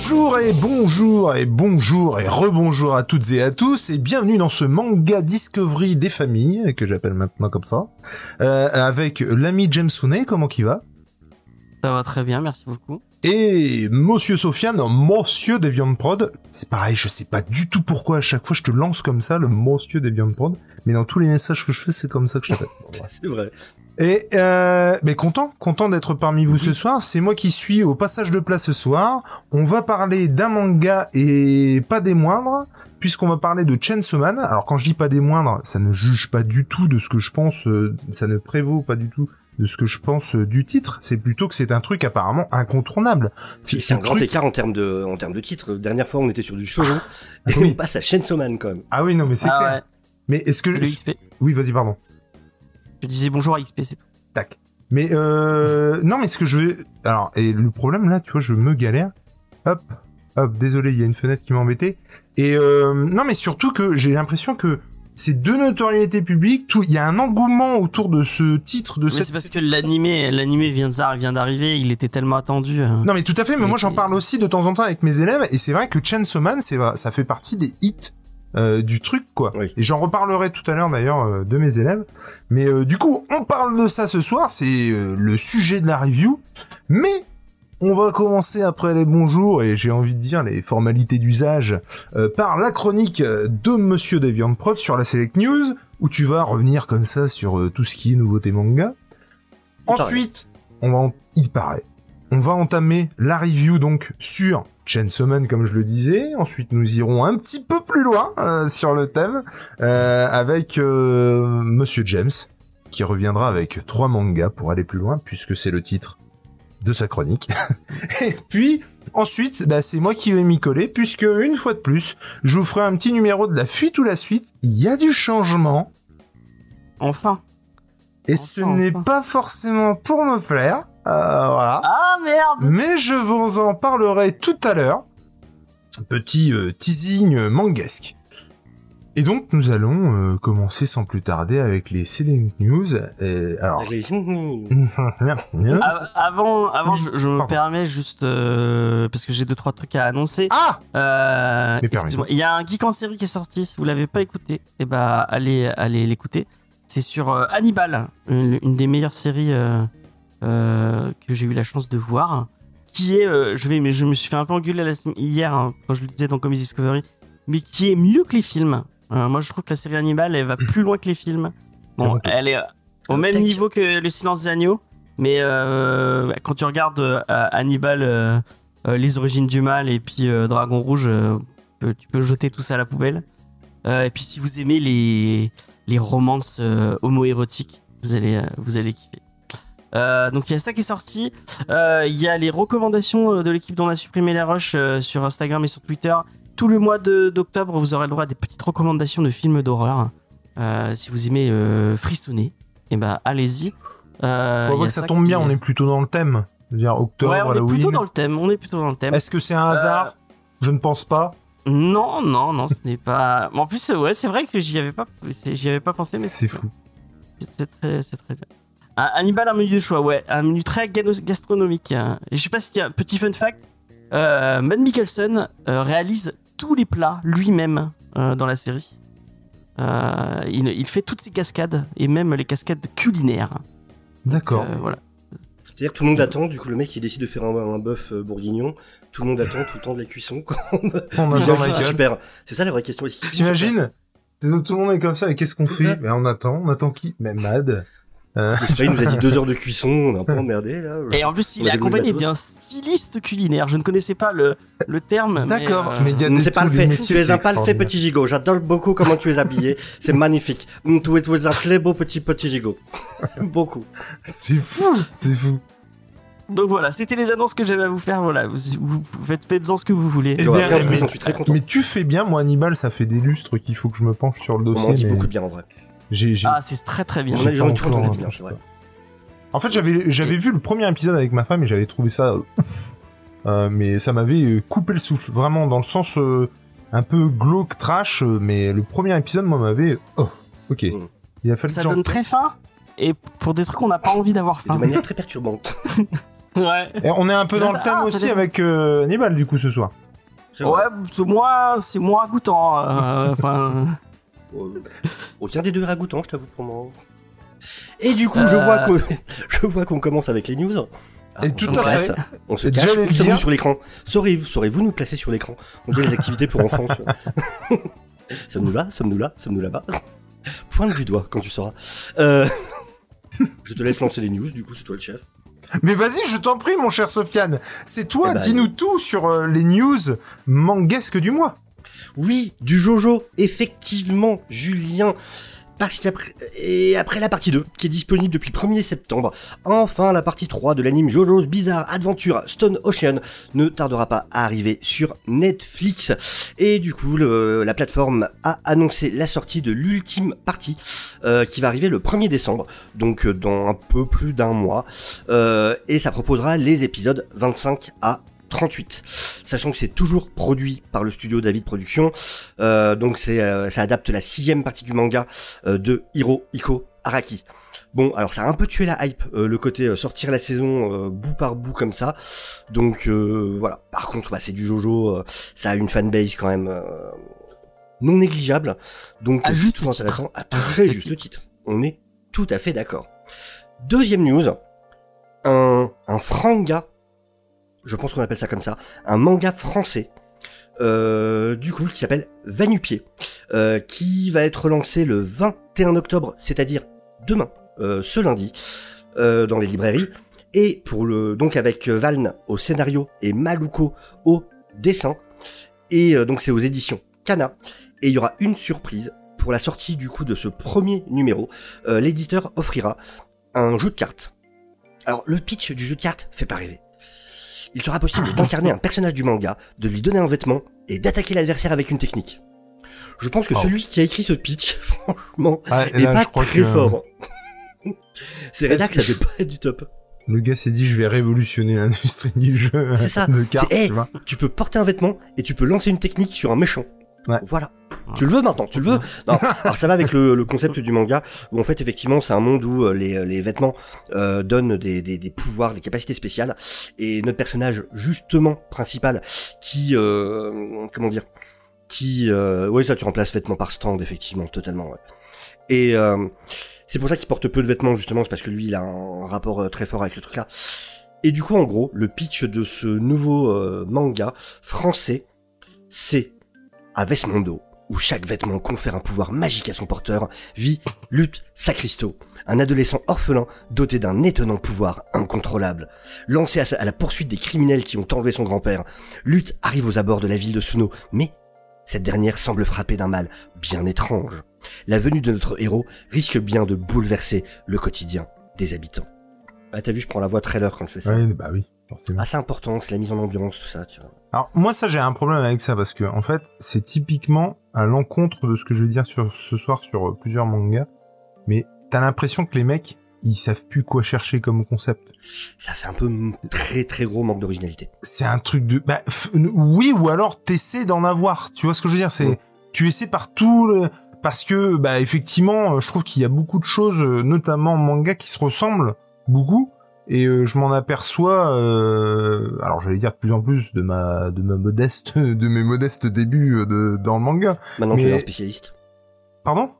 Bonjour et bonjour et bonjour et rebonjour à toutes et à tous et bienvenue dans ce manga Discovery des familles que j'appelle maintenant comme ça euh, avec l'ami James comment qui va Ça va très bien, merci beaucoup. Et Monsieur Sofiane, Monsieur Deviant Prod, c'est pareil, je sais pas du tout pourquoi à chaque fois je te lance comme ça le Monsieur Deviant Prod, mais dans tous les messages que je fais c'est comme ça que je t'appelle. C'est vrai. Et euh, mais content, content d'être parmi vous ce soir. C'est moi qui suis au passage de place ce soir. On va parler d'un manga et pas des moindres, puisqu'on va parler de Chainsaw Man. Alors quand je dis pas des moindres, ça ne juge pas du tout de ce que je pense, euh, ça ne prévaut pas du tout de ce que je pense euh, du titre. C'est plutôt que c'est un truc apparemment incontournable. C'est un grand écart en termes de, en termes de titre. Dernière fois, on était sur du shoujo. et oui. on passe à Chainsaw Man, quand même. Ah oui non mais c'est Ah clair. ouais, Mais est-ce que le XP. oui vas-y pardon. Je disais bonjour à XP, c'est tout. Tac. Mais euh, non, mais ce que je vais... Alors, et le problème là, tu vois, je me galère. Hop, hop, désolé, il y a une fenêtre qui m'a embêté. Et euh, non, mais surtout que j'ai l'impression que c'est de notoriété publique. Tout, il y a un engouement autour de ce titre de Mais cette. c'est parce que l'animé, l'animé vient d'arriver, il était tellement attendu. euh. Non, mais tout à fait. Mais Et moi, j'en parle aussi de temps en temps avec mes élèves, et c'est vrai que Chainsaw Man, c'est ça fait partie des hits. euh, du truc quoi Oui. et j'en reparlerai tout à l'heure d'ailleurs euh, de mes élèves mais euh, du coup on parle de ça ce soir c'est euh, le sujet de la review mais on va commencer après les bonjours et j'ai envie de dire les formalités d'usage euh, par la chronique de Monsieur Deviant Prod sur la Select News où tu vas revenir comme ça sur euh, tout ce qui est nouveauté manga. Ensuite, on va en- il paraît, on va entamer la review donc sur Chainsaw Man comme je le disais. Ensuite, nous irons un petit peu plus loin euh, sur le thème euh, avec euh, Monsieur James qui reviendra avec trois mangas pour aller plus loin puisque c'est le titre de sa chronique. Et puis ensuite, bah, c'est moi qui vais m'y coller puisque une fois de plus, je vous ferai un petit numéro de la fuite ou la suite. Il y a du changement Enfin. et Enfin, ce n'est pas forcément pour me plaire. Euh, voilà. Ah merde Mais je vous en parlerai tout à l'heure. Petit euh, teasing euh, mangasque. Et donc nous allons euh, commencer sans plus tarder avec les Selling News. Et, alors, Avant, avant, je, je me permets juste euh, parce que j'ai deux trois trucs à annoncer. ah Euh, excuse-moi, il y a un geek en série qui est sorti. Si vous l'avez pas écouté, eh ben allez, allez l'écouter. C'est sur euh, Hannibal, une, une des meilleures séries euh, euh, que j'ai eu la chance de voir. Qui est, euh, je vais, mais je me suis fait un peu engueuler hier hein, quand je le disais dans Comics Discovery, mais qui est mieux que les films. Euh, moi, je trouve que la série Hannibal, elle va plus loin que les films. Bon, elle est euh, au même Tac. niveau que Le Silence des Agneaux, mais euh, quand tu regardes euh, Hannibal. euh, euh, les origines du mal et puis euh, Dragon Rouge, euh, tu peux- jeter tout ça à la poubelle. Euh, et puis si vous aimez les, les romances euh, homo-érotiques, vous allez, euh, vous allez kiffer. Euh, donc il y a ça qui est sorti. Euh, Il y a les recommandations euh, de l'équipe dont on a supprimé les rushs euh, sur Instagram et sur Twitter. Tout le mois de- d'octobre, vous aurez le droit à des petites recommandations de films d'horreur. Euh, si vous aimez euh, frissonner, et ben allez-y. Euh, faut que ça ça tombe qui bien, est- on est plutôt dans le thème. Je veux dire octobre, Ouais, on est plutôt dans le thème. On est plutôt dans le thème. Est-ce que c'est un hasard Je ne pense pas. Non, non, non, ce n'est pas. En plus, ouais, c'est vrai que j'y avais pas, j'y avais pas pensé, mais C'est fou. c'est très, c'est très bien. Ah, Hannibal, un menu de choix, ouais, un menu très gastronomique. hein. Et je sais pas si un petit fun fact, euh, Matt Mikkelsen euh, réalise tous les plats lui-même euh, dans la série. Euh, il, il fait toutes ses cascades et même les cascades culinaires. D'accord. Euh, voilà. C'est-à-dire que tout le monde attend, du coup, le mec qui décide de faire un, un bœuf bourguignon, tout le monde attend tout le temps de la cuisson. Quand On super. C'est ça la vraie question ici. T'imagines? Tout le monde est comme ça, et qu'est-ce qu'on fait? Ben on attend, on attend qui? Mais Mad. Euh, pas, il nous a dit deux heures de cuisson, on est un peu emmerdé là. Et en plus, il On est accompagné d'un styliste culinaire. Je ne connaissais pas le, le terme. mais, D'accord, euh, mais il y a Mm, des pas le les fait. Tu es c'est un parfait extraordinaire. petit gigot. J'adore beaucoup comment tu es habillé. C'est magnifique. Mm, Tu es, tu es un très beau petit petit gigot. beaucoup. C'est fou, c'est fou. Donc voilà, c'était les annonces que j'avais à vous faire. Voilà, vous, vous faites, faites-en ce que vous voulez. Eh bien, mais- j'en suis très content. Mais tu fais bien, moi Hannibal, ça fait des lustres qu'il faut que je me penche sur le On m'en dit dossier. mais beaucoup de bien en vrai. J'ai, j'ai- Ah, c'est très très bien. On a des gens pas qui font encore très un bien, peu c'est vrai. En fait, j'avais j'avais vu le premier épisode avec ma femme et j'avais trouvé ça, euh, mais ça m'avait euh, coupé le souffle, vraiment dans le sens euh, un peu glauque, trash. mais le premier épisode, moi, m'avait, oh, ok, Mm. il a fallu Ça donne très faim. Et pour des trucs qu'on n'a pas envie d'avoir Et de faim. manière très perturbante. Ouais. Et on est un peu dans le Ah, thème aussi avec euh, Hannibal du coup ce soir. Ouais, c'est moins, c'est moins goûtant. Enfin, Euh, Aucun des deux est ragoûtant, je t'avoue pour moi. Et du coup, je Euh. vois qu'on je vois qu'on commence avec les news. Ah, Et on tout se à fait. On se cache. dire. sur l'écran Saurez- Saurez-vous nous placer sur l'écran? On dit les activités pour enfants. Sommes-nous là? Sommes-nous là? Sommes-nous là-bas? Pointe du doigt quand tu sauras. Euh, Je te laisse lancer les news, du coup, c'est toi le chef. Mais vas-y, je t'en prie, mon cher Sofiane. C'est toi, Eh ben, dis-nous tout sur euh, les news manguesques du mois. Oui, du Jojo, effectivement, Julien. Parce qu'après, et après la partie 2, qui est disponible depuis le 1er septembre, enfin la partie 3 de l'anime Jojo's Bizarre Adventure Stone Ocean ne tardera pas à arriver sur Netflix. Et du coup, la plateforme a annoncé la sortie de l'ultime partie, euh, qui va arriver le 1er décembre, donc euh, dans un peu plus d'un mois. Euh, et ça proposera les épisodes 25 à 38. Sachant que c'est toujours produit par le studio David Productions, euh, donc c'est euh, ça adapte la sixième partie du manga euh, de Hiro Iko Araki. Bon, alors ça a un peu tué la hype, euh, le côté euh, sortir la saison euh, bout par bout comme ça. Donc euh, voilà. Par contre, bah, c'est du Jojo, euh, ça a une fanbase quand même euh, non négligeable. Donc À juste titre. intéressant. À très juste juste titre. On est tout à fait d'accord. Deuxième news, un, un franga, je pense qu'on appelle ça comme ça, un manga français, euh, du coup, qui s'appelle Vanupier, euh, qui va être lancé le 21 octobre, c'est-à-dire demain, euh, ce lundi, euh, dans les librairies, et pour le, donc avec Valne au scénario et Maluko au dessin, et donc c'est aux éditions Kana, et il y aura une surprise pour la sortie du coup de ce premier numéro, l'éditeur offrira un jeu de cartes. Alors le pitch du jeu de cartes fait pas rêver. Il sera possible d'incarner un personnage du manga, de lui donner un vêtement et d'attaquer l'adversaire avec une technique. Je pense que Oh. celui qui a écrit ce pitch, franchement, Ouais, est pas très fort. C'est rédac, que ça fait pas être du top. Le gars s'est dit, je vais révolutionner l'industrie du jeu C'est ça. de cartes, C'est- tu vois. Tu peux porter un vêtement et tu peux lancer une technique sur un méchant. Ouais. Voilà. Tu le veux maintenant, tu le veux. Non. Alors ça va avec le, le concept du manga où en fait effectivement c'est un monde où euh, les, les vêtements euh, donnent des, des, des pouvoirs, des capacités spéciales et notre personnage justement principal qui euh, comment dire qui euh, ouais ça tu remplaces vêtements par stand effectivement totalement ouais. Et euh, c'est pour ça qu'il porte peu de vêtements justement c'est parce que lui il a un rapport euh, très fort avec ce truc là. Et du coup en gros le pitch de ce nouveau euh, manga français c'est à Vesmondo, où chaque vêtement confère un pouvoir magique à son porteur, vit Lutte Sacristo, un adolescent orphelin doté d'un étonnant pouvoir incontrôlable. Lancé à, la poursuite des criminels qui ont enlevé son grand-père, Lutte arrive aux abords de la ville de Suno, mais cette dernière semble frappée d'un mal bien étrange. La venue de notre héros risque bien de bouleverser le quotidien des habitants. Ah t'as vu, je prends la voix trailer quand je fais ça. Ouais, bah oui, forcément. C'est important, c'est la mise en ambiance, tout ça, tu vois. Alors moi ça j'ai un problème avec ça parce que en fait c'est typiquement à l'encontre de ce que je vais dire sur ce soir sur euh, plusieurs mangas, mais t'as l'impression que les mecs ils savent plus quoi chercher comme concept. Ça fait un peu très très gros manque d'originalité. C'est un truc de bah oui ou alors t'essaies d'en avoir. Tu vois ce que je veux dire? C'est Ouais. tu essaies partout le... parce que bah effectivement euh, je trouve qu'il y a beaucoup de choses euh, notamment en manga qui se ressemblent beaucoup et euh, je m'en aperçois euh, alors j'allais dire de plus en plus de ma de ma modeste de mes modestes débuts euh, de dans le manga. Maintenant tu Mais- es un spécialiste. Pardon?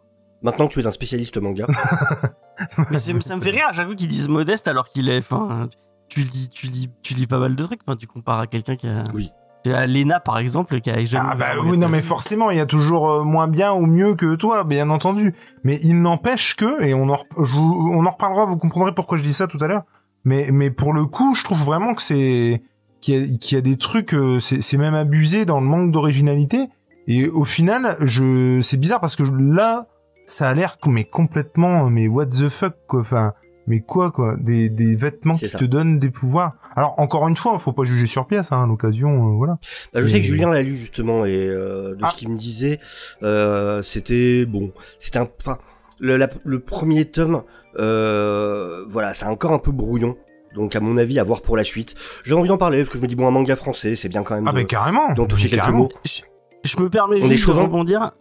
Maintenant que tu es un spécialiste manga. Mais c'est- ça me fait rire à chaque fois qu'ils disent modeste alors qu'il est. Enfin, tu lis, tu lis, tu lis pas mal de trucs. Enfin, tu compares à quelqu'un qui a. Oui. à Lena par exemple qui a jamais Ah bah oui, non mais forcément, il y a toujours euh, moins bien ou mieux que toi, bien entendu. Mais il n'empêche que, et on en, on en reparlera, vous comprendrez pourquoi je dis ça tout à l'heure. Mais, mais pour le coup, je trouve vraiment que c'est qu'il y, a- qu'il y a des trucs, euh, c'est même abusé dans le manque d'originalité. Et au final, je, c'est bizarre parce que là, ça a l'air mais complètement, mais what the fuck quoi. Enfin, mais quoi quoi, des, des vêtements qui ça. te donnent des pouvoirs. Alors encore une fois, faut pas juger sur pièce, hein, à l'occasion, euh, voilà. Bah, je sais que Julien l'a lu justement et euh, de Ah. ce qu'il me disait, euh, c'était bon, c'était un, enfin, le, la- le premier tome, euh, voilà, c'est encore un peu brouillon. Donc à mon avis, à voir pour la suite. J'ai envie d'en parler parce que je me dis bon, un manga français, c'est bien quand même. Ah de- bah carrément. d'en toucher Mais quelques carrément. mots. Je, je me permets On est juste de rebondir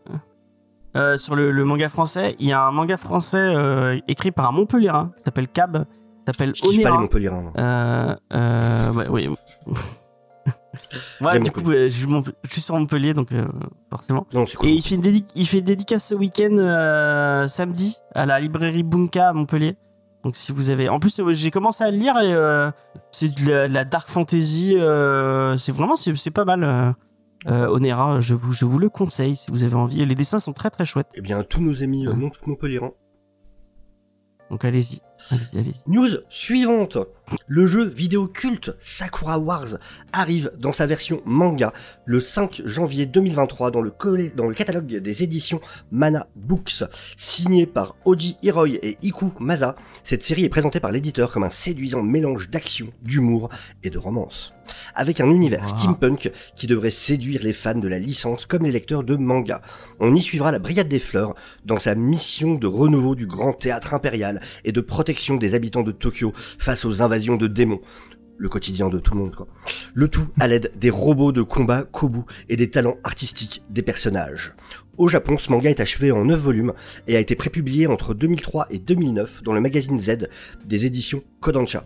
euh, sur le, le manga français. Il y a un manga français euh, écrit par un Montpellierin qui s'appelle Cab, qui s'appelle Je kiffe pas les. Montpellierins. Euh, euh, ouais, oui. Ouais, J'aime du coup, euh, je, suis Mont- je suis sur Montpellier, donc euh, forcément. Non, cool. Et il fait une, il fait une dédicace ce week-end euh, samedi à la librairie Bunka à Montpellier. Donc si vous avez, en plus j'ai commencé à le lire et euh, c'est de la, de la dark fantasy. c'est vraiment c'est pas mal. Euh, Onera, je vous je vous le conseille si vous avez envie. Les dessins sont très très chouettes. Eh bien, tous nos amis euh, Mont- Montpellierins. Donc allez-y. News suivante. Le jeu vidéo culte Sakura Wars arrive dans sa version manga le 5 janvier 2023 dans le, collé- dans le catalogue des éditions Mana Books. Signé par Oji Hiroi et Iku Masa, cette série est présentée par l'éditeur comme un séduisant mélange d'action, d'humour et de romance. Avec un univers Wow. steampunk qui devrait séduire les fans de la licence comme les lecteurs de manga. On y suivra la Brigade des Fleurs dans sa mission de renouveau du grand théâtre impérial et de protection des habitants de Tokyo face aux invasions de démons. Le quotidien de tout le monde, quoi. Le tout à l'aide des robots de combat Kobu et des talents artistiques des personnages. Au Japon, ce manga est achevé en 9 volumes et a été prépublié entre 2003 et 2009 dans le magazine Z des éditions Kodansha.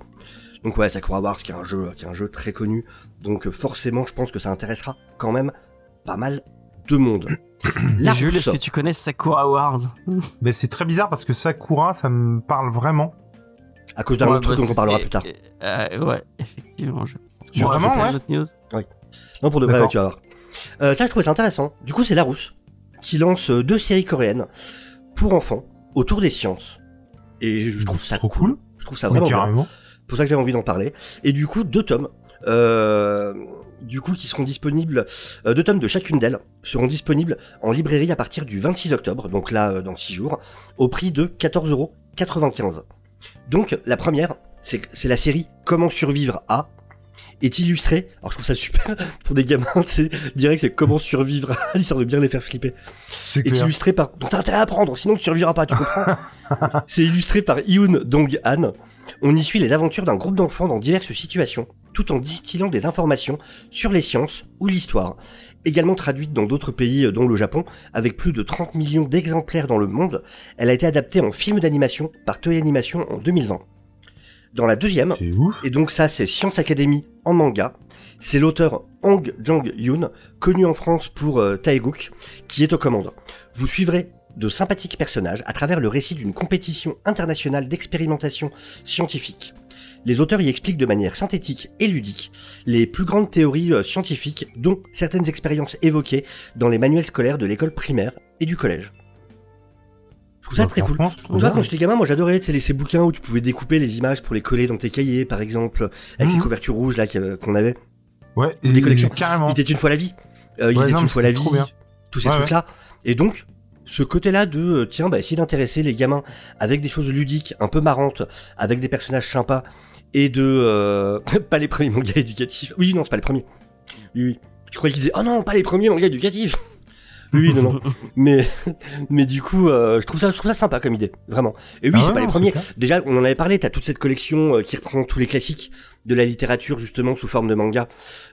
Donc ouais, Sakura Wars qui est un jeu, qui est un jeu très connu. Donc forcément, je pense que ça intéressera quand même pas mal de monde. Jules, est-ce que tu connais Sakura Wars Mais c'est très bizarre parce que Sakura, ça me parle vraiment. À cause d'un Ouais, autre truc dont on parlera plus tard. euh, ouais, effectivement. Je... Sur- Vraiment, ouais. une autre news. Non, pour de vrai, tu vas voir. Euh, ça, je trouvais ça intéressant. Du coup, c'est Larousse qui lance euh, deux séries coréennes pour enfants autour des sciences. Et je, je trouve ça Trop cool. cool. Je trouve ça vraiment bien. carrément. C'est pour ça que j'avais envie d'en parler. Et du coup, deux tomes. Euh, du coup, qui seront disponibles, euh, deux tomes de chacune d'elles seront disponibles en librairie à partir du 26 octobre, donc là, euh, dans 6 jours, au prix de 14,95€. Donc, la première, c'est la série Comment survivre à, est illustrée, alors je trouve ça super pour des gamins, c'est direct, c'est Comment survivre à, histoire de bien les faire flipper C'est illustré par. Donc t'as intérêt à apprendre, sinon tu survivras pas, tu comprends C'est illustré par Yoon Dong-han. On y suit les aventures d'un groupe d'enfants dans diverses situations, tout en distillant des informations sur les sciences ou l'histoire. Également traduite dans d'autres pays, euh, dont le Japon, avec plus de 30 millions d'exemplaires dans le monde, elle a été adaptée en film d'animation par Toei Animation en 2020. Dans la deuxième, et donc ça, c'est Science Academy en manga. C'est l'auteur Hong Jang-yoon, connu en France pour euh, Taegook, qui est aux commandes. Vous suivrez de sympathiques personnages à travers le récit d'une compétition internationale d'expérimentation scientifique. Les auteurs y expliquent de manière synthétique et ludique les plus grandes théories euh, scientifiques, dont certaines expériences évoquées dans les manuels scolaires de l'école primaire et du collège. Je trouve ça très cool. Tu vois, quand j'étais gamin, moi j'adorais tu sais, les- ces bouquins où tu pouvais découper les images pour les coller dans tes cahiers, par exemple, avec ces Mhm. couvertures rouges là qu'on avait. Ouais, des et- collections. Carrément. Il était une fois la vie. Euh, il Ouais, était non, une fois la vie. Tous ces Ouais, trucs-là. Et donc, ce côté-là de, euh, tiens, bah, essayer d'intéresser les gamins avec des choses ludiques, un peu marrantes, avec des personnages sympas, et de, euh, pas les premiers mangas éducatifs. Oui, non, c'est pas les premiers. Oui, oui. Je croyais qu'ils disaient, oh non, pas les premiers mangas éducatifs. Oui, non, non. mais, mais du coup, euh, je trouve ça, je trouve ça sympa comme idée, vraiment. Et oui, Ah c'est pas les premiers. Déjà, on en avait parlé, t'as toute cette collection euh, qui reprend tous les classiques de la littérature, justement, sous forme de manga,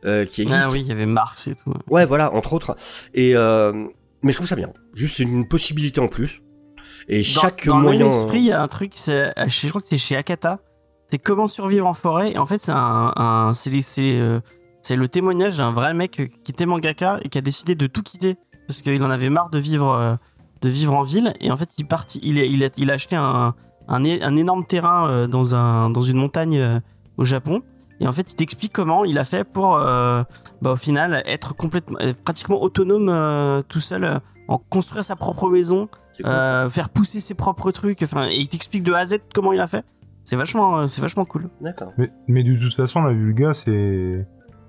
euh, qui existe. Ah oui, il y avait Mars et tout. Ouais, voilà, entre autres. Et euh, mais je trouve ça bien. Juste c'est une possibilité en plus. Et Dans, chaque dans moyen. le même esprit, il y a un truc, c'est- je crois que c'est chez Akata. C'est comment survivre en forêt. Et en fait, c'est un, c'est euh, c'est le témoignage d'un vrai mec qui était mangaka et qui a décidé de tout quitter parce qu'il en avait marre de vivre, euh, de vivre en ville. Et en fait, il parti, il, a- il, a, il a acheté un, un, é- un énorme terrain euh, dans un, dans une montagne euh, au Japon. Et en fait, il t'explique comment il a fait pour, euh, bah, au final, être complètement, euh, pratiquement autonome euh, tout seul, euh, en construire sa propre maison, euh, faire pousser ses propres trucs. Enfin, et il t'explique de A à Z comment il a fait. C'est vachement, euh, c'est vachement cool. D'accord. Mais, mais de toute façon, la vulga, c'est...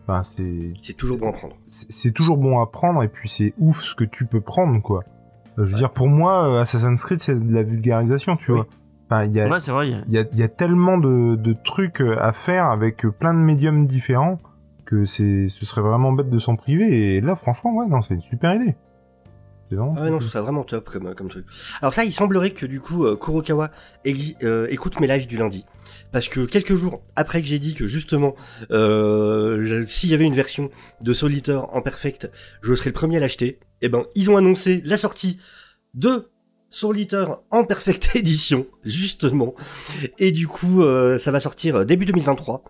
Enfin, c'est... C'est toujours bon à prendre. c'est toujours bon à prendre et puis c'est ouf ce que tu peux prendre quoi. Euh, Je veux dire pour moi euh, Assassin's Creed c'est de la vulgarisation tu Oui. vois. Enfin il y a Ouais, c'est vrai. il y a- il y a, il y a tellement de, de trucs à faire avec plein de médiums différents que c'est ce serait vraiment bête de s'en priver et là franchement ouais non c'est une super idée. Vraiment Ah ouais, non, je trouve ça vraiment top comme, comme truc. Alors ça, il semblerait que du coup, euh, Kurokawa euh, écoute mes lives du lundi. Parce que quelques jours après que j'ai dit que justement, euh, s'il y avait une version de Solitaire en perfect, je serais le premier à l'acheter, et ben, ils ont annoncé la sortie de Solitaire en perfect édition, justement. Et du coup, euh, ça va sortir début 2023.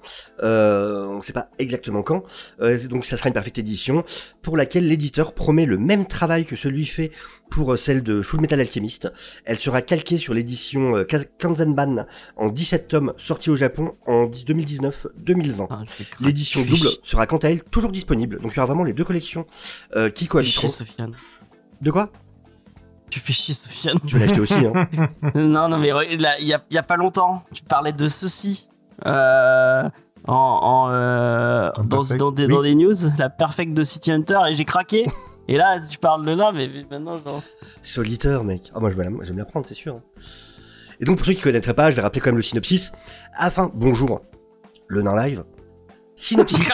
Euh, on sait pas exactement quand. Euh, donc ça sera une perfect édition pour laquelle l'éditeur promet le même travail que celui fait pour euh, celle de Full Metal Alchemist. Elle sera calquée sur l'édition euh, Kanzenban en 17 tomes sortie au Japon en 2019-2020. Ah. L'édition double sera quant à elle toujours disponible. Donc il y aura vraiment les deux collections euh, qui Sofiane. De quoi? Tu fais chier, Sofiane. Tu veux l'acheter aussi, hein non, non, mais il y a, il y a pas longtemps, tu parlais de ceci. Euh, en, en, euh, dans, dans des, Oui. dans des news, la perfect de City Hunter, et j'ai craqué. et là, tu parles de là, mais, mais maintenant, genre. Solitaire, mec. Ah, moi, je vais la, je vais me la prendre, c'est sûr. hein. Et donc, pour ceux qui connaîtraient pas, je vais rappeler quand même le synopsis. Afin, bonjour, le nain live. Synopsis.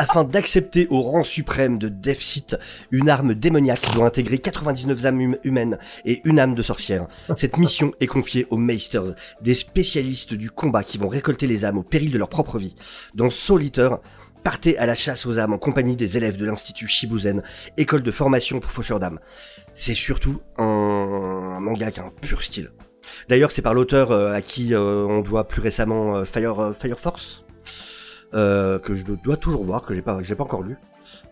Afin d'accepter au rang suprême de Deathseat une arme démoniaque doit intégrer 99 âmes hum- humaines et une âme de sorcière. Cette mission est confiée aux Meisters, des spécialistes du combat qui vont récolter les âmes au péril de leur propre vie. Dans Solitaire, partez à la chasse aux âmes en compagnie des élèves de l'Institut Shibuzen, école de formation pour faucheurs d'âmes. C'est surtout un, manga qui a un pur style. D'ailleurs, c'est par l'auteur euh, à qui euh, on doit plus récemment euh, Fire Force, euh, que je dois toujours voir, que j'ai pas, j'ai pas encore lu.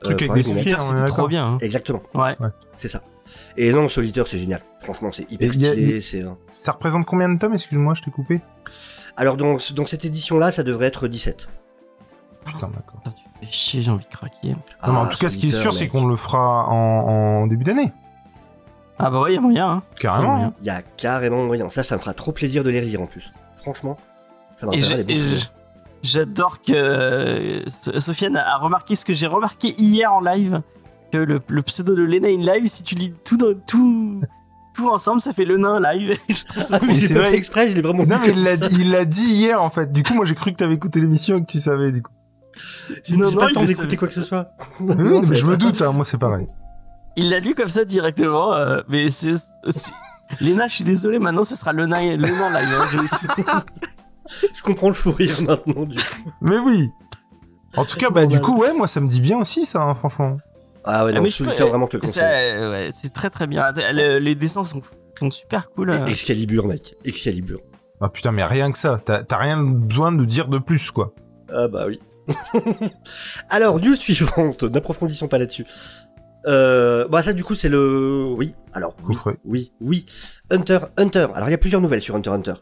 Truc avec sourcils, on est C'était trop d'accord. bien. hein. Exactement, Ouais. c'est ça. Et non, Solitaire, c'est génial. Franchement, c'est hyper il stylé. Ça représente combien de tomes excuse-moi je t'ai coupé. Alors dans, dans cette édition-là, ça devrait être 17. Putain d'accord. Putain, tu fais chier, j'ai envie de craquer. Non, mais en Ah, tout cas ce qui est Solitaire, sûr c'est qu'on le fera en, en début d'année Ah bah ouais, y a moyen, hein. Carrément. Il y a carrément moyen. Ça, ça me fera trop plaisir de les lire en plus. Franchement, ça Et m'intéresse et. J'adore que euh, So- Sofiane a remarqué ce que j'ai remarqué hier en live, que le, le pseudo de Lena in live, si tu lis tout, dans- tout, tout ensemble, ça fait le nain live. Je trouve ça Ah Mais c'est pas vrai. fait exprès, je l'ai vraiment Non mais il l'a il l'a dit hier en fait. Du coup moi j'ai cru que t'avais écouté l'émission et que tu savais du coup. J'ai Non, pas le temps d'écouter quoi que ce soit. Oui, mais je me doute hein, moi c'est pareil. Il l'a lu comme ça directement, euh, mais c'est. c'est- Léna, je suis désolé, maintenant ce sera le nain, le nain live. hein, je- Je comprends le fou rire maintenant, du coup. Mais oui. En tout cas bah du coup ouais moi ça me dit bien aussi ça hein, franchement. Ah ouais, Ah, non, mais je peux- vraiment, te le euh, ouais, c'est très très bien. Le- les dessins sont, sont super cool. euh. Excalibur, mec. Excalibur. Ah putain mais rien que ça. T'as rien besoin de dire de plus quoi. Ah bah oui. Alors, news suivante, n'approfondissons pas là-dessus. Euh, bah ça du coup c'est le... Oui, alors oui, oui, oui. Hunter, Hunter. Alors il y a plusieurs nouvelles sur Hunter, Hunter.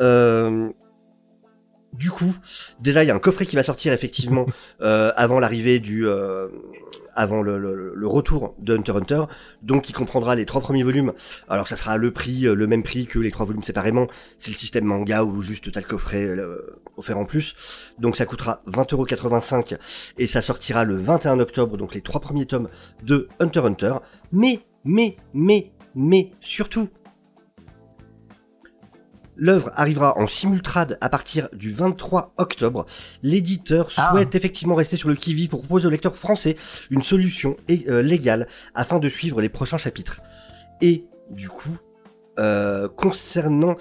Euh, du coup, déjà il y a un coffret qui va sortir effectivement euh, avant l'arrivée du... euh, avant le, le- le retour de Hunter Hunter, donc il comprendra les trois premiers volumes. Alors ça sera le prix, euh, le même prix que les trois volumes séparément. C'est le système manga ou juste t'as le coffret euh, offert en plus. Donc ça coûtera 20,85€ et ça sortira le 21 octobre, donc les trois premiers tomes de Hunter Hunter. Mais, mais, mais, mais, surtout, L'œuvre arrivera en simultrade à partir du 23 octobre. L'éditeur Ah. souhaite effectivement rester sur le qui-vive pour proposer aux lecteurs français une solution euh, légale afin de suivre les prochains chapitres. Et du coup, euh, concernant...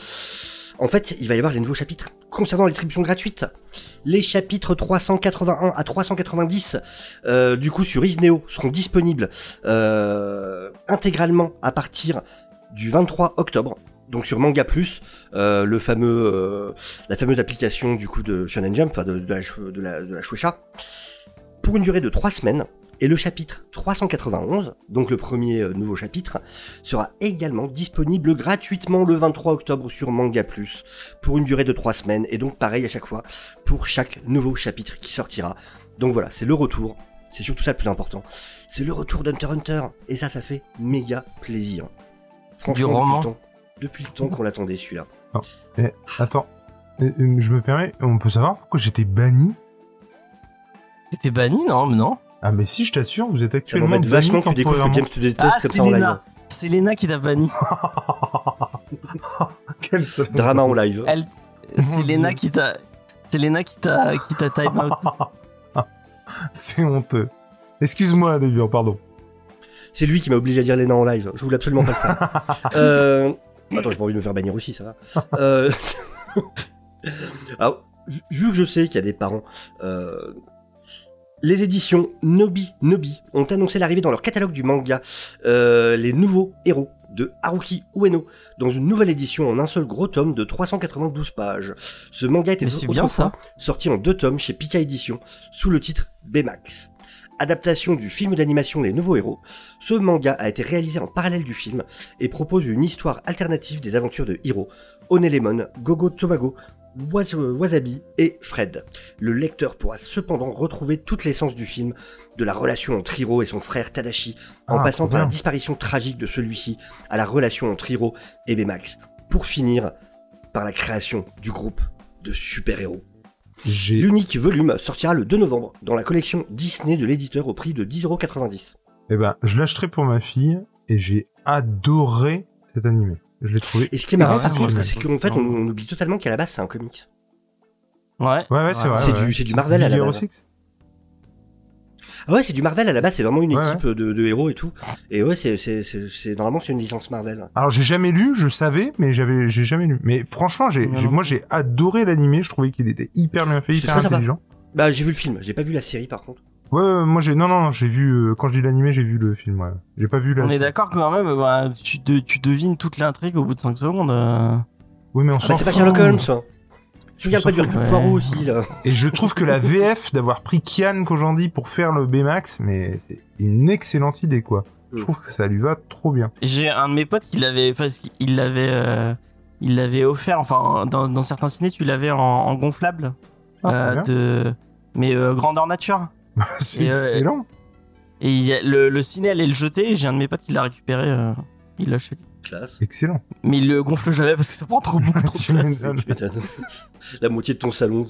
En fait, il va y avoir les nouveaux chapitres. Concernant la distribution gratuite, les chapitres 381 à 390, euh, du coup sur Isneo, seront disponibles euh, intégralement à partir du 23 octobre. Donc sur Manga Plus, euh, le fameux, euh, la fameuse application du coup de Shonen Jump, enfin de, de la, de la, de la Shueisha, pour une durée de 3 semaines. Et le chapitre 391, donc le premier euh, nouveau chapitre, sera également disponible gratuitement le 23 octobre sur Manga Plus pour une durée de 3 semaines et donc pareil à chaque fois pour chaque nouveau chapitre qui sortira. Donc voilà, c'est le retour. C'est surtout ça le plus important. C'est le retour d'Hunter Hunter et ça, ça fait méga plaisir. Franchement, Du roman. Depuis le temps qu'on l'attendait celui-là. Attends, euh, euh, je me permets, on peut savoir pourquoi j'étais banni? T'étais banni, non mais non. Ah mais si, je t'assure, vous êtes actuellement banni vachement que tu découvres que. James te déteste Ah, comme c'est ça en live. Léna. C'est Léna qui t'a banni. Quel seul- Drama en live. Elle, c'est Dieu. qui t'a, c'est Léna qui t'a, qui t'a time out. C'est honteux. Excuse-moi, David, pardon. C'est lui qui m'a obligé à dire Léna en live. Je voulais absolument pas le faire. euh... Attends, j'ai pas envie de me faire bannir aussi, ça va. Euh... Alors, vu- que je sais qu'il y a des parents, euh... les éditions Nobi Nobi ont annoncé l'arrivée dans leur catalogue du manga euh, les nouveaux héros de Haruki Ueno dans une nouvelle édition en un seul gros tome de 392 pages. Ce manga était bien ça. sorti en deux tomes chez Pika Édition, sous le titre Baymax. Adaptation du film d'animation Les Nouveaux Héros, ce manga a été réalisé en parallèle du film et propose une histoire alternative des aventures de Hiro, Onelemon, Gogo Tobago, Was- Wasabi et Fred. Le lecteur pourra cependant retrouver toute l'essence du film, de la relation entre Hiro et son frère Tadashi, en Ah, passant par la disparition tragique de celui-ci, à la relation entre Hiro et Baymax, pour finir par la création du groupe de super-héros. J'ai L'unique volume sortira le 2 novembre dans la collection Disney de l'éditeur au prix de 10,90€. Eh ben, je l'achèterai pour ma fille et j'ai adoré cet animé. Je l'ai trouvé. Et ce qui est marrant, par contre, exceptionnel. c'est qu'en fait, on, on oublie totalement qu'à la base, c'est un comics. Ouais. Ouais, ouais, c'est vrai. C'est ouais. du- Marvel à la base. Six Ah ouais, c'est du Marvel à la base, c'est vraiment une Ouais, équipe De, de héros et tout. Et ouais, c'est, c'est, c'est, c'est- normalement, c'est une licence Marvel. Alors j'ai jamais lu, je savais, mais j'avais, j'ai jamais lu. Mais franchement, j'ai, moi j'ai adoré l'animé. Je trouvais qu'il était hyper bien fait, hyper intelligent. Bah, j'ai vu le film, j'ai pas vu la série par contre. Ouais, ouais, moi j'ai, non, non, j'ai vu. euh, quand je dis l'animé, j'ai vu le film. Ouais. J'ai pas vu la. On est d'accord que quand même, bah, tu, de- tu devines toute l'intrigue au bout de 5 secondes. euh. Oui, mais on Ah s'en bah, c'est pas. Sherlock Holmes, ça. Tu regardes s'en pas du Hercule. Poirot aussi, là. Et je trouve que la VF d'avoir pris Kian Kojandi pour faire le Baymax, mais c'est une excellente idée, quoi. Je Mm. trouve que ça lui va trop bien. J'ai un de mes potes qui l'avait, qu'il l'avait, euh, il l'avait offert. Enfin, dans, dans certains ciné, tu l'avais en, en gonflable, Ah, euh, de, mais euh, grandeur nature. c'est et, euh, excellent. Et il y a- le, le ciné allait le jeter. et J'ai un de mes potes qui l'a récupéré. euh, il l'a chez lui. Classe. Excellent. Mais il le gonfle jamais parce que ça prend trop beaucoup de Tu place. La moitié de ton salon.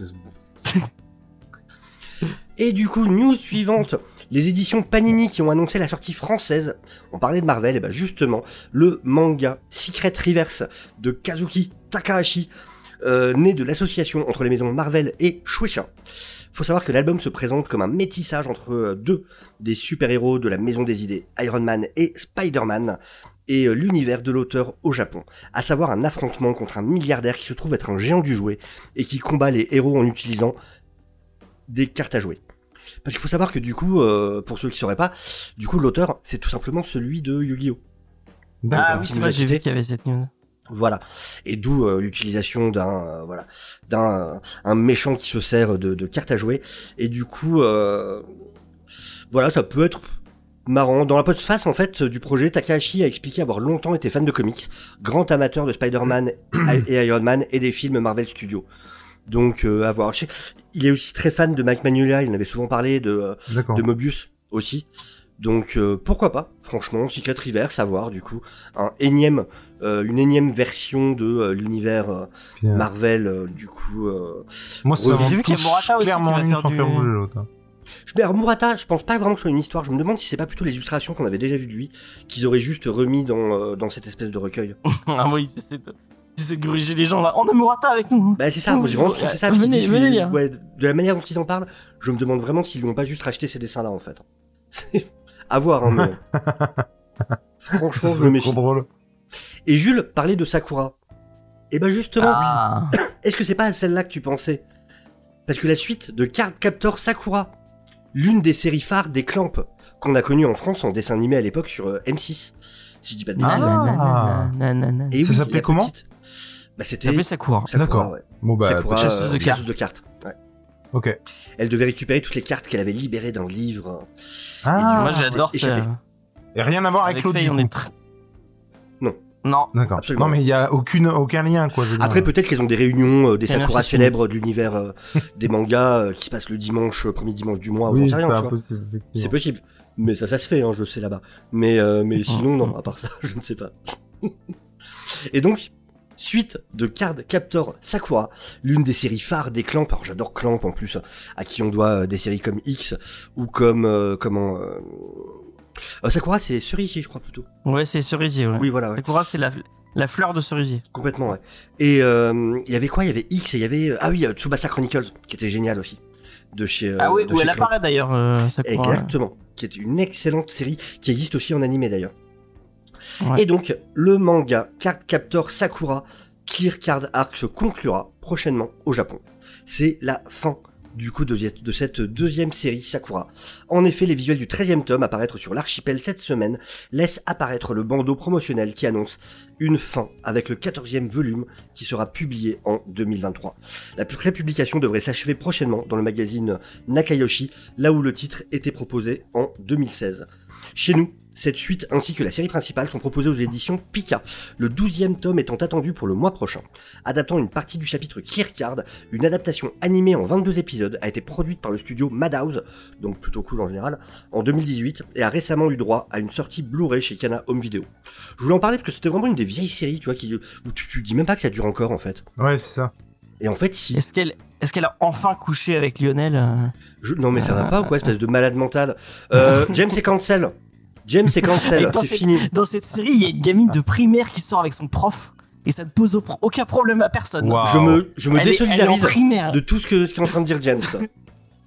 c'est- Et du coup, news suivante. Les éditions Panini qui ont annoncé la sortie française. On parlait de Marvel, et ben justement, le manga Secret Reverse de Kazuki Takahashi, euh, né de l'association entre les maisons Marvel et Shueisha. Faut savoir que l'album se présente comme un métissage entre euh, deux des super-héros de la maison des idées, Iron Man et Spider-Man, et euh, l'univers de l'auteur au Japon à savoir un affrontement contre un milliardaire qui se trouve être un géant du jouet et qui combat les héros en utilisant des cartes à jouer. Parce qu'il faut savoir que du coup, euh, pour ceux qui sauraient pas, du coup l'auteur c'est tout simplement celui de Yu-Gi-Oh! D'accord. Ah oui, c'est vrai, j'ai vu qu'il y avait cette news. Voilà. Et d'où euh, l'utilisation d'un euh, voilà d'un un méchant qui se sert de, de cartes à jouer. Et du coup, euh, voilà, ça peut être marrant. Dans la postface en fait du projet, Takahashi a expliqué avoir longtemps été fan de comics, grand amateur de Spider-Man et Iron Man et des films Marvel Studios. Donc euh, à voir. Il est aussi très fan de Mike Magnolia. Il en avait souvent parlé de euh, de Mobius aussi. Donc euh, pourquoi pas, franchement, Secret Reverse, à voir du coup, un énième, euh, une énième version de euh, l'univers euh. Marvel, euh, du coup. Euh... Moi, ça J'ai m'en vu qu'il y a touche Murata aussi qui clairement va une faire sans du- alors, Murata, je pense pas vraiment que ce soit une histoire. Je me demande si c'est pas plutôt les illustrations qu'on avait déjà vues de lui qu'ils auraient juste remis dans euh, dans cette espèce de recueil. ah oui, c'est c'est- de gruger les gens là. On a Murata avec nous. Bah c'est ça, moi j'ai vraiment Ouais, c'est ça. qu'ils venez, venez, ouais, de la manière dont ils en parlent, je me demande vraiment s'ils lui ont pas juste racheté ces dessins-là en fait. À voir, hein, mais franchement, je me méfie. trop drôle. Et Jules parlait de Sakura. Et ben justement, Ah. est-ce que c'est pas à celle-là que tu pensais? Parce que la suite de Card Captor Sakura, l'une des séries phares des Clamp, qu'on a connu en France en dessin animé à l'époque sur euh, M6, si je dis pas de Ah. bêtises. Et Ça oui, s'appelait la comment petite- Bah Ça c'était s'appelait Sakura. Sakura, D'accord. ouais. Bon bah, Sakura, chasseuse de euh, cartes. chasseuse de cartes. Ouais. Ok. Elle devait récupérer toutes les cartes qu'elle avait libérées dans le livre. Ah, Moi, j'adore. ça. et rien à voir avec, Avec l'autre. Faye, du on coup. est très. Non. D'accord. Absolument. Non, mais il y a aucune, aucun lien, quoi. je veux dire. Après, peut-être qu'elles ont des réunions, euh, des Sakura célèbres de l'univers euh, des mangas euh, qui se passent le dimanche, euh, premier dimanche du mois, ou j'en sais c'est rien, tu vois. C'est possible. Mais ça, ça se fait, hein, je sais là-bas. Mais, euh, mais sinon, non, à part ça, je ne sais pas. Et donc, suite de Card Captor Sakura, l'une des séries phares des Clamp. Alors j'adore Clamp en plus, à qui on doit euh, des séries comme X ou comme euh, comment euh, euh, Sakura, c'est cerisier, je crois plutôt. Ouais, c'est cerisier. Ouais. Oui, voilà, ouais, Sakura, c'est la, la fleur de cerisier. complètement, ouais. Et euh, il y avait quoi? Il y avait X et il y avait euh, ah oui, Tsubasa Chronicles, qui était génial aussi, de chez. ah oui, de où chez elle apparaît d'ailleurs, Sakura. Exactement, qui est une excellente série qui existe aussi en animé d'ailleurs. Ouais. Et donc, le manga Card Captor Sakura Clear Card Arc se conclura prochainement au Japon. C'est la fin du coup de, cette deuxième série Sakura. En effet, les visuels du 13e tome apparaître sur l'archipel cette semaine laissent apparaître le bandeau promotionnel qui annonce une fin avec le 14e volume qui sera publié en 2023. La prépublication devrait s'achever prochainement dans le magazine Nakayoshi, là où le titre était proposé en 2016. Chez nous, cette suite ainsi que la série principale sont proposées aux éditions Pika, le 12e tome étant attendu pour le mois prochain. Adaptant une partie du chapitre Clear Card, une adaptation animée en 22 épisodes a été produite par le studio Madhouse, donc plutôt cool en général, en 2018 et a récemment eu droit à une sortie Blu-ray chez Kana Home Video. Je voulais en parler parce que c'était vraiment une des vieilles séries, tu vois, qui, où tu, tu dis même pas que ça dure encore en fait. Ouais, c'est ça. Et en fait, si. Est-ce qu'elle est-ce qu'elle a enfin couché avec Lionel euh? Je- Non mais ça va pas ou quoi, espèce de malade mental? Euh, James est cancel. James est cancel, c'est fini. Dans cette série, il y a une gamine de primaire qui sort avec son prof et ça ne pose au- aucun problème à personne. Je me, je me Elle est désolidarise de tout ce que ce qu'est en train de dire James.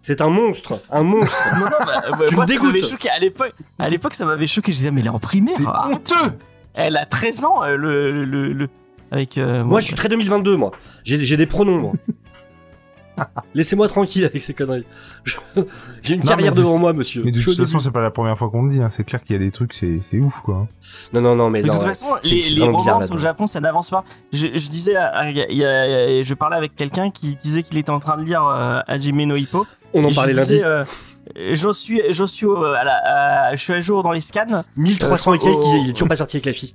C'est un monstre, un monstre. Non, non, bah, bah, Tu moi, me dégoûtes. choqué. À l'époque, à l'époque, ça m'avait choqué. Je disais, mais elle est en primaire. C'est Ah, honteux Elle a 13 ans, euh, le, le, le- avec. euh, Moi, je suis très 2022, moi. J'ai j'ai des pronoms, moi. Laissez-moi tranquille avec ces conneries. J'ai une Non, carrière devant moi, monsieur. Mais de toute façon, c'est pas la première fois qu'on le dit. Hein. C'est clair qu'il y a des trucs, c'est c'est ouf, quoi. Non, non, non, mais Mais de toute façon, les, les romances au. Japon, ça n'avance pas. Je, je disais, à- il y a- il y a- je parlais avec quelqu'un qui disait qu'il était en train de lire euh, Hajime no Hippo. On en parlait disais, lundi. euh, je suis, je suis, euh, à la- à- je suis à jour dans les scans. 1300 et euh, quelques, au- il est toujours pas sorti avec la fille.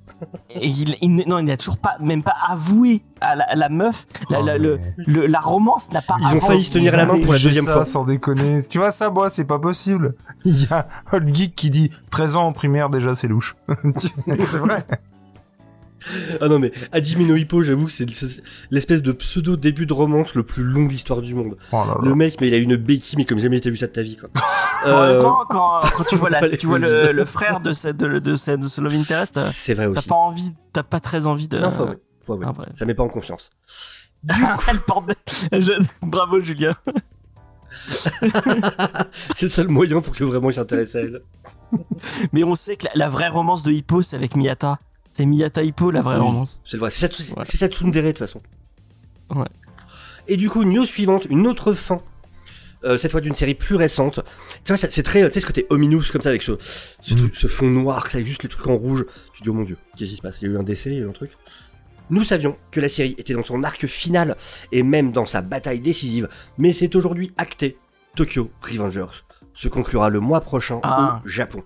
Et il, il- non, il n'a toujours pas, même pas avoué à la, à la meuf. La, Oh, la, le- mais- le- la romance n'a pas. Ils ont failli se tenir la main pour la deuxième ça, fois. sans déconner. Tu vois ça, moi, c'est pas possible. Il y a Old Geek qui dit 13 ans en primaire, déjà, c'est louche. c'est vrai. Ah non, mais Hajime no Hippo, j'avoue que c'est l'espèce de pseudo début de romance le plus long de l'histoire du monde. Oh là là. Le mec, mais il a une béquille, mais comme jamais t'as vu ça de ta vie, quoi. En même Euh, temps, quand, quand tu vois, la, tu vois le frère de, cette, de, de, ce- de ce Love Interest, euh, c'est vrai t'as pas envie, t'as pas très envie de. Non, faut avouer, faut avouer. Ah. Ça met pas en confiance. Elle porte. Je- Bravo Julien. C'est le seul moyen pour que vraiment il s'intéresse à elle. Mais on sait que la, la vraie romance de Hippo, c'est avec Miyata. C'est Miyata Hippo, la vraie Oui. romance. C'est vrai, c'est ça, Ouais. c'est ça Tsundere de toute façon. Ouais. Et du coup, news suivante, une autre fin. Euh, cette fois d'une série plus récente. Tu vois, c'est très, tu sais, ce côté ominous comme ça avec ce, ce, Mm. truc- ce fond noir, ça avec juste les trucs en rouge. Tu te dis, oh mon dieu, qu'est-ce qui se passe? Il y a eu un décès, il y a eu un truc. Nous savions que la série était dans son arc final et même dans sa bataille décisive, mais c'est aujourd'hui acté. Tokyo Revengers se conclura le mois prochain Ah. au Japon.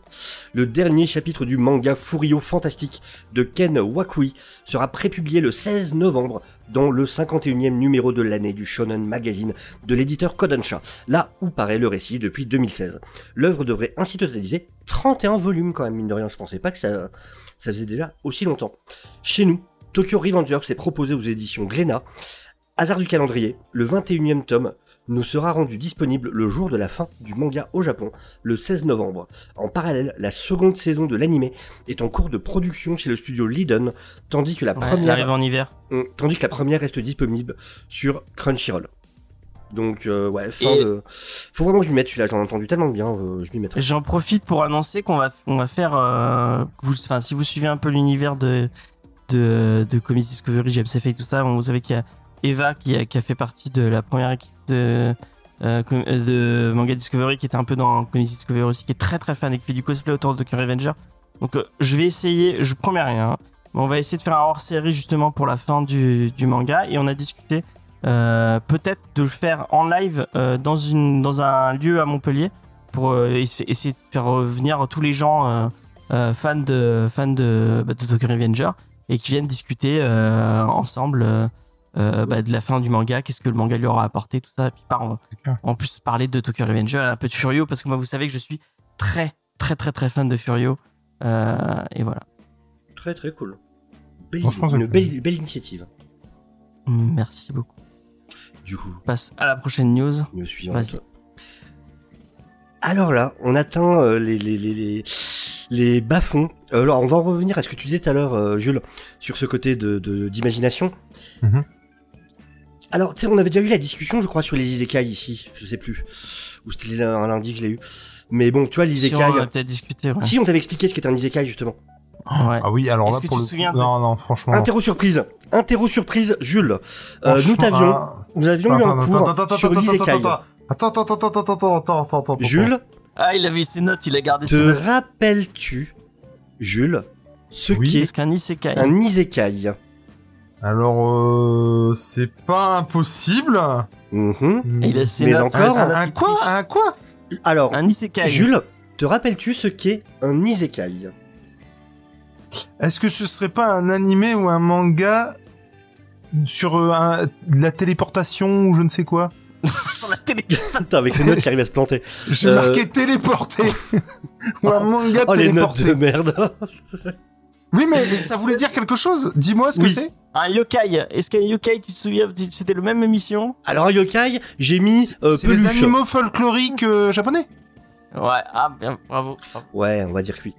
Le dernier chapitre du manga Furio Fantastique de Ken Wakui sera prépublié le 16 novembre dans le 51e numéro de l'année du Shonen Magazine de l'éditeur Kodansha, là où paraît le récit depuis 2016. L'œuvre devrait ainsi totaliser 31 volumes quand même, mine de rien, je pensais pas que ça, ça faisait déjà aussi longtemps. Chez nous, Tokyo Revengers est proposé aux éditions Glénat. Hasard du calendrier, le 21e tome nous sera rendu disponible le jour de la fin du manga au Japon, le 16 novembre. En parallèle, la seconde saison de l'anime est en cours de production chez le studio Liden, tandis que la Ouais, première arrive en hiver. Hum, Tandis que la première reste disponible sur Crunchyroll. Donc euh, ouais, fin Et- de... Faut vraiment que je m'y mette celui-là, j'en ai entendu tellement bien, euh, je m'y mettrai. J'en profite pour annoncer qu'on va, on va faire. euh, vous, enfin, si vous suivez un peu l'univers de, de, de Comics Discovery, GMCF et tout ça, vous savez qu'il y a Eva qui a, qui a fait partie de la première équipe de, euh, com- de Manga Discovery, qui était un peu dans Comics Discovery aussi, qui est très très fan et qui fait du cosplay autour de Tokyo Revenger. Donc euh, je vais essayer, je promets rien, hein, mais on va essayer de faire un hors série justement pour la fin du, manga et on a discuté euh, peut-être de le faire en live euh, dans, une, dans un lieu à Montpellier pour euh, essa- essayer de faire revenir tous les gens euh, euh, fans de, fans de, bah, Tokyo Revenger et qui viennent discuter euh, ensemble euh, bah, de la fin du manga, qu'est-ce que le manga lui aura apporté, tout ça. Et puis par, en, plus parler de Tokyo Revenger, un peu de Furio, parce que moi vous savez que je suis très très très très fan de Furio. Euh, et voilà. Très très cool. Belle, c'est une belle, belle initiative. Merci beaucoup. Du coup, On passe à la prochaine news. news suivante. Vas-y. Alors là, on atteint euh, les, les, les, les, les bas-fonds. Alors, on va en revenir à ce que tu disais tout à l'heure, euh, Jules, sur ce côté de de- d'imagination. Mhm. Alors, tu sais, on avait déjà eu la discussion, je crois, sur les isekai ici. Je sais plus. Ou c'était un lundi que je l'ai eu. Mais bon, tu vois, Si l'isekai... on va peut-être discuter. ouais. Si, on t'avait expliqué ce qu'était un isekai, justement. Ouais. Ah oui, alors Est-ce là que pour tu le te souviens coup, de- non non franchement. Interro surprise. Interro surprise, Jules. Euh, nous t'avions, ah, nous avions eu un cours attends, attends, sur attends, l'isekai. attends, Attends, attends, attends, attends, attends, attends, attends, attends. Jules, Ah, il avait ses notes, il a gardé ses te notes. rappelles-tu, Jules, ce Oui. qu'est Qu'est-ce qu'un isekai un isekai? Alors, euh, c'est pas impossible. Mhm. Il a ses Mais notes. encore, un, un quoi? Un quoi? Alors, Un isekai. Jules, te rappelles-tu ce qu'est un isekai? Est-ce que ce serait pas un animé ou un manga sur euh, un- de la téléportation ou je ne sais quoi? Sur la télé. Putain, avec ces notes qui arrivent à se planter. J'ai Euh, marqué téléporté ou un manga Oh, les notes téléporté. de merde. Oui, mais ça voulait dire quelque chose. Dis-moi ce que Oui. c'est. Un yokai. Est-ce qu'un yokai, tu te souviens, c'était le même émission? Alors, un yokai, j'ai mis euh, c'est des peluche. animaux folkloriques euh, japonais. Ouais, ah, bien, bravo. bravo. Ouais, on va dire que oui.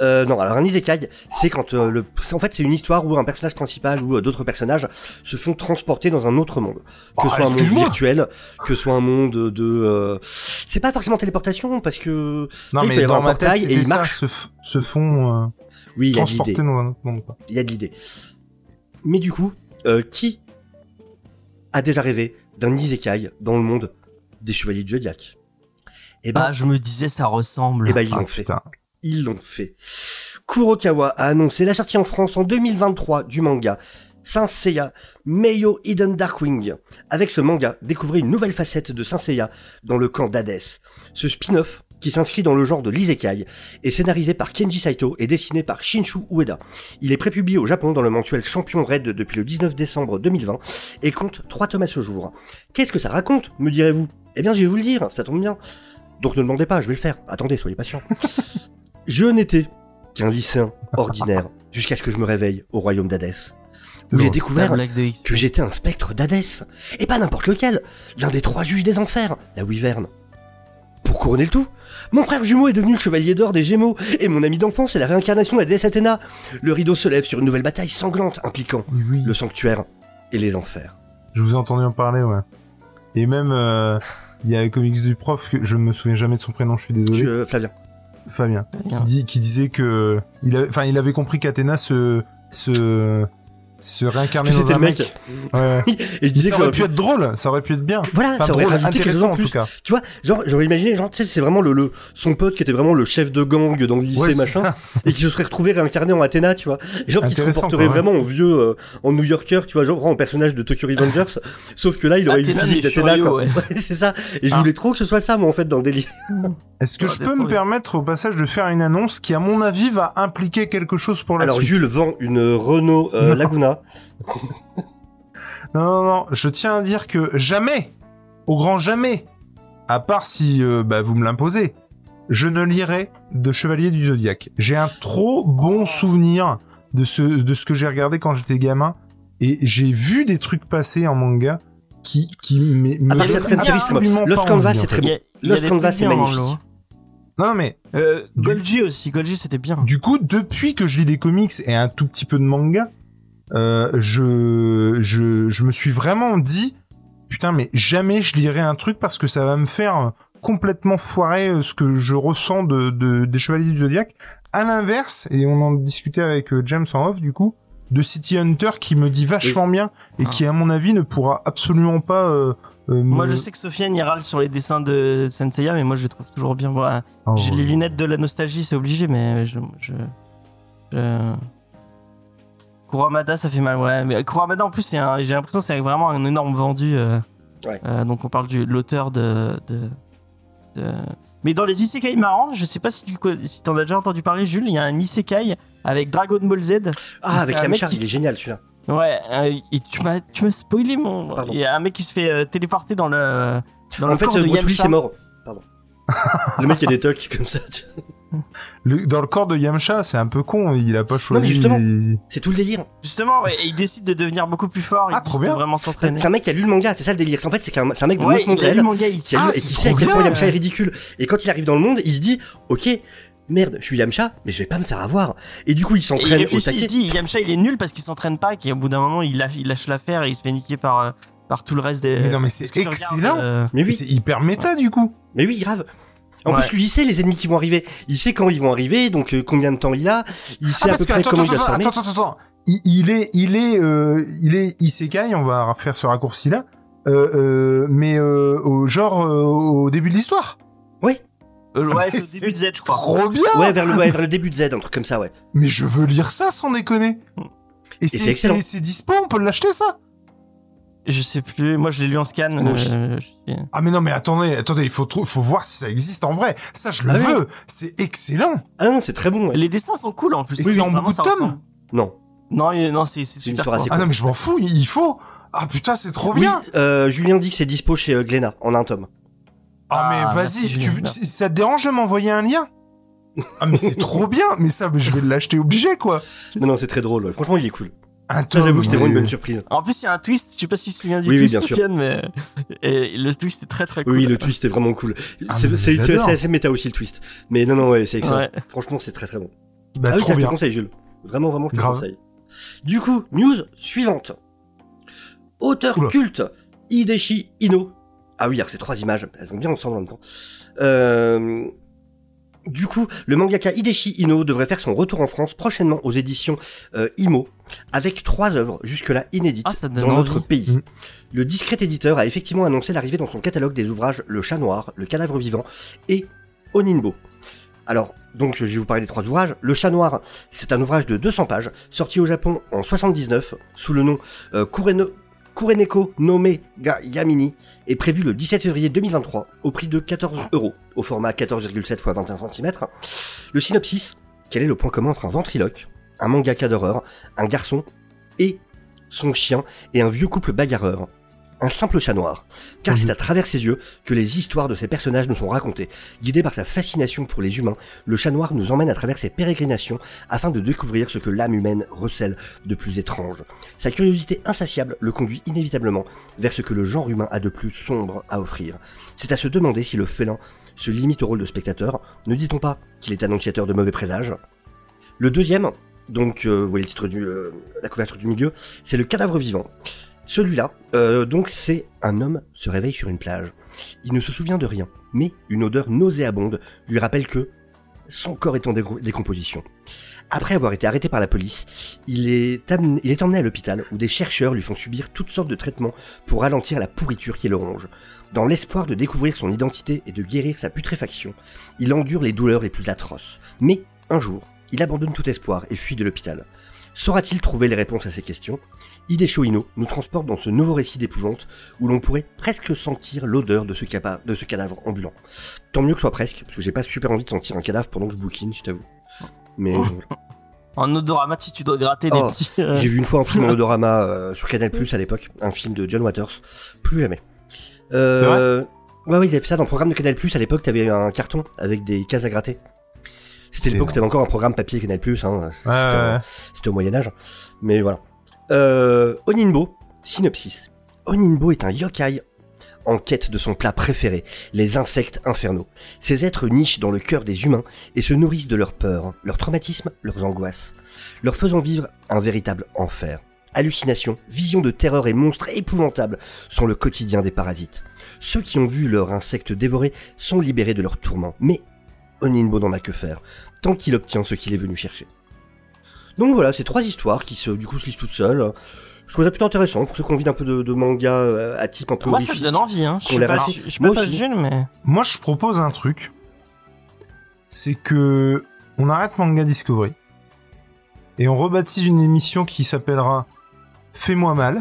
Euh, non, alors un isekai, c'est quand euh, le, en fait c'est une histoire où un personnage principal ou euh, d'autres personnages se font transporter dans un autre monde, que Oh, ce soit un monde virtuel, que ce soit un monde de, euh, c'est pas forcément téléportation parce que Non, mais dans ma tête, portail et c'était il ça, marche. se, f- se font euh, oui, il y a de transporter l'idée, dans un autre monde. quoi. il y a de l'idée. Mais du coup, euh, qui a déjà rêvé d'un isekai dans le monde des chevaliers du zodiaque Eh ben, Ah, je me disais, ça ressemble. eh ben ils Ah, l'ont fait. Ils l'ont fait. Kurokawa a annoncé la sortie en France en 2023 du manga Saint Seiya Meiyo Hidden Darkwing. Avec ce manga, découvrez une nouvelle facette de Saint Seiya dans le camp d'Hadès. Ce spin-off, qui s'inscrit dans le genre de l'isekai, est scénarisé par Kenji Saito et dessiné par Shinshu Ueda. Il est prépublié au Japon dans le mensuel Champion Red depuis le 19 décembre 2020 et compte 3 tomes à ce jour. Qu'est-ce que ça raconte, me direz-vous? Eh bien, je vais vous le dire, ça tombe bien. Donc ne demandez pas, je vais le faire. Attendez, soyez patient. je n'étais qu'un lycéen ordinaire jusqu'à ce que je me réveille au royaume d'Hadès. Où j'ai découvert que j'étais un spectre d'Hadès. Et pas n'importe lequel, l'un des trois juges des enfers, la Wyvern. Pour couronner le tout, mon frère jumeau est devenu le chevalier d'or des Gémeaux, et mon ami d'enfance est la réincarnation de la déesse Athéna. Le rideau se lève sur une nouvelle bataille sanglante impliquant Oui, oui. le sanctuaire et les enfers. Je vous ai entendu en parler, ouais. Et même, euh, il y a le comics du prof, que je ne me souviens jamais de son prénom, je suis désolé. Tu, euh, Flavien. Fabien. Qui, Bien. dit, qui disait que. Il il avait compris qu'Athéna se. se. Se réincarnait Que dans c'était un le mec. mec. Ouais. Et je disais ça que aurait pu être drôle, ça aurait pu être bien. Voilà, Enfin, ça aurait drôle, rajouté quelque chose intéressant en en tout cas. Tu vois, genre, j'aurais imaginé, genre, tu sais, c'est vraiment le, le, son pote qui était vraiment le chef de gang dans le lycée, Ouais, machin, ça. et qui se serait retrouvé réincarné en Athéna, tu vois. Et genre, qui se comporterait quoi, ouais. vraiment en vieux, euh, en New Yorker, tu vois, genre, en personnage de Tokyo Revengers. sauf que là, il aurait Athéna, une physique d'Athéna, quoi. ouais. C'est ça. Et je Ah. voulais trop que ce soit ça, moi, en fait, dans le délire. Est-ce que Ah, je peux me permettre au passage de faire une annonce qui, à mon avis, va impliquer quelque chose pour la Alors, Jules vend une Renault euh, Non. Non, non, non, je tiens à dire que jamais, au grand jamais, à part si euh, bah, vous me l'imposez, je ne lirai de Chevalier du Zodiaque. J'ai un trop bon souvenir de ce, de ce que j'ai regardé quand j'étais gamin, et j'ai vu des trucs passer en manga qui, qui séries, c'est absolument Lost Canvas, c'est très a Lost Canvas, c'est bien magnifique. hein. Non, mais Euh, Du- Golgi aussi, Golgi c'était bien. Du coup, depuis que je lis des comics et un tout petit peu de manga, euh, je, je, je me suis vraiment dit, putain, mais jamais je lirai un truc parce que ça va me faire complètement foirer euh, ce que je ressens de, de des Chevaliers du Zodiaque. À l'inverse, et on en discutait avec euh, James en off, du coup, de City Hunter qui me dit vachement bien et Ah. qui, à mon avis, ne pourra absolument pas. euh, euh, Moi me- je sais que Sofiane y râle sur les dessins de Senseiya, mais moi je trouve toujours bien. Voilà. Oh, J'ai les lunettes de la nostalgie, c'est obligé, mais je. je, je- Kuramada, ça fait mal, ouais. Mais Kuramada, en plus, un- j'ai l'impression que c'est vraiment un énorme vendu. euh, Ouais. euh, donc, on parle de l'auteur de, de, de- Mais dans les isekai marrants, je sais pas si tu si t'en as déjà entendu parler, Jules, il y a un isekai avec Dragon Ball Z. Ah, avec mec Yamcha, qui il est génial celui-là. Ouais, euh, et tu m'as, tu m'as spoilé mon. Pardon. Il y a un mec qui se fait téléporter dans le, dans En le fait, corps de Bruce c'est mort. Pardon. le mec, il a des tocs comme ça. Le- dans le corps de Yamcha, c'est un peu con, il a pas choisi. mais justement. C'est tout le délire. Justement, ouais, et il décide de devenir beaucoup plus fort. Ah, il trop bien. vraiment s'entraîner. C'est un mec qui a lu le manga, c'est ça le délire. En fait, c'est un mec de Ouais, notre monde il a lu réel, le manga, il qui Ah, et c'est qui sait à quel point Yamcha est ridicule. Et quand il arrive dans le monde, il se dit, ok, merde, je suis Yamcha, mais je vais pas me faire avoir. Et du coup, il Et il s'entraîne il taquet. se dit Yamcha il est nul parce qu'il s'entraîne pas, qu'au bout d'un moment il lâche, il lâche l'affaire et il se fait niquer par, euh, par tout le reste des. Mais non, mais c'est regardes, excellent. euh, Mais oui, C'est hyper méta du coup. mais oui, grave. En Ouais. plus, lui, il sait les ennemis qui vont arriver. Il sait quand ils vont arriver, donc euh, combien de temps il a. Il sait Ah à parce peu que près attends, comment attends, il va se attends, former. attends, attends, attends. Il, il est, il est, euh, il est isekai. On va refaire ce raccourci là. Euh, euh, mais euh, au genre euh, au début de l'histoire. euh, ouais, c'est au début de Z, je crois. Trop bien. Ouais, vers le, ouais, vers le début de Z, un truc comme ça, ouais. Mais je veux lire ça sans déconner. Et c'est c'est excellent. c'est- c'est dispo, on peut l'acheter ça. Je sais plus, moi je l'ai lu en scan. Aussi. euh, je Ah mais non mais attendez, attendez, il faut faut voir si ça existe en vrai. Ça je le Ah oui. veux. C'est excellent. Ah non, c'est très bon, ouais. Les dessins sont cool en plus. Et c'est en beaucoup de tomes. Non. Non, non, c'est c'est C'est une super. assez Ah non mais je m'en fous, il faut. Ah putain c'est trop Oui, bien. euh, Julien dit que c'est dispo chez euh, Glénat, en un tome. Ah, mais Ah, vas-y, Julien. si ça te dérange de m'envoyer un lien? Ah mais c'est trop bien, mais ça je vais l'acheter obligé quoi. Non, non, c'est très drôle. ouais. Franchement, il est cool. Un tome, j'avoue que c'était vraiment une bonne surprise. En plus, il y a un twist. Je sais pas si tu te souviens du Oui, oui, twist, bien sûr. Sofiane, mais et le twist est très très cool. Oui, le twist est vraiment cool. Ah, c'est mais c'est- c'est- j'adore. c'est assez méta aussi le twist. Mais non, non, ouais, c'est excellent. Ouais. Franchement, c'est très très bon. Bah, ah oui, ça je te conseille, Jules. Vraiment, vraiment, je te Grave. conseille. Du coup, news suivante. Auteur Oula. culte, Hideshi Ino. Ah oui, alors ces trois images, elles vont bien ensemble en même temps. Euh... Du coup, le mangaka Hideshi Ino devrait faire son retour en France prochainement aux éditions euh, Imo, avec trois œuvres jusque-là inédites Ah, dans notre envie. pays. Mm. Le discret éditeur a effectivement annoncé l'arrivée dans son catalogue des ouvrages Le Chat Noir, Le Cadavre Vivant et Oninbo. Alors, donc je vais vous parler des trois ouvrages. Le Chat Noir, c'est un ouvrage de 200 pages, sorti au Japon en 79, sous le nom euh, Kureno- Kureneko Nome ga Yamini, et prévu le 17 février 2023, au prix de 14 euros, au format 14,7 x 21 cm. Le synopsis, quel est le point commun entre un ventriloque, un mangaka d'horreur, un garçon et son chien et un vieux couple bagarreur? Un simple chat noir, car Mhm. c'est à travers ses yeux que les histoires de ces personnages nous sont racontées. Guidé par sa fascination pour les humains, le chat noir nous emmène à travers ses pérégrinations afin de découvrir ce que l'âme humaine recèle de plus étrange. Sa curiosité insatiable le conduit inévitablement vers ce que le genre humain a de plus sombre à offrir. C'est à se demander si le félin se limite au rôle de spectateur. Ne dit-on pas qu'il est annonciateur de mauvais présages? Le deuxième, donc euh, vous voyez le titre du, euh, la couverture du milieu, c'est le cadavre vivant. Celui-là, euh, donc c'est un homme se réveille sur une plage. Il ne se souvient de rien, mais une odeur nauséabonde lui rappelle que son corps est en décomposition. Après avoir été arrêté par la police, il est, amené- il est emmené à l'hôpital où des chercheurs lui font subir toutes sortes de traitements pour ralentir la pourriture qui le ronge. Dans l'espoir de découvrir son identité et de guérir sa putréfaction, il endure les douleurs les plus atroces. Mais un jour, il abandonne tout espoir et fuit de l'hôpital. Saura-t-il trouver les réponses à ces questions? Hidesho Ino nous transporte dans ce nouveau récit d'épouvante où l'on pourrait presque sentir l'odeur de, ce capa- de ce cadavre ambulant. Tant mieux que ce soit presque, parce que j'ai pas super envie de sentir un cadavre pendant que je bouquine, je t'avoue. Mais Oh. voilà. En odorama, si tu dois gratter des Oh, petits. euh, j'ai vu une fois un film en odorama euh, sur Canal Plus à l'époque, un film de John Waters. Plus jamais. Euh, ouais, ouais, ils avaient fait ça dans le programme de Canal Plus à l'époque. T'avais un carton avec des cases à gratter. C'était l'époque où t'avais encore un programme papier Canal Plus. Hein. C'était ouais, ouais. au Moyen Âge. Mais voilà. Euh, Oninbo, synopsis. Oninbo est un yokai en quête de son plat préféré, les insectes infernaux. Ces êtres nichent dans le cœur des humains et se nourrissent de leurs peurs, leurs traumatismes, leurs angoisses, leur faisant vivre un véritable enfer. Hallucinations, visions de terreur et monstres épouvantables sont le quotidien des parasites. Ceux qui ont vu leur insecte dévoré sont libérés de leurs tourments, mais Oninbo n'en a que faire, tant qu'il obtient ce qu'il est venu chercher. Donc voilà, c'est trois histoires qui se, du coup, se lisent toutes seules. Je trouve ça plutôt intéressant pour ceux qui ont envie d'un peu de, de manga euh, à type un peu Moi, ça me donne envie. Hein. Je suis l'a pas, je je pas. Jules, mais. Moi, je propose un truc. C'est que on arrête Manga Discovery. et on rebaptise une émission qui s'appellera Fais-moi mal.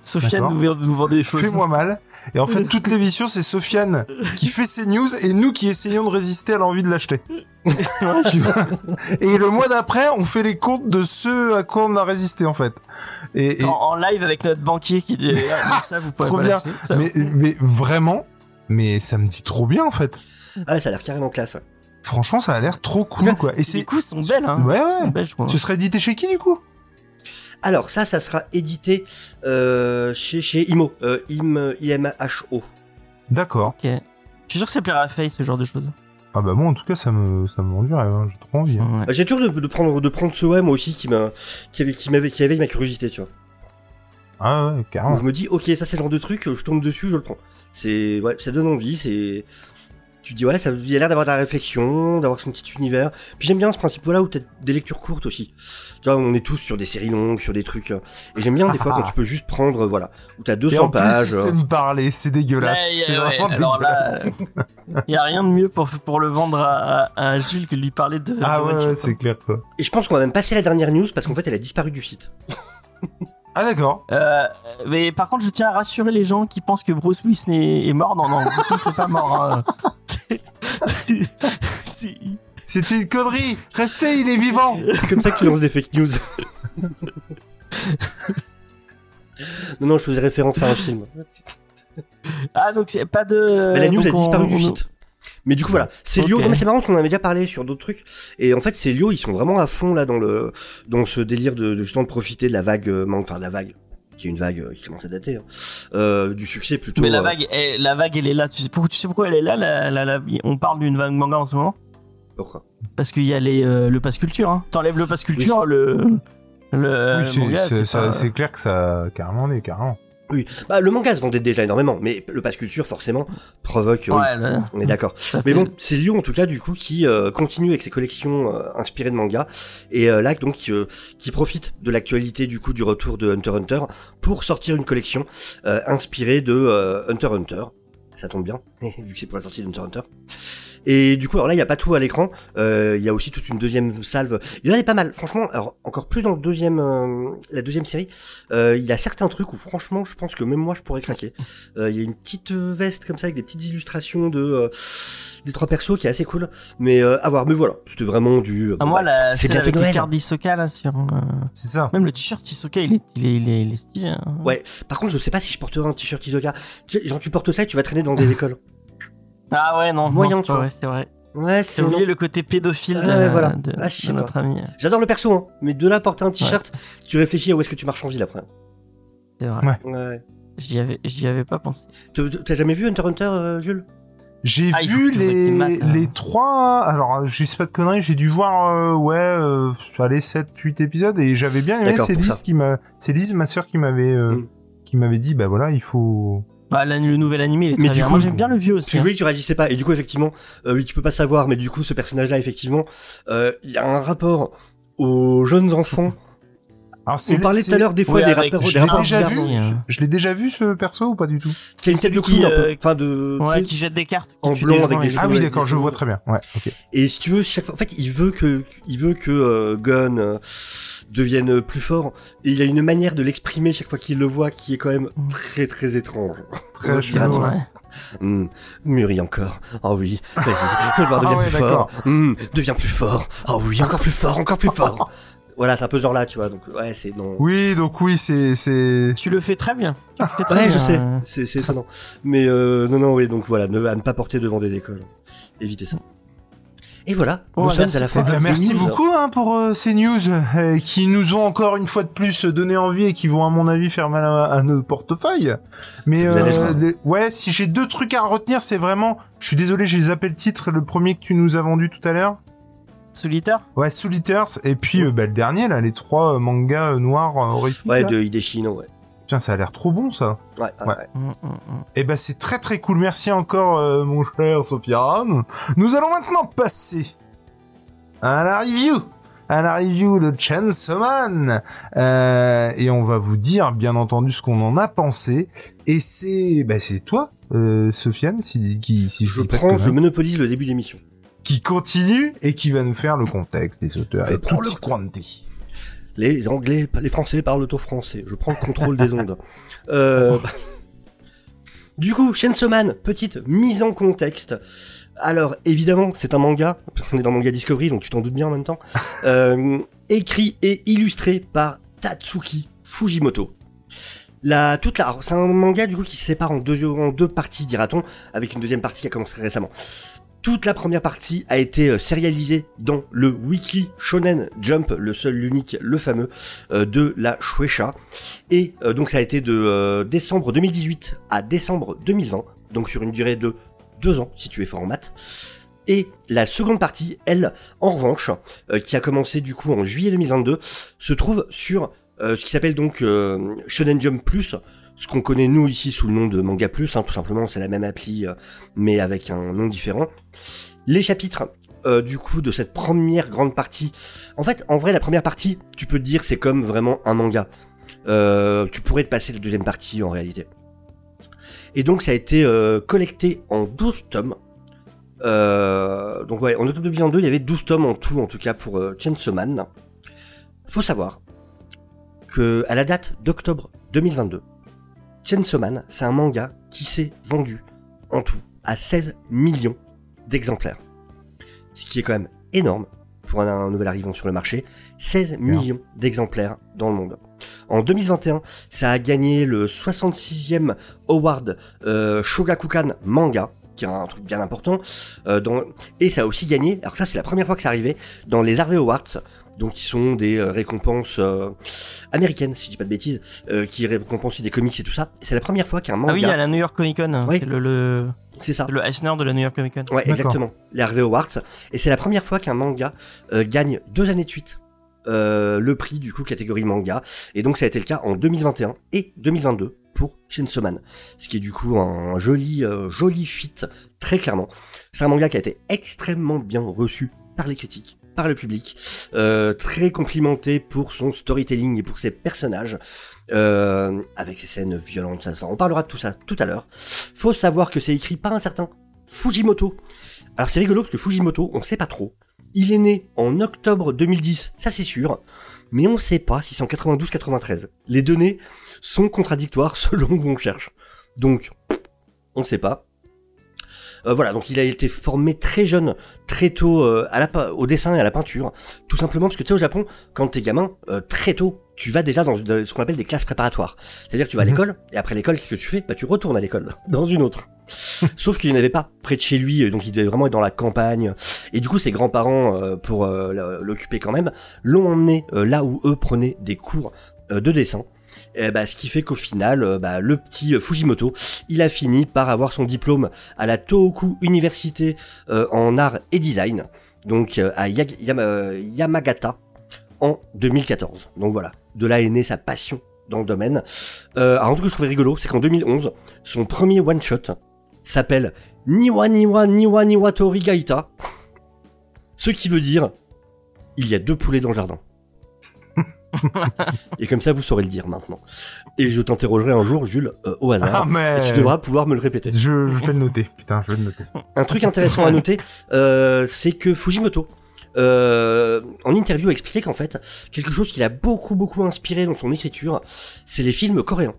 Sofiane D'accord. nous vendre des choses. Fais-moi mal. Et en fait, toute l'émission, c'est Sofiane qui fait ses news et nous qui essayons de résister à l'envie de l'acheter. Et le mois d'après, on fait les comptes de ceux à quoi on a résisté, en fait. Et, et- En, en live avec notre banquier qui dit Ah, ça vous pouvez Trop pas bien. Ça, mais, mais vraiment, mais ça me dit trop bien, en fait. Ah, ça a l'air carrément classe. ouais. Franchement, ça a l'air trop cool, quoi. Et Et c'est, du coup, ils sont belles, hein. Ouais, ouais. sont belles, je crois. ce serait édité chez qui, du coup? Alors, ça, ça sera édité euh, chez, chez IMO. Euh, IM, IMHO. D'accord. Ok. Je suis sûr que ça plairait à Faye, ce genre de choses. Ah bah moi, en tout cas, ça me, ça me rend du rêve, hein. J'ai trop envie. hein. Ouais. J'ai toujours de, de prendre, de prendre ce ouais, moi aussi, qui m'a, qui avait, qui m'avait, qui éveille ma curiosité, tu vois. Ah ouais, Où carrément. je me dis, ok, ça c'est le genre de truc, je tombe dessus, je le prends. C'est, ouais, ça donne envie, c'est, tu te dis, ouais, ça il a l'air d'avoir de la réflexion, d'avoir son petit univers. Puis j'aime bien ce principe-là où t'as des lectures courtes aussi. Tu vois, on est tous sur des séries longues, sur des trucs. euh, Et j'aime bien des fois quand tu peux juste prendre, voilà, où t'as Et 200 en plus, pages. euh, sait me parler, c'est dégueulasse. Ouais, c'est ouais, vraiment alors là, dégueulasse. il y a rien de mieux pour, pour le vendre à, à, à Jules que de lui parler de. Ah de ouais, c'est clair, quoi. Et je pense qu'on va même passer la dernière news parce qu'en fait elle a disparu du site. Ah d'accord. Euh, mais par contre, je tiens à rassurer les gens qui pensent que Bruce Willis est mort. Non, non, Bruce Willis n'est pas mort. hein. C'est- C'était une connerie. Restez, il est vivant. C'est comme ça qu'ils lancent des fake news. non, non, je faisais référence à un film. Ah, donc c'est pas de. Mais la news donc a disparu on- du on- site. Mais du coup voilà, Célio, Ok. non mais c'est marrant parce qu'on en avait déjà parlé sur d'autres trucs. Et en fait Célio, ils sont vraiment à fond là dans le dans ce délire de, de justement de profiter de la vague, euh, enfin de la vague, qui est une vague euh, qui commence à dater, hein. euh, du succès plutôt. Mais la euh, vague, elle, la vague, elle est là. Tu sais, pourquoi, tu sais pourquoi elle est là la, la- la- On parle d'une vague manga en ce moment? Pourquoi Parce qu'il y a les, euh, le pass culture. Hein. T'enlèves le pass culture, le. Le Oui, c'est- manga, c'est c'est ça- pas- c'est clair que ça carrément est carrément. Bah le manga se vendait déjà énormément, mais le pass culture forcément provoque. oui, Ouais, le- on est d'accord. ça Mais fait- bon, c'est Lyon en tout cas du coup qui euh, continue avec ses collections euh, inspirées de manga et euh, là donc euh, qui profite de l'actualité du coup du retour de Hunter x Hunter pour sortir une collection euh, inspirée de euh, Hunter x Hunter. Ça tombe bien vu que c'est pour la sortie de Hunter x Hunter. Et du coup, alors là, il n'y a pas tout à l'écran. Euh, Il y a aussi toute une deuxième salve. Il y en a pas mal. Franchement, alors encore plus dans le deuxième, euh, la deuxième série. euh, il y a certains trucs où franchement, je pense que même moi, je pourrais craquer. Euh, Il y a une petite veste comme ça avec des petites illustrations de euh, des trois persos qui est assez cool. Mais euh, à voir. Mais voilà, c'était vraiment du. euh, Ah, moi, bah, la c'est celle bientôt avec les cartes d'Isoka là sur. euh, C'est ça. Même le t-shirt Isoka, il est, il est, il est, il est stylé. hein. Ouais. Par contre, je sais pas si je porterai un t-shirt Isoka. Tu sais, genre, tu portes ça et tu vas traîner dans des écoles. Ah ouais, non, Moyen, non, tu c'est pas vois. vrai, c'est vrai. Ouais, J'ai c'est oublié le côté pédophile Ah de, ouais, voilà. de, Ah, notre ami. J'adore le perso, hein. Mais de là porter un t-shirt, tu réfléchis à où est-ce que tu marches en ville après. C'est vrai. Ouais. Ouais. J'y avais, j'y avais pas pensé. T'as- T'as jamais vu Hunter x Hunter, euh, Jules? J'ai Ah, vu les, hein. les trois. Alors, je sais pas de conneries, j'ai dû voir, euh, ouais, euh, allez, 7, 8 épisodes et j'avais bien aimé. C'est Lise qui m'a, c'est Lise, ma sœur, qui m'avait, euh, Mm. qui m'avait dit, bah voilà, il faut. Bah, la- le nouvel animé, il est Mais très du bien. coup, j'aime bien le vieux Tu aussi. hein. voulais que tu réagissais pas. Et du coup, effectivement, euh, oui, tu peux pas savoir, mais du coup, ce personnage-là, effectivement, euh, il y a un rapport aux jeunes enfants. Alors, c'est On parlait c'est- tout à l'heure des fois Oui, des rappeurs, je des l'ai rapports déjà vu. hein. Je l'ai déjà vu ce perso ou pas du tout? C'est une tête de qui, clown un peu. euh, Enfin, de. tu Ouais, sais, qui jette des cartes. en blanc des avec gens des. Ah oui, d'accord, je vois très bien. Ouais, ok. Et si tu veux, chaque fois, en fait, il veut que, il veut que euh, Gunn euh, devienne plus fort. Et il a une manière de l'exprimer chaque fois qu'il le voit qui est quand même Mm. très très étrange. Très chelou, Ouais. mûris encore. Oh oui, vas-y, Ah deviens ouais, plus fort. Hum, deviens plus fort. Oh oui, encore plus fort, encore plus fort. voilà, c'est un peu ce genre là, tu vois. Donc ouais, c'est non. Oui, donc oui, c'est, c'est. Tu le fais très bien. Tu le fais très Ouais, je bien, sais, c'est c'est étonnant. Mais euh, non, non, oui, donc voilà, ne, à ne pas porter devant des écoles. Évitez ça. Et voilà, Bon, nous bah, sommes merci à la fin. De merci news. beaucoup hein, pour euh, ces news euh, qui nous ont encore une fois de plus donné envie et qui vont à mon avis faire mal à, à nos portefeuilles. Mais euh, les- ouais, si j'ai deux trucs à retenir, c'est vraiment. Je suis désolé, j'ai zappé le titre, le premier que tu nous as vendu tout à l'heure. Solitaire Ouais, Eaters et puis euh, bah, le dernier là, les trois euh, mangas euh, noirs euh, horrifiques. Ouais, de Hideshino, ouais. Tiens, ça a l'air trop bon ça. Ouais, ouais. Mm, mm, mm. Eh ben c'est très très cool. Merci encore euh, mon cher Sofiane. Nous allons maintenant passer à la review. À la review de Chainsaw Man. Euh, et on va vous dire bien entendu ce qu'on en a pensé. Et c'est bah, c'est toi, euh, Sofiane, si, qui, si je, prends, je monopolise le début de l'émission. qui continue et qui va nous faire le contexte des auteurs Je et tout le quanti. Les Anglais, les Français parlent au français. Je prends le contrôle des ondes. Euh, du coup, Chainsaw Man, petite mise en contexte. Alors, évidemment, c'est un manga. On est dans Manga Discovery, donc tu t'en doutes bien en même temps. Euh, écrit et illustré par Tatsuki Fujimoto. La, toute la, c'est un manga du coup qui se sépare en deux, en deux parties, dira-t-on, avec une deuxième partie qui a commencé récemment. Toute la première partie a été euh, sérialisée dans le Weekly Shonen Jump, le seul, l'unique, le fameux, euh, de la Shueisha. Et euh, donc ça a été de décembre 2018 à décembre 2020, donc sur une durée de deux ans, si tu es fort en maths. Et la seconde partie, elle, en revanche, qui a commencé du coup en juillet 2022, se trouve sur ce qui s'appelle donc Shonen Jump Plus, ce qu'on connaît nous ici sous le nom de Manga Plus, hein, tout simplement, c'est la même appli, euh, mais avec un nom différent. Les chapitres, euh, du coup, de cette première grande partie, en fait, en vrai, la première partie, tu peux te dire, c'est comme vraiment un manga. Euh, tu pourrais te passer la deuxième partie en réalité. Et donc, ça a été collecté en 12 tomes. Donc ouais, en octobre 2022, il y avait 12 tomes en tout, en tout cas pour Chainsaw Man. Faut savoir que à la date d'octobre 2022, Chainsaw Man, c'est un manga qui s'est vendu en tout à 16 millions d'exemplaires. Ce qui est quand même énorme pour un, un nouvel arrivant sur le marché. 16 millions d'exemplaires dans le monde. En 2021, ça a gagné le 66e award euh, Shogakukan Manga, qui est un truc bien important. euh, dans- et ça a aussi gagné, alors ça c'est la première fois que ça arrivait, dans les Harvey Awards, donc qui sont des euh, récompenses euh, américaines, si je dis pas de bêtises, euh, qui récompensent aussi des comics et tout ça. Et c'est la première fois qu'un manga... Ah oui, à la New York Comic Con. Oui. C'est le, le, c'est ça. le Eisner de la New York Comic Con. Ouais, exactement. Les Harvey Awards. Et c'est la première fois qu'un manga euh, gagne deux années de suite euh, le prix du coup catégorie manga. Et donc ça a été le cas en 2021 et 2022 pour Chainsaw Man. Ce qui est du coup un joli, euh, joli fit, très clairement. C'est un manga qui a été extrêmement bien reçu par les critiques, par le public, euh, très complimenté pour son storytelling et pour ses personnages, euh, avec ses scènes violentes. Enfin, on parlera de tout ça tout à l'heure. Faut savoir que c'est écrit par un certain Fujimoto. Alors c'est rigolo parce que Fujimoto, on sait pas trop. Il est né en octobre 2010, ça c'est sûr, mais on sait pas si c'est en 92-93. Les données sont contradictoires selon où on cherche. Donc, on ne sait pas. Euh, voilà, donc il a été formé très jeune, très tôt euh, à la, pe- au dessin et à la peinture, tout simplement parce que tu sais au Japon, quand t'es gamin, euh, très tôt, tu vas déjà dans ce qu'on appelle des classes préparatoires. C'est-à-dire que tu vas à Mhm. l'école, et après l'école, qu'est-ce que tu fais? Bah tu retournes à l'école, dans une autre. Sauf qu'il n'y en avait pas près de chez lui, donc il devait vraiment être dans la campagne. Et du coup, ses grands-parents, euh, pour l'occuper quand même, l'ont emmené là où eux prenaient des cours de dessin. Et bah, ce qui fait qu'au final, euh, bah, le petit euh, Fujimoto, il a fini par avoir son diplôme à la Tohoku Université euh, en art et design, donc à Yamagata, en 2014. Donc voilà, de là est née sa passion dans le domaine. Alors, un truc que je trouvais rigolo, c'est qu'en 2011, son premier one-shot s'appelle Niwa Niwa Niwa Niwa Tori Gaita, ce qui veut dire il y a deux poulets dans le jardin. Et comme ça, vous saurez le dire maintenant. Et je t'interrogerai un jour, Jules, euh, au hasard. Ah, mais. Et tu devras pouvoir me le répéter. Je, je vais le noter. Putain, je vais le noter. Un truc intéressant à noter, euh, c'est que Fujimoto, euh, en interview, a expliqué qu'en fait, quelque chose qui l'a beaucoup beaucoup inspiré dans son écriture, c'est les films coréens.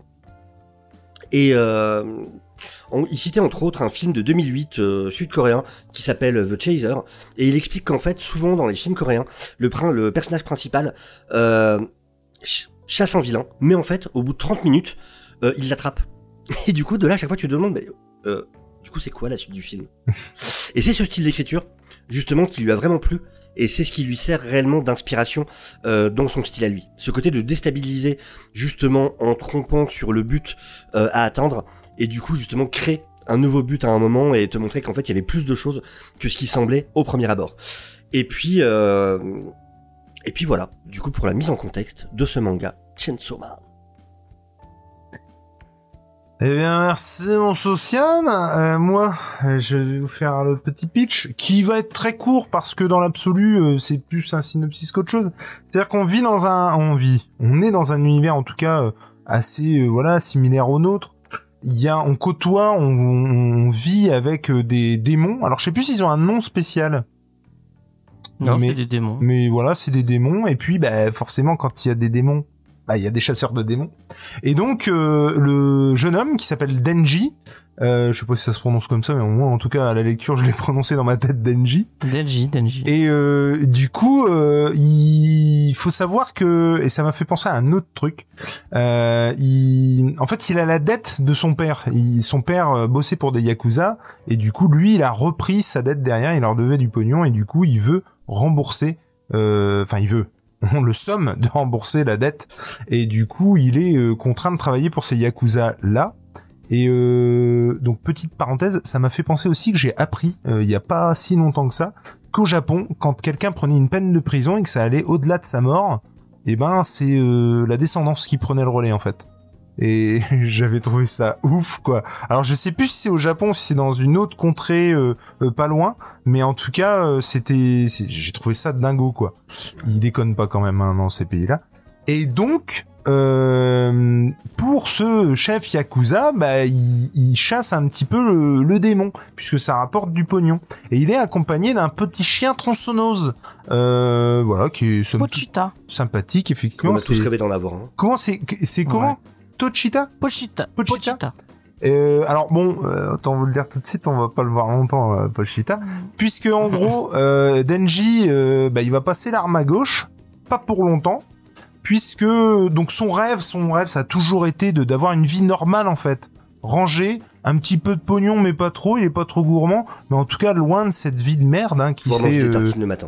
Et euh, on- il citait entre autres un film de 2008 euh, sud-coréen qui s'appelle The Chaser, et il explique qu'en fait, souvent dans les films coréens, le, personnage principal euh, ch- chasse un vilain, mais en fait, au bout de 30 minutes, euh, il l'attrape. Et du coup, de là, à chaque fois, tu te demandes, mais, euh, du coup, c'est quoi la suite du film? Et c'est ce style d'écriture, justement, qui lui a vraiment plu. Et c'est ce qui lui sert réellement d'inspiration euh, dans son style à lui. Ce côté de déstabiliser, justement, en trompant sur le but euh, à atteindre, et du coup, justement, créer un nouveau but à un moment et te montrer qu'en fait, il y avait plus de choses que ce qui semblait au premier abord. Et puis, euh, et puis voilà, du coup, pour la mise en contexte de ce manga, Chainsaw Man. Eh bien, merci mon Sociane. Euh, moi, euh, je vais vous faire le petit pitch qui va être très court parce que dans l'absolu, euh, c'est plus un synopsis qu'autre chose. C'est-à-dire qu'on vit dans un, on vit, on est dans un univers en tout cas assez, voilà, similaire au nôtre. Il y a, on côtoie, on, on vit avec euh, des démons. Alors, je sais plus s'ils ont un nom spécial. Non, mais- c'est des démons. Mais voilà, c'est des démons. Et puis, bah, forcément, quand il y a des démons, bah, il y a des chasseurs de démons. Et donc, euh, le jeune homme qui s'appelle Denji, euh, je sais pas si ça se prononce comme ça, mais au moins, en tout cas, à la lecture, je l'ai prononcé dans ma tête Denji. Denji, Denji. Et euh, du coup, euh, il faut savoir que, et ça m'a fait penser à un autre truc. Euh, il, en fait, il a la dette de son père. Il, son père euh, bossait pour des yakuza, et du coup, lui, il a repris sa dette derrière. Il leur devait du pognon, et du coup, il veut rembourser. euh, Enfin, il veut. On le somme de rembourser la dette, et du coup, il est euh, contraint de travailler pour ces yakuza là. Et euh, donc petite parenthèse, ça m'a fait penser aussi que j'ai appris euh, il y a pas si longtemps que ça qu'au Japon, quand quelqu'un prenait une peine de prison et que ça allait au-delà de sa mort, eh ben c'est euh, la descendance qui prenait le relais en fait. Et j'avais trouvé ça ouf quoi. Alors je sais plus si c'est au Japon, si c'est dans une autre contrée euh, euh, pas loin, mais en tout cas euh, c'était, j'ai trouvé ça dingo quoi. Ils déconnent pas quand même hein, dans ces pays-là. Et donc euh, pour ce chef yakuza, bah il, il chasse un petit peu le, le démon puisque ça rapporte du pognon. Et il est accompagné d'un petit chien tronçonneuse, euh, voilà, qui est Pochita. sympathique effectivement. On a tous C'est- rêvé d'en avoir un. Comment c'est, c'est comment Tochita Pochita. Pochita. Pochita. euh, alors bon, euh, autant vous le dire tout de suite, on va pas le voir longtemps, euh, Pochita, puisque en gros, euh, Denji, euh, bah, il va passer l'arme à gauche, pas pour longtemps, puisque donc son rêve, son rêve, ça a toujours été de d'avoir une vie normale en fait, rangée, un petit peu de pognon mais pas trop, il est pas trop gourmand, mais en tout cas loin de cette vie de merde hein, qui Pouvoir manger s'est des euh, tartines le matin.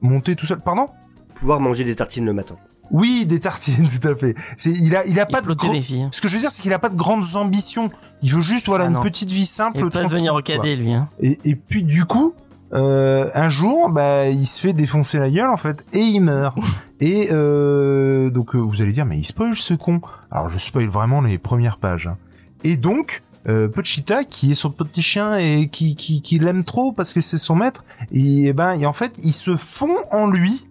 montée tout seul. Pardon? Pouvoir manger des tartines le matin. Oui, des tartines, tout à fait. C'est, il a, il a Il pas de gros- les filles. Ce que je veux dire, c'est qu'il a pas de grandes ambitions. Il veut juste, voilà, Ah une petite vie simple. Il peut pas devenir au cadet, lui. Hein. Et, et puis du coup, euh, un jour, bah, il se fait défoncer la gueule en fait, et il meurt. et euh, donc euh, vous allez dire, mais il spoil ce con. Alors je spoil vraiment les premières pages. hein. Et donc. Euh, Pochita, qui est son petit chien et qui, qui, qui l'aime trop parce que c'est son maître, et, eh ben, et en fait, il se fond en lui,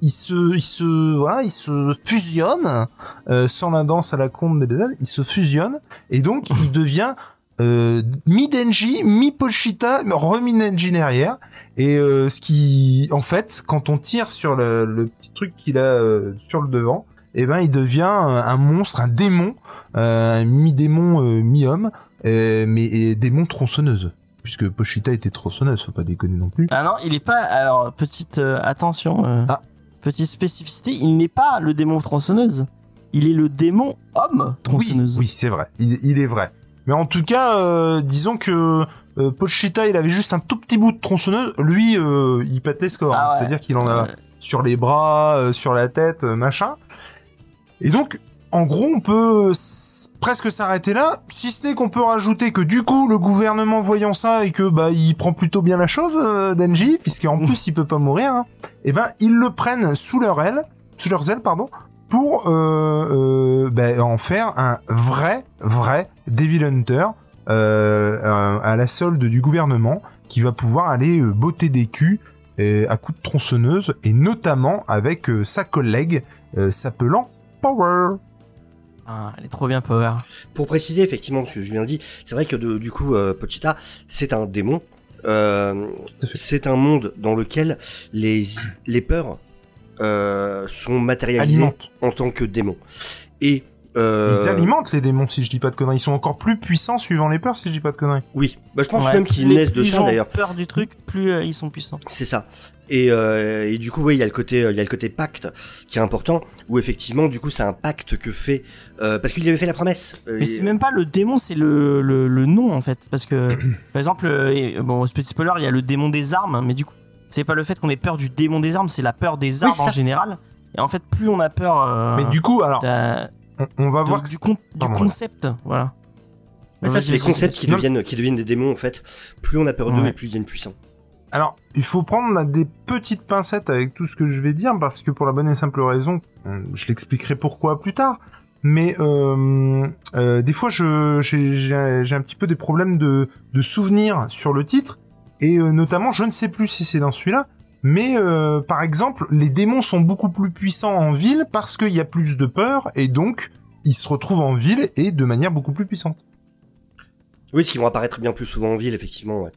il se, il se, voilà, il se fusionne, euh, sans la danse à la combe des BZ, il se fusionne, et donc il devient euh, mi-Denji, mi-Pochita, remi-Denji derrière. Et euh, ce qui, en fait, quand on tire sur le, le petit truc qu'il a euh, sur le devant, eh ben, il devient un, monstre, un démon, un mi-démon, mi-homme, mais et démon tronçonneuse. Puisque Pochita était tronçonneuse, faut pas déconner non plus. Ah non, il est pas. Alors, petite attention. Ah. Petite spécificité, il n'est pas le démon tronçonneuse. Il est le démon homme Oui, tronçonneuse. oui, c'est vrai. Il, il est vrai. Mais en tout cas, euh, disons que euh, Pochita, il avait juste un tout petit bout de tronçonneuse. Lui, euh, il pète les scores. Ah hein. ouais. C'est-à-dire qu'il en a sur les bras, euh, sur la tête, euh, machin. Et donc, en gros, on peut presque s'arrêter là, si ce n'est qu'on peut rajouter que du coup, le gouvernement voyant ça et que bah il prend plutôt bien la chose, euh, Denji, puisqu'en plus il peut pas mourir, hein, et ben ils le prennent sous leur aile, sous leurs ailes, pardon, pour euh, euh, ben, en faire un vrai, vrai Devil Hunter euh, à la solde du gouvernement qui va pouvoir aller euh, botter des culs euh, à coups de tronçonneuse et notamment avec euh, sa collègue euh, s'appelant Power. ah, elle est trop bien, Power. Pour préciser effectivement ce que je viens de dire, c'est vrai que de- du coup euh, Pochita, c'est un démon. Euh, c'est un monde dans lequel les les peurs euh, sont matérialisées Alimente. en tant que démons. Et euh, Ils alimentent les démons si je dis pas de conneries. Ils sont encore plus puissants suivant les peurs si je dis pas de conneries. Oui, bah, je pense Ouais, même qu'ils plus- naissent de plus ça d'ailleurs. peur du truc, plus euh, ils sont puissants. C'est ça. Et, euh, et du coup, oui, il y a le côté, il y a le côté pacte qui est important, où effectivement, du coup, c'est un pacte que fait, euh, parce qu'il avait fait la promesse. Euh, Mais et- c'est même pas le démon, c'est le, le, le nom en fait. Parce que, par exemple, euh, et, bon, ce petit spoiler, il y a le démon des armes, mais du coup, c'est pas le fait qu'on ait peur du démon des armes, c'est la peur des armes en général. Et en fait, plus on a peur euh, Mais du coup, alors, on, on va de- voir que du, con- du Pardon, concept, voilà. Mais ça, Vas-y, c'est les concepts qui deviennent, qui deviennent des démons en fait. Plus on a peur d'eux, Ouais. et plus ils deviennent puissants. Alors, il faut prendre des petites pincettes avec tout ce que je vais dire, parce que pour la bonne et simple raison, je l'expliquerai pourquoi plus tard, mais euh, euh, des fois, je- j'ai j'ai- j'ai un petit peu des problèmes de, de souvenirs sur le titre, et euh, notamment, je ne sais plus si c'est dans celui-là, mais euh, par exemple, les démons sont beaucoup plus puissants en ville parce qu'il y a plus de peur, et donc, ils se retrouvent en ville et de manière beaucoup plus puissante. Oui, parce qu'ils vont apparaître bien plus souvent en ville, effectivement. Ouais.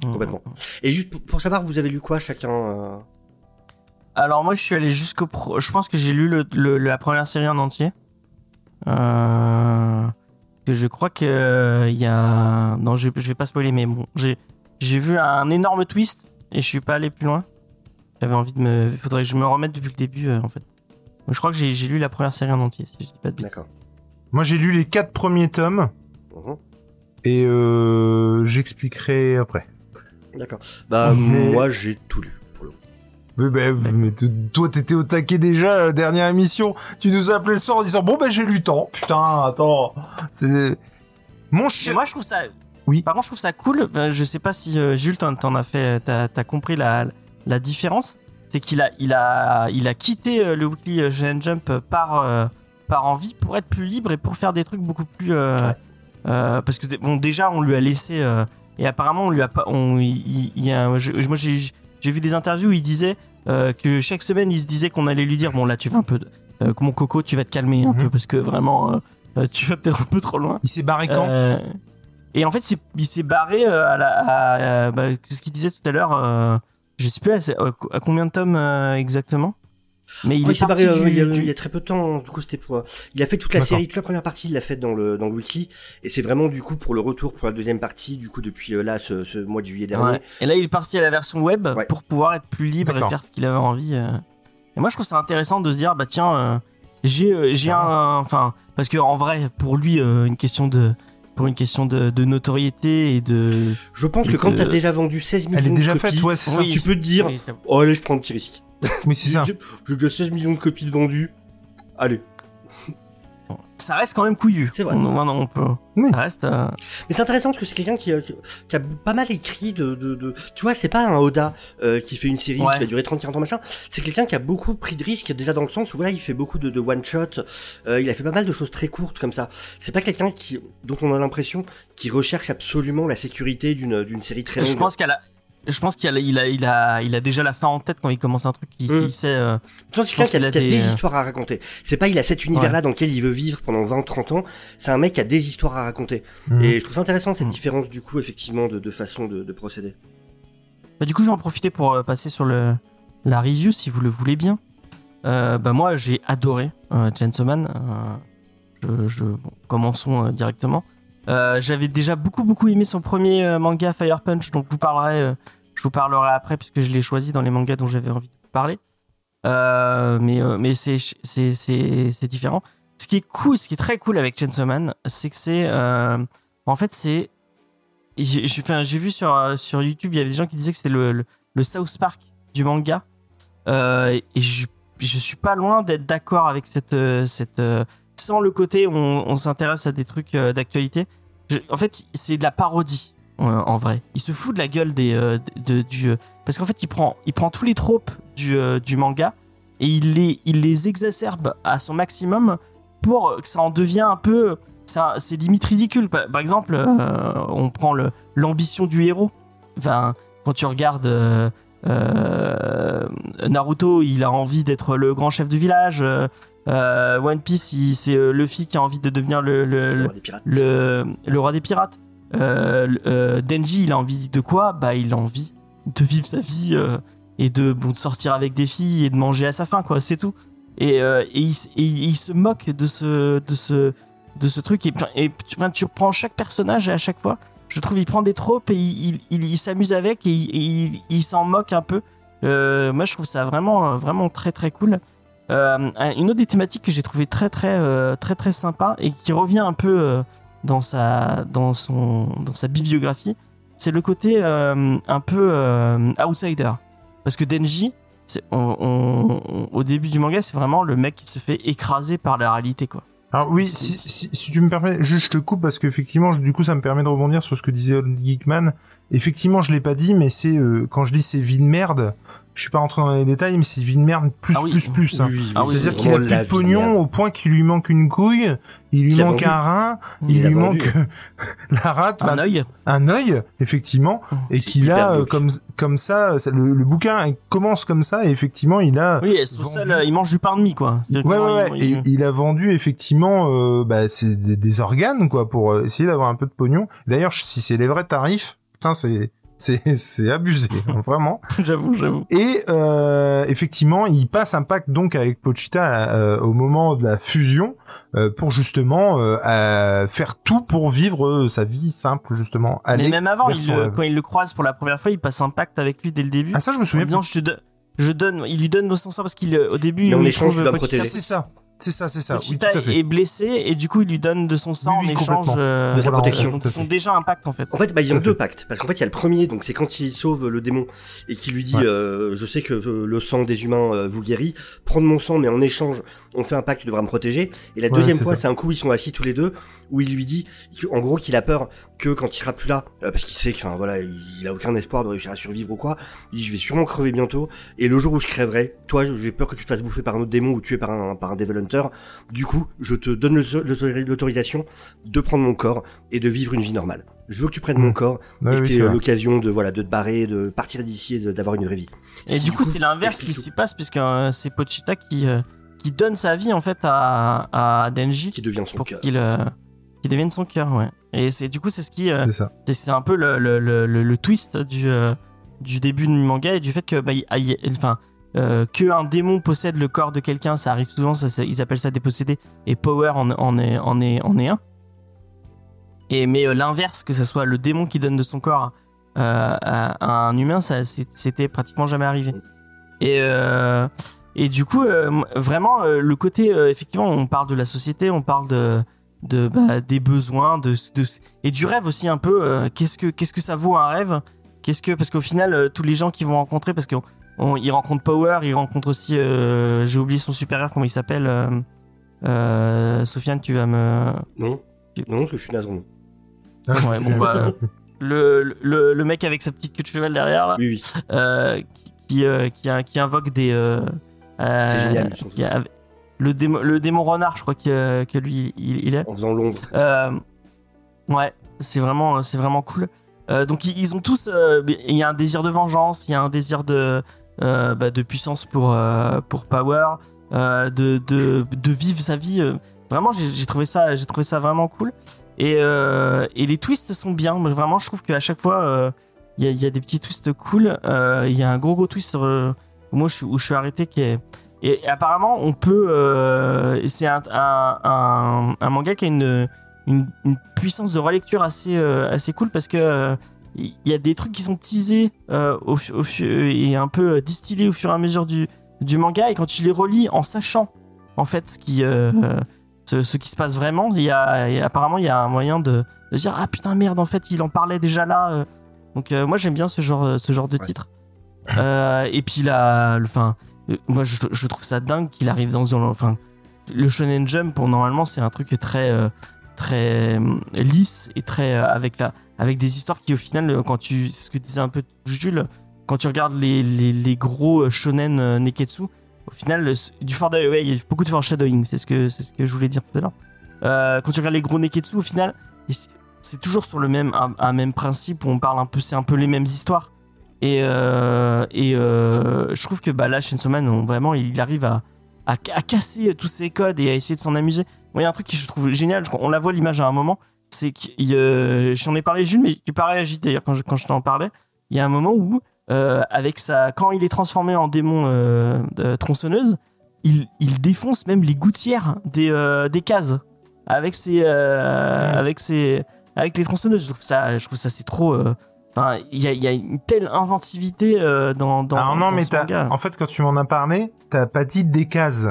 Complètement. Et juste pour- pour savoir, vous avez lu quoi chacun euh? Alors moi je suis allé jusqu'au pro... Je pense que j'ai lu le, le- la première série en entier. Euh... Je crois que euh, il y a... Non je, je vais pas spoiler mais bon j'ai j'ai vu un énorme twist et je suis pas allé plus loin. J'avais envie de me... Il faudrait que je me remette depuis le début euh, en fait. Je crois que j'ai lu la première série en entier si je dis pas de bêtises. D'accord. Moi, j'ai lu les quatre premiers tomes Mhm. et euh, j'expliquerai après. D'accord. Bah Mais- moi j'ai tout lu. pour le. Oui, bah, mais toi, t'étais au taquet déjà, la dernière émission. Tu nous as appelé le soir en disant, bon, bah, j'ai lu tant. Putain, attends. C'est... Mon Mais chien. moi je trouve ça. Oui. Par contre je trouve ça cool. Enfin, je sais pas si euh, Jules t'en as fait, t'as as compris la, la différence. C'est qu'il a il a il a quitté euh, le Weekly euh, Shonen Jump euh, par euh, par envie pour être plus libre et pour faire des trucs beaucoup plus. euh, Ouais. euh, parce que bon déjà on lui a laissé euh, et apparemment on lui a pas on il, a je- moi j'ai vu des interviews où il disait euh, que chaque semaine il se disait qu'on allait lui dire bon là tu vas un peu euh, mon coco tu vas te calmer un Mhm. peu parce que vraiment euh, euh, tu vas peut-être un peu trop loin Il s'est barré quand? Euh, et en fait, il s'est barré euh, à la, à, à- bah, ce qu'il disait tout à l'heure. euh, je sais plus à, à combien de tomes euh, exactement? Mais il Oh, est il s'est parti barré, euh, du, il, y a, du- il y a très peu de temps. Du coup, c'était pour. euh, Il a fait toute la série, toute la première partie, il l'a faite dans le dans le weekly, et c'est vraiment du coup pour le retour pour la deuxième partie. Du coup, depuis euh, là, ce, ce mois de juillet dernier. Ouais. Et là, il est parti à la version web Ouais. pour pouvoir être plus libre et faire ce qu'il avait envie. euh. Et moi, je trouve ça intéressant de se dire, bah tiens, euh, j'ai euh, j'ai un, enfin, parce que en vrai, pour lui, euh, une question de, pour une question de, de notoriété et de, Je pense que quand que- t'as déjà vendu 16 millions Elle est déjà de copies, faite, ouais, c'est ça. Tu peux te dire, oh allez, je prends un petit risque. Mais c'est ça. J'ai j'ai déjà 16 millions de copies de vendues. Allez. Ça reste quand même couillu. C'est vrai. On, on- peut, Oui. ça reste. euh, Mais c'est intéressant parce que c'est quelqu'un qui, euh, qui- a pas mal écrit de, de, de- tu vois, c'est pas un Oda euh, qui fait une série Ouais. qui va durer 30-40 ans machin. C'est quelqu'un qui a beaucoup pris de risques déjà dans le sens où voilà, il fait beaucoup de, de one shot. Euh, il a fait pas mal de choses très courtes comme ça. C'est pas quelqu'un qui, dont on a l'impression, qui recherche absolument la sécurité d'une d'une série très longue. Je pense qu'elle a. Je pense qu'il a, il a, il a, il a déjà la fin en tête quand il commence un truc. Il, Mm. il sait. euh, je c'est pense qu'il a des, des, euh, histoires à raconter. C'est pas il a cet univers-là dans lequel il veut vivre pendant 20-30 ans. C'est un mec qui a des histoires à raconter. Mhm. Et je trouve ça intéressant cette Mm. différence du coup effectivement de, de façon de, de procéder. Bah, du coup, je vais en profiter pour euh, passer sur le, la review si vous le voulez bien. Euh, bah, moi, j'ai adoré Chainsaw Man. Euh, je, je- bon, commençons directement. Euh, J'avais déjà beaucoup, beaucoup aimé son premier euh, manga Fire Punch, donc je vous parlerai, euh, je vous parlerai après puisque je l'ai choisi dans les mangas dont j'avais envie de vous parler. Mais mais c'est différent. Ce qui est cool, ce qui est très cool avec Chainsaw Man, c'est que c'est en fait c'est j'ai vu sur sur YouTube, il y avait des gens qui disaient que c'était le, le le South Park du manga. Et je je suis pas loin d'être d'accord avec cette cette sans le côté on, on s'intéresse à des trucs euh, d'actualité. En fait, c'est de la parodie euh, en vrai. Il se fout de la gueule des euh, de, du parce qu'en fait il prend il prend tous les tropes du manga et il les il les exacerbe à son maximum pour que ça en devient un peu ça c'est limite ridicule. Par, exemple, on prend l'ambition du héros. Enfin, quand tu regardes Naruto, il a envie d'être le grand chef du village. Euh, One Piece, c'est euh, Luffy qui a envie de devenir le, le, roi des pirates. le, le roi des pirates. Euh, Denji, il a envie de quoi? Bah, il a envie de vivre sa vie et de, bon, de sortir avec des filles et de manger à sa faim, quoi. C'est tout. Et, et, il, s- et il se moque de ce, de ce, de ce truc. Et, et tu, enfin, tu reprends chaque personnage à chaque fois, je trouve, il prend des tropes et il, il, s'amuse avec et il, s'en moque un peu. Euh, moi, je trouve ça vraiment, vraiment très, très cool. Euh, une autre des thématiques que j'ai trouvé très, très, euh, très, très sympa et qui revient un peu euh, dans sa, dans son, dans sa bibliographie, c'est le côté un peu outsider. Parce que Denji, c'est- on- on- on- au début du manga, c'est vraiment le mec qui se fait écraser par la réalité, quoi. Alors oui, si, si, si tu me permets, juste je te coupe parce qu'effectivement, du coup, ça me permet de rebondir sur ce que disait Old Geekman. Effectivement, je l'ai pas dit, mais c'est euh, quand je dis c'est vie de merde, je suis pas rentré dans les détails, mais c'est vie de merde plus Ah oui. plus plus. hein. Oui, oui, Ah oui, C'est-à-dire c'est qu'il a plus de pognon au point qu'il lui manque une couille, il lui manque un rein, Il lui manque la rate, Un œil. un œil, effectivement, et C'est qu'il a euh, comme comme ça, ça- le, le bouquin commence comme ça, et effectivement, il a Oui, et sous vendu. sol, euh, il mange du pain de mie, quoi. Ouais, ouais, il- ouais. il- Et il a vendu effectivement, euh, bah, c'est des, des organes quoi pour euh, essayer d'avoir un peu de pognon. D'ailleurs, si c'est les vrais tarifs, putain, c'est C'est c'est abusé, vraiment. j'avoue, j'avoue. Et euh, effectivement, il passe un pacte donc avec Pochita euh, au moment de la fusion euh, pour justement euh, euh, faire tout pour vivre euh, sa vie simple justement. Aller Mais même avant, il son le- quand il le croise pour la première fois, il passe un pacte avec lui dès le début. Ah ça, je me en souviens. disant, plus. je te donne, je donne, il lui donne nos sang parce qu'il, euh, au début, Mais en il échange, trouve Pochita- c'est ça. C'est ça, c'est ça. Oui, tout à fait. est blessé et du coup, il lui donne de son sang Oui, oui, en échange euh, De sa protection. Donc ils sont déjà un pacte en fait. En fait, bah, ils ont deux fait. pactes. Parce qu'en fait, il y a le premier, donc c'est quand il sauve le démon et qui lui dit Ouais. euh, Je sais que euh, le sang des humains euh, vous guérit, prendre mon sang, mais en échange, on fait un pacte, tu devras me protéger. Et la Ouais, deuxième fois, c'est un coup, ils sont assis tous les deux, où il lui dit, que- en gros, qu'il a peur que quand il sera plus là, euh, parce qu'il sait que, enfin, voilà, il a aucun espoir de réussir à survivre ou quoi, il dit Je vais sûrement crever bientôt, et le jour où je crèverai, toi, j'ai peur que tu te fasses bouffer par un autre démon ou tuer par un, par un Devil Hunter. Du coup, je te donne l'auto- l'autori- l'autorisation de prendre mon corps et de vivre une vie normale. Je veux que tu prennes Mm. mon corps Ouais, et que oui, c'est euh, l'occasion de voilà de te barrer, de partir d'ici et d'avoir une vraie vie. Et du coup, c'est l'inverse qui s'y passe puisque euh, c'est Pochita qui euh, qui donne sa vie en fait à à Denji qui devient son pour cœur. qu'il euh, qu'il devienne son cœur, ouais. Et c'est du coup c'est ce qui euh, C'est ça. c'est c'est un peu le, le, le, le- twist du, euh, du début du manga et du fait que bah, il- il- enfin euh, que un démon possède le corps de quelqu'un, ça arrive souvent, ça, ça- ils appellent ça dépossédé et Power en, en est en est en est un. Et mais euh, l'inverse, que ce soit le démon qui donne de son corps à, à un humain, ça c'était pratiquement jamais arrivé. Et et du coup, vraiment, le côté, effectivement, on parle de la société, on parle de, de bah, des besoins, de, de et du rêve aussi un peu. euh, qu'est-ce que qu'est-ce que ça vaut un rêve? Qu'est-ce que parce qu'au final, euh, tous les gens qui vont rencontrer, parce qu'on on- ils rencontrent Power, ils rencontrent aussi, euh, j'ai oublié son supérieur, comment il s'appelle euh, euh, Sofiane, tu vas me. Non, non, parce que je suis naze. Ouais, bon bah. Le, le, le mec avec sa petite queue de cheval derrière là, Oui, oui. euh, qui, qui, euh, qui, a- qui invoque des. euh, euh, C'est génial, qui le, démon, le démon renard, je crois que, que lui, il, il est. En faisant l'ombre. Euh, ouais, c'est vraiment, c'est vraiment cool. Euh, donc ils, ils ont tous, euh, il y a un désir de vengeance, il y a un désir de, euh, bah, de puissance pour euh, pour Power, euh, de, de de vivre sa vie. euh. Vraiment, j'ai trouvé ça, j'ai trouvé ça vraiment cool. Et euh, et les twists sont bien. mais Vraiment, je trouve qu'à chaque fois, euh, il y, a, il y a des petits twists cool. Euh, Il y a un gros gros twist sur, euh, moi où je suis arrêté qui est et apparemment, on peut. euh, c'est un, un, un, un manga qui a une, une, une puissance de relecture assez, euh, assez cool parce que euh, il y a des trucs qui sont teasés au, au et un peu distillés au fur et à mesure du, du manga. Et quand tu les relis en sachant en fait ce qui, ce, ce qui se passe vraiment, il y a, et apparemment il y a un moyen de, de dire ah putain merde en fait il en parlait déjà là. Donc moi j'aime bien ce genre, ce genre de Ouais. titre. Et puis là, enfin, moi je, trouve ça dingue qu'il arrive dans, dans- enfin le shonen jump normalement c'est un truc très euh, très euh, lisse et très euh, avec la avec des histoires qui au final euh, quand tu ce que disait un peu Jules quand tu regardes les, les, les gros euh, shonen euh, neketsu au final du fort ouais, il y a beaucoup de foreshadowing c'est ce que c'est ce que je voulais dire tout à l'heure. Euh, quand tu regardes les gros neketsu au final c'est- toujours sur le même un même principe où on parle un peu c'est un peu les mêmes histoires et euh, et euh, je trouve que bah là Chainsaw Man on- vraiment il arrive à, à à casser tous ces codes et à essayer de s'en amuser. Moi il y a un truc que je trouve génial on la voit l'image à un moment c'est que euh, j'en ai parlé Jules mais tu pas réagi d'ailleurs quand je, quand je t'en parlais. Il y a un moment où euh, avec sa quand il est transformé en démon de tronçonneuse il, il défonce même les gouttières des, des cases avec ses avec ses avec les tronçonneuses. Je trouve ça je trouve ça c'est trop enfin, il y a, y a une telle inventivité euh, dans dans Alors non, dans mais ce t'as, manga. en fait, quand tu m'en as parlé, t'as pas dit des cases.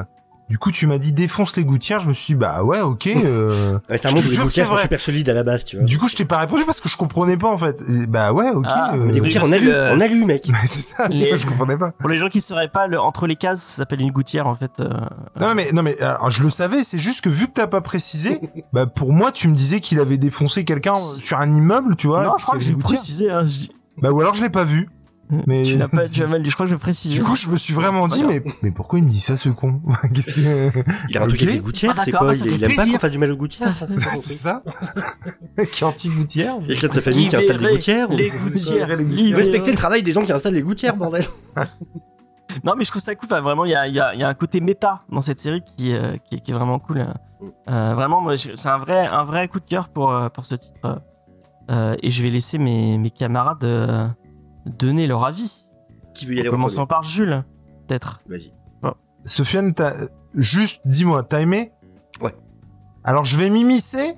Du coup, tu m'as dit défonce les gouttières. Je me suis dit, bah ouais, ok. euh, Ouais, c'est un Je te les jure que c'est vrai. super solides à la base, tu vois. Du coup, je t'ai pas répondu parce que je comprenais pas en fait. Et bah ouais, ok. Ah, euh, Mais des Oui, gouttières en que alu, le- en alu, mec. bah, c'est ça, tu Les- vois, je comprenais pas. pour les gens qui ne sauraient pas le- entre les cases ça s'appelle une gouttière en fait euh, Non mais non mais alors, je le savais, c'est juste que vu que t'as pas précisé, bah pour moi tu me disais qu'il avait défoncé quelqu'un euh, sur un immeuble, tu vois. non je crois que j'ai précisé hein, Bah ou alors je l'ai pas vu. Mais tu l'as pas tu as mal dit je crois que je précise du coup je me suis vraiment dit mais mais pourquoi il me dit ça ce con Qu'est-ce que Il a un truc avec les gouttières, Ah, c'est quoi bah, ça Il, aime pas qu'on fasse du mal aux gouttières c'est ça Qui est anti-gouttière Il y a sa famille qui installe des gouttières ou... les gouttières Les gouttières. libérer- Respectez le travail des gens qui installent les gouttières, bordel Non, mais je trouve ça cool. Enfin, vraiment, il y a, il y a- y a un côté méta dans cette série qui, euh, qui, est- qui est vraiment cool. Euh, euh, vraiment, c'est un vrai, un vrai coup de cœur pour, euh, pour ce titre. Euh, et je vais laisser mes, mes camarades euh, donner leur avis. Qui veut y aller En en commençant premier par Jules, peut-être. Vas-y. Sofiane, t'as... juste dis-moi, t'as aimé Ouais. Alors je vais m'immiscer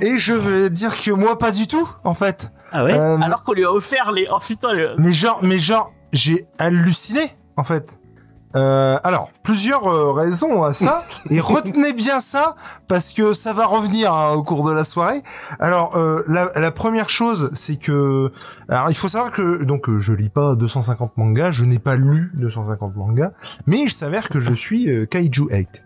et je vais dire que moi pas du tout en fait. Ah ouais Euh, Alors qu'on lui a offert les. Oh putain, le- mais genre, mais genre, j'ai halluciné en fait. Euh, alors, plusieurs euh, raisons à ça, et retenez bien ça, parce que ça va revenir hein, au cours de la soirée. Alors, euh, la, la première chose, c'est que... Alors, il faut savoir que, donc, je lis pas 250 mangas, je n'ai pas lu 250 mangas, mais il s'avère que je suis euh, Kaiju 8.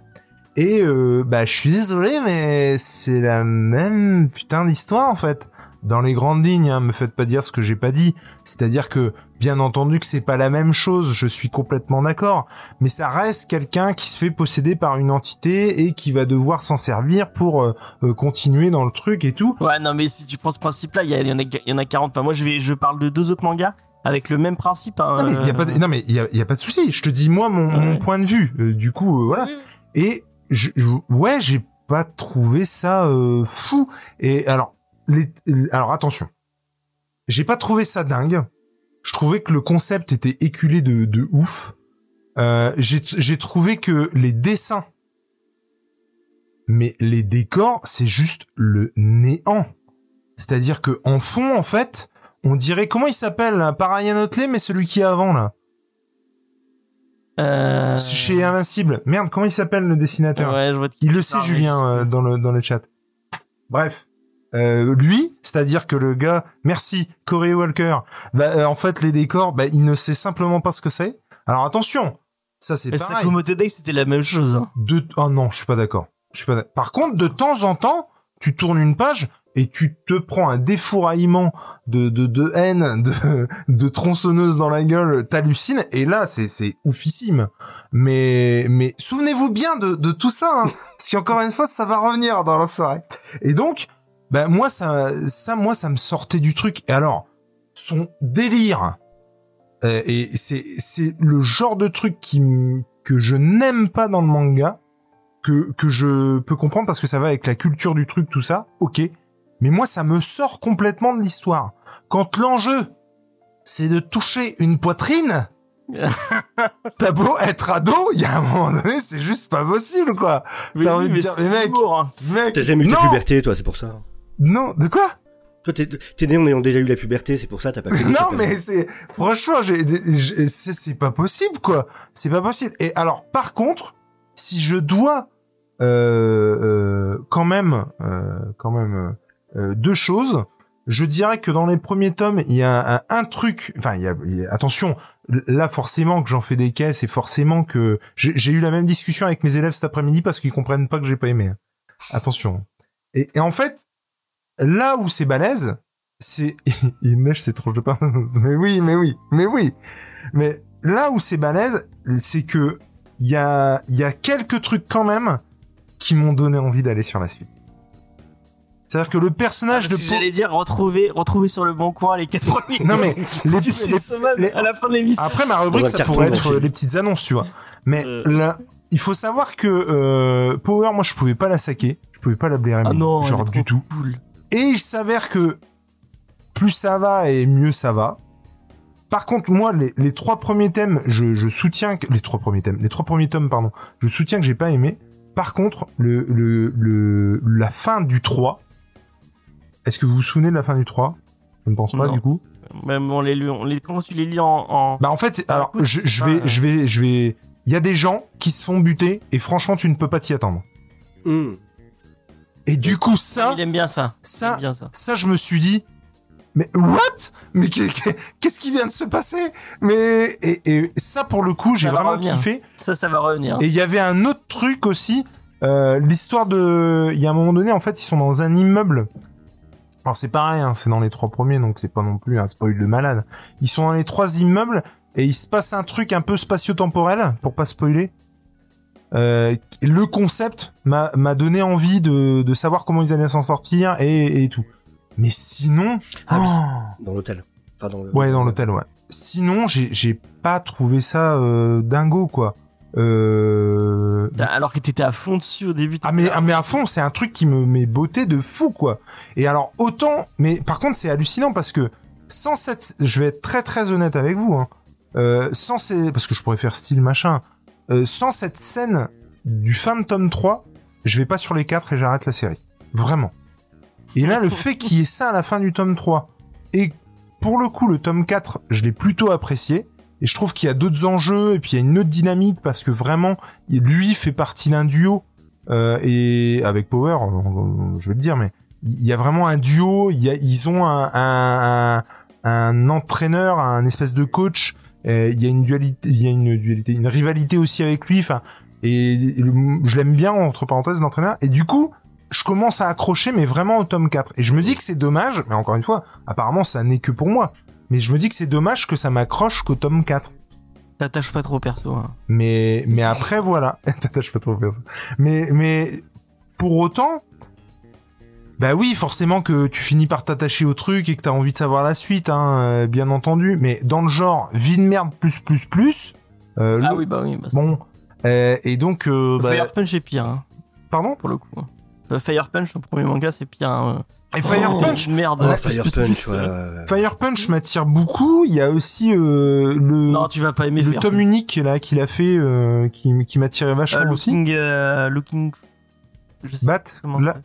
Et, euh, bah, je suis désolé, mais c'est la même putain d'histoire, en fait. Dans les grandes lignes, hein, me faites pas dire ce que j'ai pas dit. C'est-à-dire que, bien entendu que c'est pas la même chose, je suis complètement d'accord, mais ça reste quelqu'un qui se fait posséder par une entité et qui va devoir s'en servir pour euh, euh, continuer dans le truc et tout. Ouais, non, mais si tu prends ce principe-là, il y, y en a, il y en a 40. Enfin, moi, je, vais, je parle de deux autres mangas avec le même principe. hein, Non mais il y a pas de, euh, non mais il y a, a pas de souci. Je te dis moi mon, Ouais. mon point de vue. Euh, du coup euh, voilà. Et je, je- ouais j'ai pas trouvé ça euh, fou. Et alors les, alors attention. J'ai pas trouvé ça dingue. Je trouvais que le concept était éculé de, de ouf. Euh, j'ai j'ai trouvé que les dessins, mais les décors, c'est juste le néant. C'est-à-dire que en fond, en fait, on dirait comment il s'appelle là Pas Ryan Otley, mais celui qui est avant là, euh, chez Invincible. Merde, comment il s'appelle le dessinateur? Ouais, je vois Il le sait, Julien, euh, dans le dans le chat. Bref. Euh, lui, c'est-à-dire que le gars, merci Corey Walker, bah, euh, en fait les décors, bah, il ne sait simplement pas ce que c'est. Alors attention, ça c'est pareil. Sakamoto Day, c'était la même chose. hein. De... Oh non, je suis pas d'accord. Je suis pas Par contre, de temps en temps, tu tournes une page et tu te prends un défouraillement de, de, de haine, de, de tronçonneuse dans la gueule, t'hallucines, et là, c'est, c'est oufissime. Mais, mais souvenez-vous bien de, de tout ça, hein, parce qu'encore une fois, ça va revenir dans la soirée. Et donc, ben, moi, ça, ça, moi, ça me sortait du truc. Et alors, son délire, euh, et c'est, c'est le genre de truc qui, que je n'aime pas dans le manga, que, que je peux comprendre parce que ça va avec la culture du truc, tout ça, ok. Mais moi, ça me sort complètement de l'histoire. Quand l'enjeu, c'est de toucher une poitrine, t'as beau être ado, il y a un moment donné, c'est juste pas possible, quoi. Mais T'as envie de dire, c'est mais mec, hein. Mec, T'as jamais eu ta puberté, toi, c'est pour ça. Non, de quoi Toi, t'es t'es né en ayant déjà eu la puberté, c'est pour ça, t'as pas connu. Non, mais c'est franchement, j'ai, j'ai- c'est c'est pas possible quoi. C'est pas possible. Et alors, par contre, si je dois euh, euh, quand même, euh, quand même euh, deux choses, je dirais que dans les premiers tomes, il y a un, un truc. Enfin, il y a, il y a- attention. Là, forcément que j'en fais des caisses et forcément que j'ai j'ai eu la même discussion avec mes élèves cet après-midi parce qu'ils comprennent pas que j'ai pas aimé. Attention. Et, et en fait, là où c'est balèze, c'est il neige c'est trop je pas mais oui mais oui mais oui mais là où c'est balèze c'est que il y a il y a quelques trucs quand même qui m'ont donné envie d'aller sur la suite c'est à dire que le personnage Parce de Po- J'allais dire retrouver, retrouver sur le bon coin les quatre premiers. non mais les, les- les- à la fin de l'émission. après ma rubrique ça pourrait être les petites annonces tu vois mais Euh. là il faut savoir que euh, Power moi je pouvais pas la saquer je pouvais pas la blairer Ah non, genre du tout cool. Et il s'avère que plus ça va et mieux ça va. Par contre, moi, les, les trois premiers thèmes, je, je soutiens que les trois premiers thèmes, les trois premiers tomes, pardon, je soutiens que j'ai pas aimé. Par contre, le, le, le, la fin du 3, est-ce que vous vous souvenez de la fin du 3 Je ne pense pas, Non. du coup. Même on les lit, on les, comment tu les lis en, en... Bah, en fait, alors, écoute, je, vais, pas- je vais, je vais, il y a des gens qui se font buter et franchement, tu ne peux pas t'y attendre. Hum. Et du coup, ça, Il aime bien ça. Il ça, aime bien ça. ça je me suis dit mais what? Mais qu'est- qu'est- qu'est-ce qui vient de se passer? Mais et, et ça pour le coup j'ai vraiment revenir. kiffé Ça, ça va revenir. et il y avait un autre truc aussi euh, l'histoire de il y a un moment donné en fait ils sont dans un immeuble alors c'est pareil hein, c'est dans les trois premiers donc c'est pas non plus un spoil de malade ils sont dans les trois immeubles et il se passe un truc un peu spatio-temporel pour pas spoiler euh, le concept m'a m'a donné envie de, de savoir comment ils allaient s'en sortir et, et tout mais sinon Ah oui. oh. Dans l'hôtel. Enfin, dans le... Ouais, dans l'hôtel, ouais. Sinon, j'ai j'ai pas trouvé ça euh, dingo, quoi. Euh... Alors que t'étais à fond dessus au début. Ah mais, ah mais à fond, c'est un truc qui me met beauté de fou, quoi. Et alors, autant... Mais par contre, c'est hallucinant parce que sans cette, je vais être très très honnête avec vous, hein. Euh, sans ces, parce que je pourrais faire style machin, euh, sans cette scène du fin de tome 3, je vais pas sur les 4 et j'arrête la série. Vraiment. Et là, le fait qu'il y ait ça à la fin du tome 3, et pour le coup, le tome 4, je l'ai plutôt apprécié, et je trouve qu'il y a d'autres enjeux, et puis il y a une autre dynamique, parce que vraiment, lui fait partie d'un duo, euh, et avec Power, je veux le dire, mais il y a vraiment un duo, ils ont un, entraîneur, un espèce de coach, il y a une dualité, il y a une dualité, une rivalité aussi avec lui. Enfin, et, et le- je l'aime bien entre parenthèses l'entraîneur. Et du coup, je commence à accrocher, mais vraiment au tome 4. Et je me dis que c'est dommage, mais encore une fois, apparemment ça n'est que pour moi. Mais je me dis que c'est dommage que ça m'accroche qu'au tome 4. T'attaches pas trop au perso. hein. Mais mais après voilà, t'attaches pas trop au perso. Mais mais pour autant, bah oui, forcément que tu finis par t'attacher au truc et que t'as envie de savoir la suite, hein, euh, bien entendu. Mais dans le genre vie de merde plus plus plus. euh, Ah le- oui, bah oui. Bah, Bon. euh, et donc euh, bah, Fire Punch est pire, hein, pardon? pour le coup. Euh, Fire Punch, le premier manga, c'est pire. hein. Et Fire Oh, Punch. Merde. Oh, plus, Fire plus, Punch, plus, ouais, euh. ouais, ouais. Fire Punch m'attire beaucoup. Il y a aussi euh, le Non, tu vas pas aimer le Fire tome Punch. unique là qu'il a fait, euh, qui qui m'attirait Euh, vachement aussi. looking, euh, looking. Je sais Bat, pas comment ça.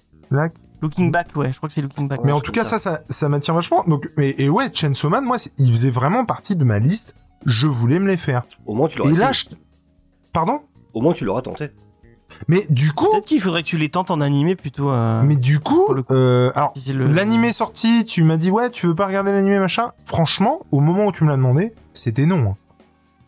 Looking Back, ouais, je crois que c'est Looking Back. Mais en tout cas, ça, ça, ça m'attire vachement. Donc, mais, et ouais, Chainsaw Man, moi, il faisait vraiment partie de ma liste. Je voulais me les faire. Au moins tu l'auras Et là, je... pardon? Au moins tu l'auras tenté. Mais du coup, Peut-être qu'il faudrait que tu les tentes en animé plutôt. euh, mais du coup, euh, alors, si c'est le- l'animé sorti, tu m'as dit ouais, tu veux pas regarder l'animé machin. Franchement, au moment où tu me l'as demandé, c'était non. hein.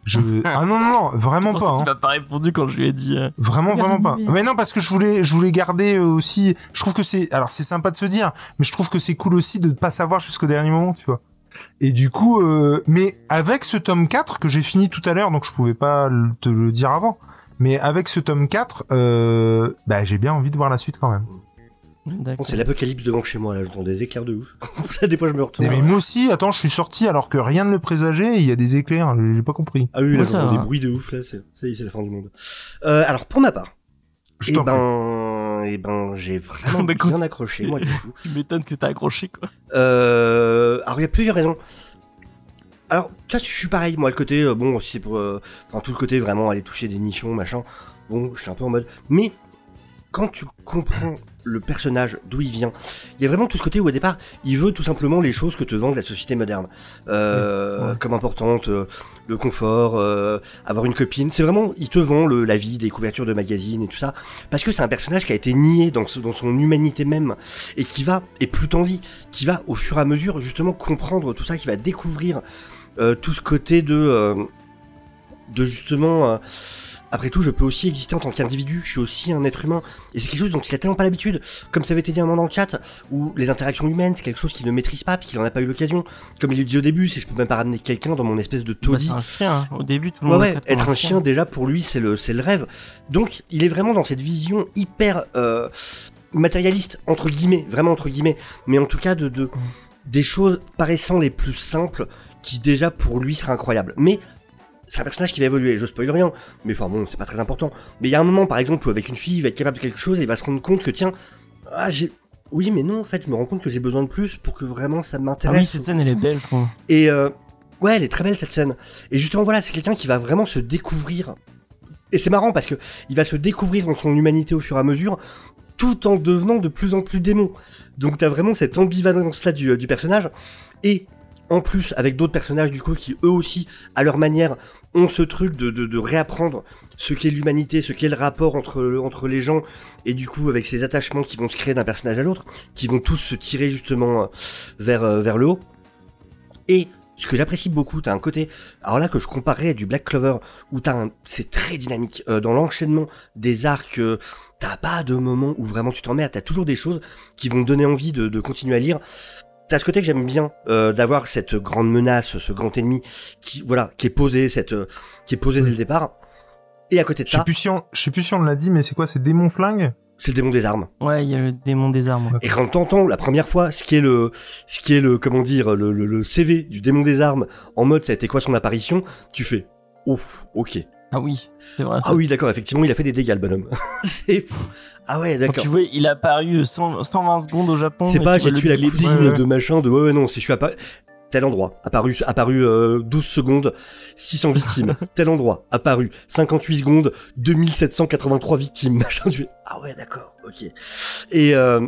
Je... ah non non non, vraiment pas. hein. m'a pas répondu quand je lui ai dit. euh, Vraiment, vraiment pas. Mais non, parce que je voulais, je voulais garder euh, aussi. Je trouve que c'est, alors c'est sympa de se dire, mais je trouve que c'est cool aussi de pas savoir jusqu'au dernier moment, tu vois. Et du coup, euh, mais avec ce tome 4 que j'ai fini tout à l'heure, donc je pouvais pas te le dire avant. Mais avec ce tome 4, euh, bah j'ai bien envie de voir la suite quand même. C'est l'apocalypse devant chez moi là, j'entends des éclairs de ouf. Pour ça des fois je me retourne. Et mais moi aussi, attends, je suis sorti alors que rien ne le présageait. et Il y a des éclairs, j'ai pas compris. Ah oui, là j'entends des bruits de ouf là, c'est ça y est, c'est la fin du monde. Euh, alors pour ma part, Je eh ben, eh ben, j'ai vraiment Bah, écoute. bien accroché moi du coup. Tu m'étonnes que t'as accroché, quoi. Euh, alors il y a plusieurs raisons. Alors, tu vois, je suis pareil, moi, le côté, euh, bon, si c'est pour, euh, enfin, tout le côté vraiment aller toucher des nichons, machin, bon, je suis un peu en mode, mais quand tu comprends le personnage, d'où il vient, il y a vraiment tout ce côté où au départ, il veut tout simplement les choses que te vend la société moderne, euh, Ouais. comme importante, euh, le confort, euh, avoir une copine, c'est vraiment, il te vend le, la vie, des couvertures de magazines et tout ça, parce que c'est un personnage qui a été nié dans, dans son humanité même, et qui va, et plus t'en lis, qui va au fur et à mesure justement comprendre tout ça, qui va découvrir euh, tout ce côté de, euh, de justement, euh, après tout, je peux aussi exister en tant qu'individu, je suis aussi un être humain, et c'est quelque chose dont il a tellement pas l'habitude, comme ça avait été dit un moment dans le chat, où les interactions humaines, c'est quelque chose qu'il ne maîtrise pas, parce qu'il en a pas eu l'occasion, comme il le dit au début, c'est je peux même pas ramener quelqu'un dans mon espèce de Bah, taudis, c'est un chien. hein. Au début, tout le Ouais, monde. ouais, être un chien déjà pour lui c'est le rêve. Donc il est vraiment dans cette vision hyper euh, matérialiste entre guillemets, vraiment entre guillemets, mais en tout cas de, de des choses paraissant les plus simples qui déjà pour lui sera incroyable. Mais c'est un personnage qui va évoluer, je spoil rien, mais enfin bon, c'est pas très important. Mais il y a un moment par exemple où avec une fille, il va être capable de quelque chose et il va se rendre compte que tiens, ah j'ai oui mais non en fait je me rends compte que j'ai besoin de plus pour que vraiment ça Ah m'intéresse. oui, cette scène, elle est belle, je trouve. Et euh, ouais, elle est très belle cette scène. Et justement, voilà, c'est quelqu'un qui va vraiment se découvrir. Et c'est marrant parce que il va se découvrir dans son humanité au fur et à mesure, tout en devenant de plus en plus démon. Donc t'as vraiment cette ambivalence là du, euh, du personnage. Et en plus, avec d'autres personnages du coup qui eux aussi, à leur manière, ont ce truc de, réapprendre ce qu'est l'humanité, ce qu'est le rapport entre, les gens, et du coup avec ces attachements qui vont se créer d'un personnage à l'autre, qui vont tous se tirer justement euh, vers, euh, vers le haut. Et ce que j'apprécie beaucoup, t'as un côté, alors là que je comparais à du Black Clover, où t'as un, c'est très dynamique, euh, dans l'enchaînement des arcs, t'as pas de moment où vraiment tu t'emmerdes, t'as toujours des choses qui vont te donner envie de continuer à lire. T'as ce côté que j'aime bien, euh, d'avoir cette grande menace, ce grand ennemi, qui, voilà, qui est posé, cette, euh, qui est posé dès le départ. Et à côté de Je sais ça, plus si on, je sais plus si on l'a dit, mais c'est quoi, c'est démon flingue? C'est le démon des armes. Ouais, il y a le démon des armes. ouais. Et quand t'entends la première fois ce qui est le, ce qui est le, comment dire, le, le, le CV du démon des armes en mode ça a été quoi son apparition, tu fais, ouf, ok. Ah oui, c'est vrai. ça. Ah oui, d'accord, effectivement, il a fait des dégâts, le bonhomme. c'est fou. Ah ouais, d'accord. tu vois, il a apparu 100 120 secondes au Japon. C'est pas j'ai tué la cousine de machin, de ouais, ouais, non, c'est je suis apparu. tel endroit, apparu, apparu euh, 12 secondes, 600 victimes, tel endroit, apparu 58 secondes, 2783 victimes, machin, tu ah ouais, d'accord, ok. Et euh,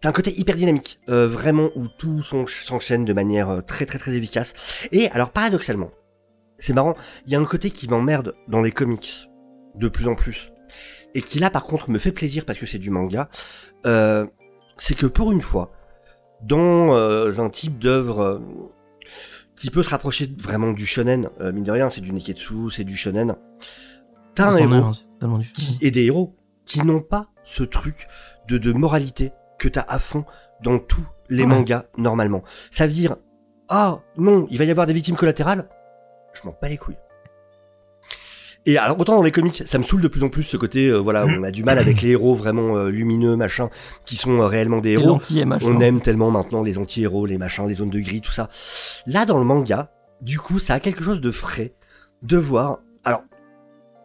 t'as un côté hyper dynamique, euh, vraiment, où tout s'en- s'enchaîne de manière euh, très très très efficace. Et alors, paradoxalement, c'est marrant, il y a un côté qui m'emmerde dans les comics, de plus en plus, et qui là, par contre, me fait plaisir parce que c'est du manga, euh, c'est que pour une fois, dans euh, un type d'œuvre euh, qui peut se rapprocher vraiment du shonen, mine de rien, c'est du neketsu, c'est du shonen. T'as un héros un, qui- et des héros qui n'ont pas ce truc de, de moralité que t'as à fond dans tous les Ouais. mangas normalement. Ça veut dire ah non, il va y avoir des victimes collatérales. Je m'en bats les couilles. Et alors autant dans les comics, ça me saoule de plus en plus ce côté euh, voilà on a du mal avec les héros vraiment euh, lumineux machin qui sont euh, réellement des héros. On aime tellement maintenant les anti-héros, les machins, les zones de gris, tout ça. Là, dans le manga, du coup, ça a quelque chose de frais de voir.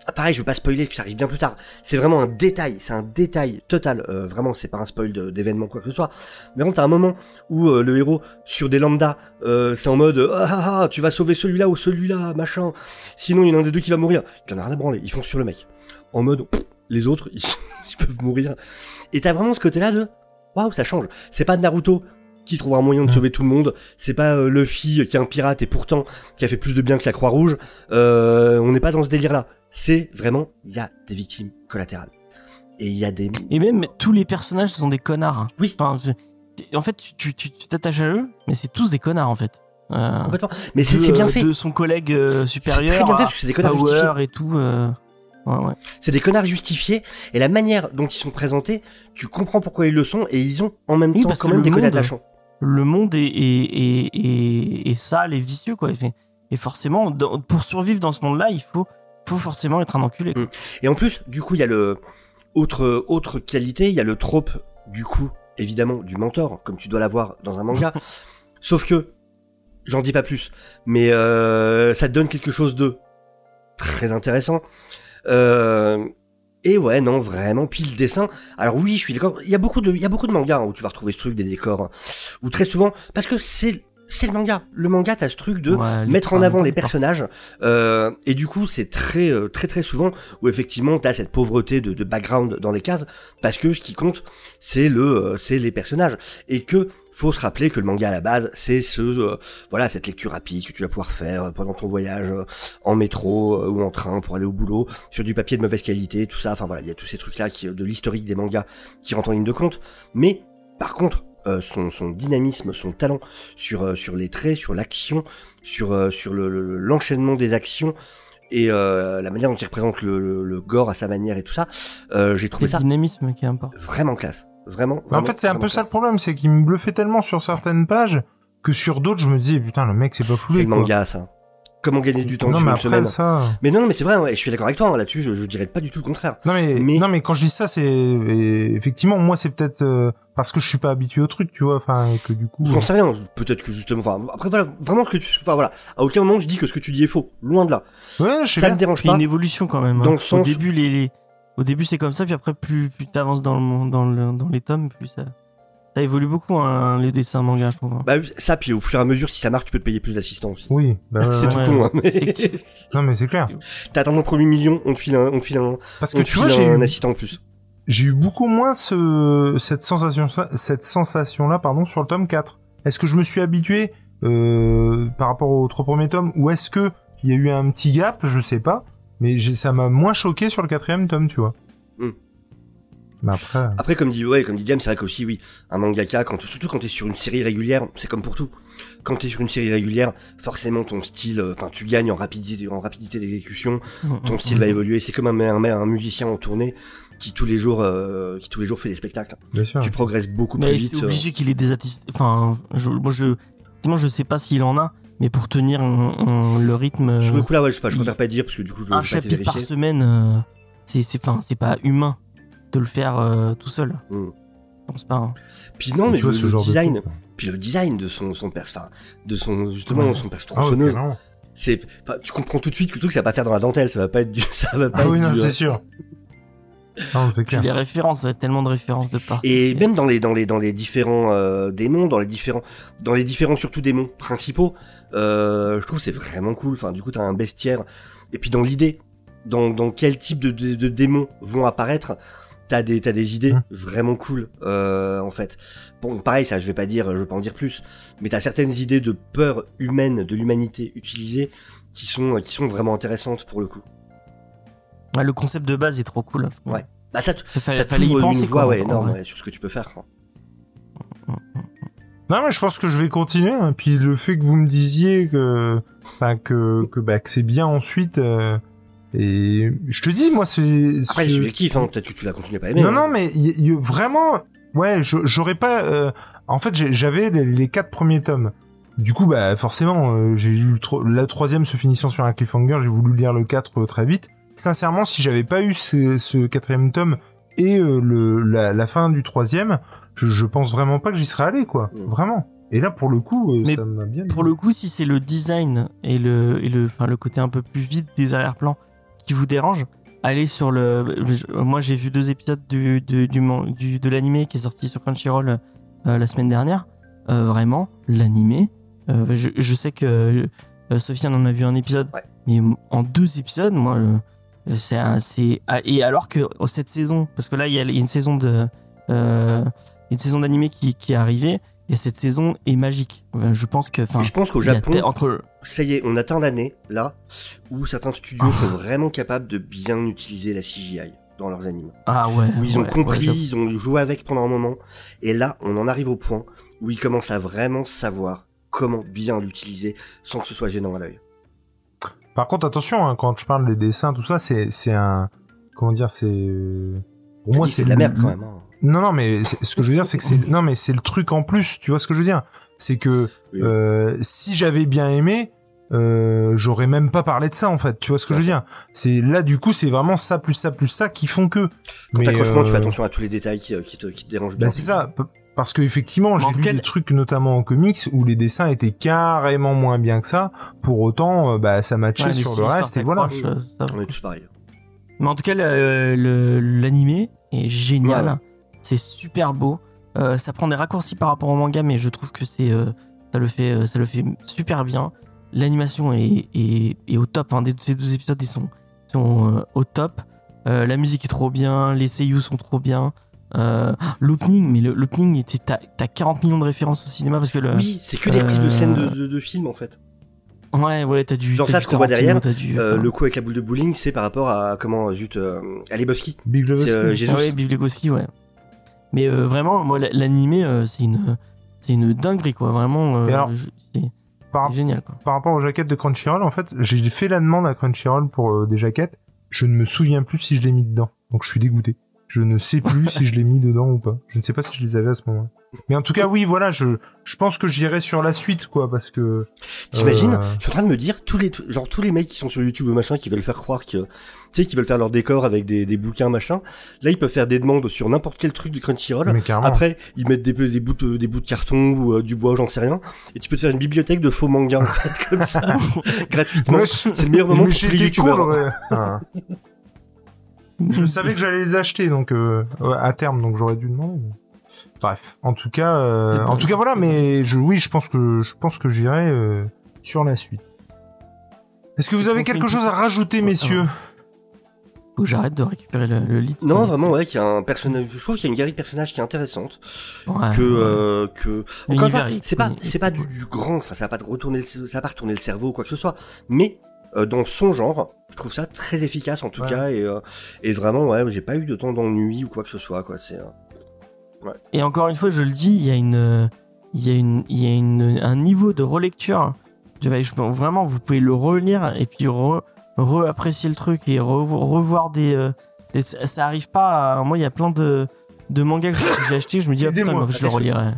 Alors, pareil, je veux pas spoiler, que ça arrive bien plus tard. C'est vraiment un détail, c'est un détail total. Euh, vraiment, c'est pas un spoil d'événement quoi que ce soit. Mais quand t'as un moment où euh, le héros, sur des lambdas, euh, c'est en mode ah, ah, ah, tu vas sauver celui-là ou celui-là, machin. Sinon, il y en a un des deux qui va mourir. Il en a rien à branler, ils foncent sur le mec. En mode pff, les autres, ils, ils peuvent mourir. Et t'as vraiment ce côté-là de waouh, ça change. C'est pas Naruto qui trouve un moyen de Mm. sauver tout le monde. C'est pas euh, Luffy qui est un pirate et pourtant qui a fait plus de bien que la Croix-Rouge. Euh, on n'est pas dans ce délire-là. C'est vraiment, il y a des victimes collatérales. Et il y a des... Et même tous les personnages sont des connards. hein. Oui. Enfin, en fait, tu t'attaches à eux, mais c'est tous des connards en fait. Euh, Complètement. Mais c'est bien fait. De son collègue euh, supérieur très bien fait parce que c'est des connards justifiés. Power et tout. euh, Ouais, ouais. C'est des connards justifiés. Et la manière dont ils sont présentés, tu comprends pourquoi ils le sont. Et ils ont en même Oui, temps parce quand que même des monde- attachants. Le monde est, est, est, est, est sale et vicieux quoi. Et, et forcément, dans- pour survivre dans ce monde-là, il faut, faut forcément être un enculé. Mm. Et en plus, du coup, il y a le autre autre qualité, il y a le trope du coup, évidemment, du mentor, comme tu dois l'avoir dans un manga. Sauf que, j'en dis pas plus, mais euh, ça te donne quelque chose de très intéressant. Euh, et ouais, non, vraiment, puis le dessin. Alors oui, je suis d'accord. Il y a beaucoup de, il y a beaucoup de mangas hein, où tu vas retrouver ce truc des décors, hein, où très souvent, parce que c'est c'est le manga. Le manga, t'as ce truc de Ouais, mettre en avant les personnages euh, et du coup c'est très euh, très très souvent où effectivement t'as cette pauvreté de, de background dans les cases parce que ce qui compte c'est le euh, c'est les personnages. Et que faut se rappeler que le manga à la base c'est ce euh, voilà cette lecture rapide que tu vas pouvoir faire euh, pendant ton voyage euh, en métro euh, ou en train pour aller au boulot sur du papier de mauvaise qualité tout ça. Enfin voilà il y a tous ces trucs là qui de l'historique des mangas qui rentrent en ligne de compte. Mais par contre son, son dynamisme, son talent sur, euh, sur les traits, sur l'action, sur, euh, sur le- le- l'enchaînement des actions et euh, la manière dont il représente le, le, le gore à sa manière et tout ça, euh, j'ai C'est trouvé le ça dynamisme qui est important. vraiment classe. Vraiment. En fait, c'est un peu ça le problème, c'est qu'il me bluffait tellement sur certaines pages que sur d'autres, je me disais, putain, le mec, c'est pas foulé. C'est le manga, ça. Comment gagner du temps Non, sur mais une après, semaine. ça. Mais non, non, mais c'est vrai, ouais, je suis d'accord avec toi hein, là-dessus, je, je dirais pas du tout le contraire. Non mais, Mais- non mais quand je dis ça c'est effectivement moi c'est peut-être euh, parce que je suis pas habitué au truc tu vois enfin et que du coup J'en sais rien, peut-être que justement, enfin, après voilà, vraiment ce que tu, enfin voilà, à aucun moment je dis que ce que tu dis est faux, loin de là. euh, ouais je sais Ça me dérange pas. une évolution quand même. hein. Au début, les, les- au début c'est comme ça, puis après plus, plus t'avances dans, le, dans, le, dans les tomes, plus ça, ça évolue beaucoup hein, les dessins manga, je trouve. hein. Bah ça, puis au fur et à mesure, si ça marche, tu peux te payer plus d'assistants aussi. oui bah, c'est ouais. tout ouais, con, ouais. hein, mais non mais c'est clair t'as atteint ton premier million, on te file un, on te file un, parce que tu vois j'ai un eu assistant en plus. j'ai eu beaucoup moins ce cette sensation cette sensation là pardon sur le tome 4 est-ce que je me suis habitué euh, par rapport aux trois premiers tomes ou est-ce que il y a eu un petit gap? Je sais pas mais j'ai- ça m'a moins choqué sur le quatrième tome tu vois Hmm. Mais après Après, comme dit, ouais, comme dit Diam, c'est vrai qu'aussi, oui, un mangaka, quand, surtout quand t'es sur une série régulière, c'est comme pour tout. Quand t'es sur une série régulière, forcément ton style, euh, enfin, tu gagnes en rapidité, en rapidité d'exécution, ton style va évoluer. C'est comme un, un, un musicien en tournée qui tous les jours, euh, qui tous les jours fait des spectacles. bien sûr Tu progresses beaucoup plus Mais vite. c'est euh, obligé qu'il ait des artistes. Enfin, je, moi je, effectivement, je sais pas s'il en a, mais pour tenir un- un- le rythme, Sur le euh, coup là, ouais, je sais pas, je préfère pas te dire parce que du coup, je un pas te chapitre par semaine, euh, c'est, c'est, enfin, c'est pas humain de le faire euh, tout seul. Mm. Je pense pas. hein. Puis non, mais tu vois le, ce le genre de design, quoi. puis le design de son, son perso, enfin, de son, justement, Ouais. son perso Ah ouais, tronçonneuse, carrément. c'est, enfin, tu comprends tout de suite que le truc, ça va pas faire dans la dentelle, ça va pas être du, ça va pas Ah être oui, non, c'est euh, sûr. Non, c'est clair. les références, il y a tellement de références de partout. Et même dans les dans les dans les différents euh, démons, dans les différents dans les différents surtout démons principaux, euh, je trouve que c'est vraiment cool. Enfin, du coup, t'as un bestiaire. Et puis dans l'idée, dans dans quel type de, de, de démons vont apparaître, t'as des t'as des idées Hum. vraiment cool. Euh, en fait, bon, pareil, ça, je vais pas dire, je vais pas en dire plus, mais t'as certaines idées de peur humaine de l'humanité utilisées qui sont qui sont vraiment intéressantes pour le coup. Ouais, le concept de base est trop cool. trouve. Ouais. Bah ça, ça fallait y t'ouvre penser quoi. ouais, énorme, ouais, sur ce que tu peux faire. quoi. Non, mais je pense que je vais continuer. hein. Puis le fait que vous me disiez que, enfin, que, que, bah, que c'est bien ensuite. euh, et je te dis, moi, c'est. Après, ce- c'est subjectif, hein. peut-être que tu vas continuer à pas aimer. Non, hein. non, mais y- y- vraiment, ouais, j'aurais pas. euh, en fait, j'avais les, les quatre premiers tomes. Du coup, bah forcément, euh, j'ai lu le tro- la troisième se finissant sur un cliffhanger, j'ai voulu lire le 4 euh, très vite. Sincèrement, si j'avais pas eu ce, ce quatrième tome et euh, le, la, la fin du troisième, je, je pense vraiment pas que j'y serais allé, quoi. Mm. Vraiment. Et là, pour le coup, euh, Mais ça m'a bien. Pour le coup, si c'est le design et le, et le, enfin, le côté un peu plus vide des arrière-plans qui vous dérange, allez sur le. Moi, j'ai vu deux épisodes du, du, du, de l'animé qui est sorti sur Crunchyroll euh, la semaine dernière. Euh, vraiment, l'animé. euh, je, je sais que Sophie en a vu un épisode, Ouais. mais en deux épisodes, moi, c'est c'est ah, et alors que oh, cette saison, parce que là, il y a une saison de une saison d'animé qui, qui est arrivée. Et cette saison est magique. Euh, Je pense que, enfin, Et je pense qu'au Japon, te- entre ça y est, on atteint l'année, là, où certains studios sont vraiment capables de bien utiliser la CGI dans leurs animes. ah ouais, Où ils ont ouais, compris, ouais, ils ont joué avec pendant un moment, et là, on en arrive au point où ils commencent à vraiment savoir comment bien l'utiliser sans que ce soit gênant à l'œil. Par contre, attention, hein, quand je parle des dessins, tout ça, c'est c'est un. Comment dire, c'est. euh, Pour moi, c'est de la merde quand même. hein. Non, non, mais c'est- ce que je veux dire, c'est que c'est non, mais c'est le truc en plus. Tu vois ce que je veux dire? C'est que Oui. euh, si j'avais bien aimé, euh, j'aurais même pas parlé de ça en fait. Tu vois ce que je veux dire? C'est là du coup, c'est vraiment ça plus ça plus ça qui font que. Quand Mais, t'accroches tu fais euh, attention à tous les détails qui, qui, te, qui te dérangent bien. Bah c'est ça, parce que effectivement, j'ai vu des le- trucs notamment en comics où les dessins étaient carrément moins bien que ça. Pour autant, euh, bah ça matchait Ouais, sur si le reste et voilà. euh, ça. On est tous pareils. Mais en tout cas, l'animé est génial. C'est super beau. Euh, ça prend des raccourcis par rapport au manga, mais je trouve que c'est euh, ça le fait euh, ça le fait super bien. L'animation est, est, est au top. Hein. Des- Ces 12 épisodes, ils sont, sont euh, au top. Euh, la musique est trop bien, les seiyuu sont trop bien. Euh, l'opening, mais l'opening, était- t'as t'as 40 millions de références au cinéma parce que le. Oui, c'est que des prises de scènes de, de, de films en fait. Ouais, ouais, t'as du. Genre t'as ça, ce qu'on voit derrière, t'as du- Euh, le coup avec la boule de bowling, c'est par rapport à comment zut, euh, à Lebowski. Big Lebowski. C'est euh, Jésus. Ouais, Big Lebowski, ouais. Mais euh, vraiment, moi, la- l'animé, euh, c'est une, c'est une dinguerie, quoi. Vraiment, euh, Et alors, je- c'est par- c'est génial, quoi. par rapport aux jaquettes de Crunchyroll, en fait, j'ai fait la demande à Crunchyroll pour euh, des jaquettes. Je ne me souviens plus si je l'ai mis dedans. Donc je suis dégoûté. Je ne sais plus si je l'ai mis dedans ou pas. Je ne sais pas si je les avais à ce moment-là. Mais en tout cas, oui, voilà, je, je pense que j'irai sur la suite, quoi, parce que... T'imagines Euh, Je suis en train de me dire tous les genre tous les mecs qui sont sur YouTube ou machin qui veulent faire croire que tu sais qui veulent faire leur décor avec des, des bouquins machin. Là ils peuvent faire des demandes sur n'importe quel truc du Crunchyroll. Mais. Après ils mettent des, des bouts de, des bouts de carton ou euh, du bois j'en sais rien et tu peux te faire une bibliothèque de faux mangas en fait comme ça gratuitement. C'est le meilleur moment mais pour les youtubeurs. j'aurais- Ah. Je savais que j'allais les acheter, donc euh, ouais, à terme, donc j'aurais dû demander. mais- Bref, en tout cas, euh, en tout cas, voilà. Mais je, oui, je pense que je pense que j'irai euh, sur la suite. Est-ce que vous avez quelque chose à rajouter, messieurs? Que j'arrête de récupérer le, le lit. Non vraiment ouais qu'il y a un personnage je trouve qu'il y a une galerie de personnages qui est intéressante Ouais, que euh, que encore c'est pas c'est pas du, du grand enfin ça va pas retourner le- ça va pas retourner le cerveau ou quoi que ce soit mais euh, dans son genre je trouve ça très efficace en tout Ouais. cas et euh, et vraiment ouais j'ai pas eu de temps d'ennui ou quoi que ce soit quoi c'est Et encore une fois, je le dis, il y a une, il y a une, il y a une, un niveau de relecture. Je vraiment, vous pouvez le relire et puis re, apprécier le truc et re- revoir des, euh, des- ça, arrive pas. À, moi, il y a plein de, de mangas que j'ai acheté. Je me dis, ah, putain, mais je le relirai.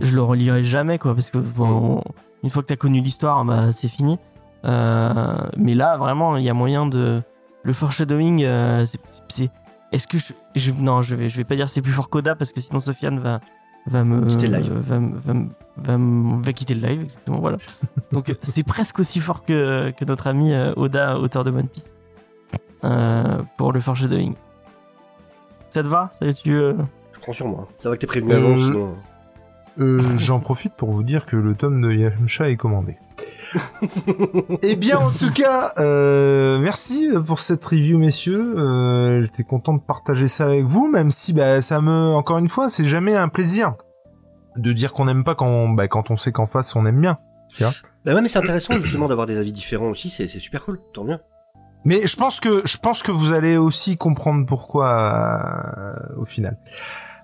Je le relirai jamais, quoi, parce que bon, une fois que t'as connu l'histoire, bah, c'est fini. Euh, mais là, vraiment, il y a moyen de. Le foreshadowing, euh, c'est-. Est-ce que je, je- Non, je vais, je vais pas dire c'est plus fort qu'Oda parce que sinon Sofiane va, va me. Quitter le live. Va, va, va, quitter le live, exactement, voilà. Donc c'est presque aussi fort que, que notre ami euh, Oda, auteur de One Piece, euh, pour le foreshadowing. Ça te va? Ça, tu, euh, Je prends sur moi. Ça va que t'es prévenu Euh, avant, sinon. Euh, J'en profite pour vous dire que le tome de Yamcha est commandé. eh bien, en tout cas, euh, merci pour cette review, messieurs. Euh, J'étais content de partager ça avec vous, même si, bah, ça me, encore une fois, c'est jamais un plaisir de dire qu'on n'aime pas quand, bah, quand on sait qu'en face on aime bien. Bah ouais, mais c'est intéressant justement d'avoir des avis différents aussi, c'est c'est super cool, tant mieux. Mais je pense que je pense que vous allez aussi comprendre pourquoi euh, au final.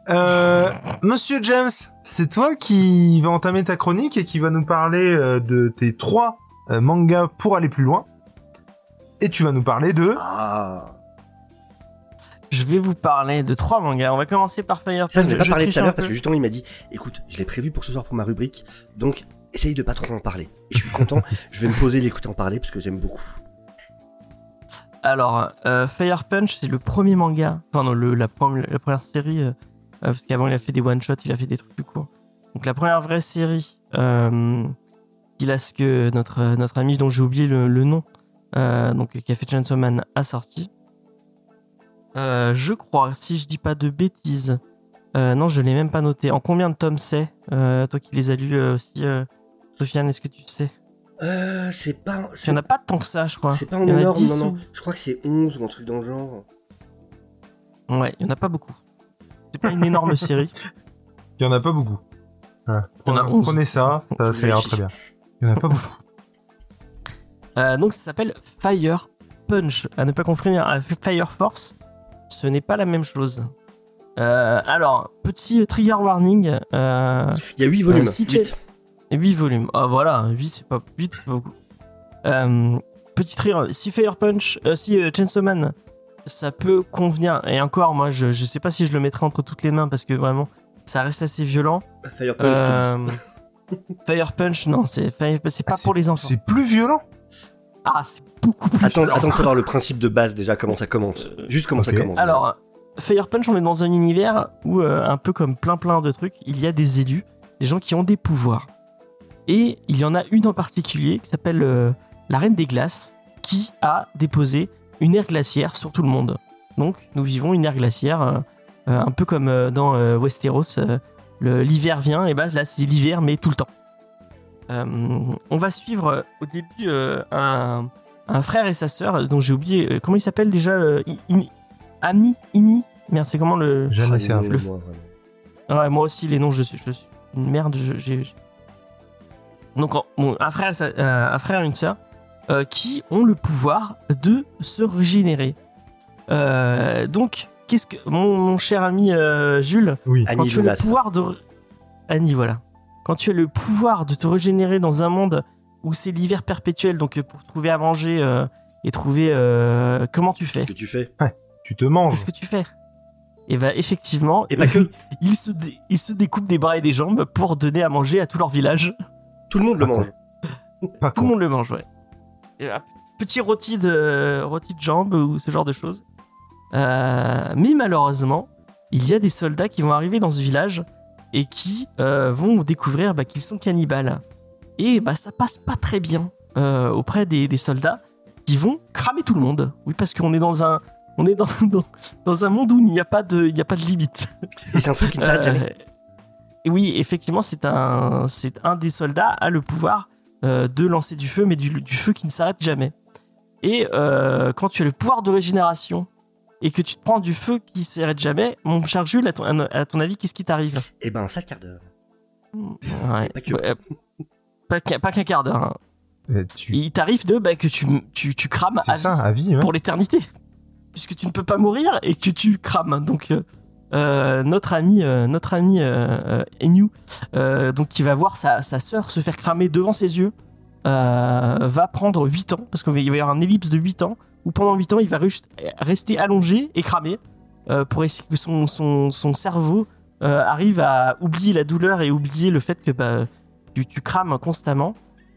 Euh, Monsieur James, c'est toi qui va entamer ta chronique et qui va nous parler euh, de tes trois euh, mangas pour aller plus loin. Et tu vas nous parler de Ah. Je vais vous parler de trois mangas. On va commencer par Fire Ça, je n'ai pas parlé tout à l'heure parce que justement, il m'a dit, écoute, je l'ai prévu pour ce soir pour ma rubrique, donc essaye de pas trop en parler. Et je suis content, je vais me poser l'écouter en parler parce que j'aime beaucoup. Alors, euh, Fire Punch, c'est le premier manga, enfin non, le, la, première série, euh, euh, parce qu'avant il a fait des one-shots, il a fait des trucs plus courts. Donc la première vraie série, euh, qu'il a ce que notre, notre ami dont j'ai oublié le, le nom, donc qui a fait Chainsaw Man, a sorti. Euh, je crois, si je dis pas de bêtises, euh, non, je l'ai même pas noté. En combien de tomes c'est Euh, Toi qui les as lus euh, aussi, euh, Sofiane, est-ce que tu sais? Euh, c'est pas. Il y en a pas tant que ça, je crois. C'est pas en Il y en a énorme, 10 non, ou- non. Je crois que c'est 11 ou un truc dans le genre. Ouais, il y en a pas beaucoup. C'est pas une énorme série. Il y en a pas beaucoup. En a Prenez- 11. Prenez ça, ça, ça ira très bien. Il y en a pas beaucoup. Euh, donc ça s'appelle Fire Punch, à ne pas confondre avec Fire Force. Ce n'est pas la même chose. Euh, alors, petit trigger warning. Euh, Il y a 8 volumes. si Huit. tu- 8 volumes. Ah voilà, 8 c'est pas, 8, beaucoup. Euh, petit trigger, si Fire Punch, euh, si euh, Chainsaw Man, ça peut convenir. Et encore, moi je, je sais pas si je le mettrai entre toutes les mains parce que vraiment, ça reste assez violent. Fire Punch, Euh, Fire Punch, non, c'est pas Ah, pour les enfants. C'est plus violent? Ah, c'est beaucoup plus Attends, attends de savoir le principe de base déjà, comment ça commence. Juste comment ça commence. Alors, Fire Punch, on est dans un univers où, euh, un peu comme plein plein de trucs, il y a des élus, des gens qui ont des pouvoirs. Et il y en a une en particulier qui s'appelle euh, la Reine des Glaces, qui a déposé une ère glaciaire sur tout le monde. Donc, nous vivons une ère glaciaire, euh, un peu comme euh, dans euh, Westeros. euh, l'hiver vient, et bah là, c'est l'hiver, mais tout le temps. Euh, on va suivre au début euh, un, un frère et sa sœur, dont j'ai oublié, euh, comment il s'appelle déjà euh, Imi- Ami Imi? Merde, c'est comment le. Jeanne et Ah, Serge. le- moi. Ouais, moi aussi, les noms, je suis, je suis une merde. je- j'ai- Donc, bon, un frère, euh, un frère et une sœur euh, qui ont le pouvoir de se régénérer. Euh, donc, qu'est-ce que mon, mon cher ami euh, Jules, Oui. quand Annie tu as le pouvoir de Annie, voilà. Quand tu as le pouvoir de te régénérer dans un monde où c'est l'hiver perpétuel, donc euh, pour trouver à manger euh, et trouver euh, comment tu fais Qu'est-ce que tu fais Tu te manges. Qu'est-ce que tu fais? Et bah effectivement, Et pas que. ils se, dé- ils se découpent des bras et des jambes pour donner à manger à tout leur village. Tout le monde le con. mange. Pas Tout le monde le mange, ouais. Et petit rôti de, rôti de jambes ou ce genre de choses. Euh, mais malheureusement, il y a des soldats qui vont arriver dans ce village et qui euh, vont découvrir bah, qu'ils sont cannibales. Et bah, ça passe pas très bien euh, auprès des, des soldats qui vont cramer tout le monde. Oui, parce qu'on est dans un, on est dans, dans, dans un monde où il n'y a pas de, il a pas de limite. Et c'est un truc qui ne s'arrête jamais. Et oui, effectivement, c'est un, c'est un des soldats a le pouvoir euh, de lancer du feu, mais du, du feu qui ne s'arrête jamais. Et euh, quand tu as le pouvoir de régénération et que tu te prends du feu qui s'arrête jamais, mon cher Jules, à ton, à ton avis, qu'est-ce qui t'arrive Eh ben, un sale quart d'heure. Ouais. Pas qu'un quart d'heure. hein. Tu- Il t'arrive de bah, que tu, tu, tu crames à ça, vie à vie. ouais. pour l'éternité. Puisque tu ne peux pas mourir et que tu crames. Donc, euh, euh, notre ami, euh, notre ami euh, euh, Enu, euh, donc qui va voir sa, sa sœur se faire cramer devant ses yeux, va prendre 8 ans, parce qu'il va y avoir un ellipse de 8 ans, où pendant 8 ans, il va juste rester allongé et cramé, pour essayer que son, son, son cerveau arrive à oublier la douleur et oublier le fait que bah, tu, tu crames constamment.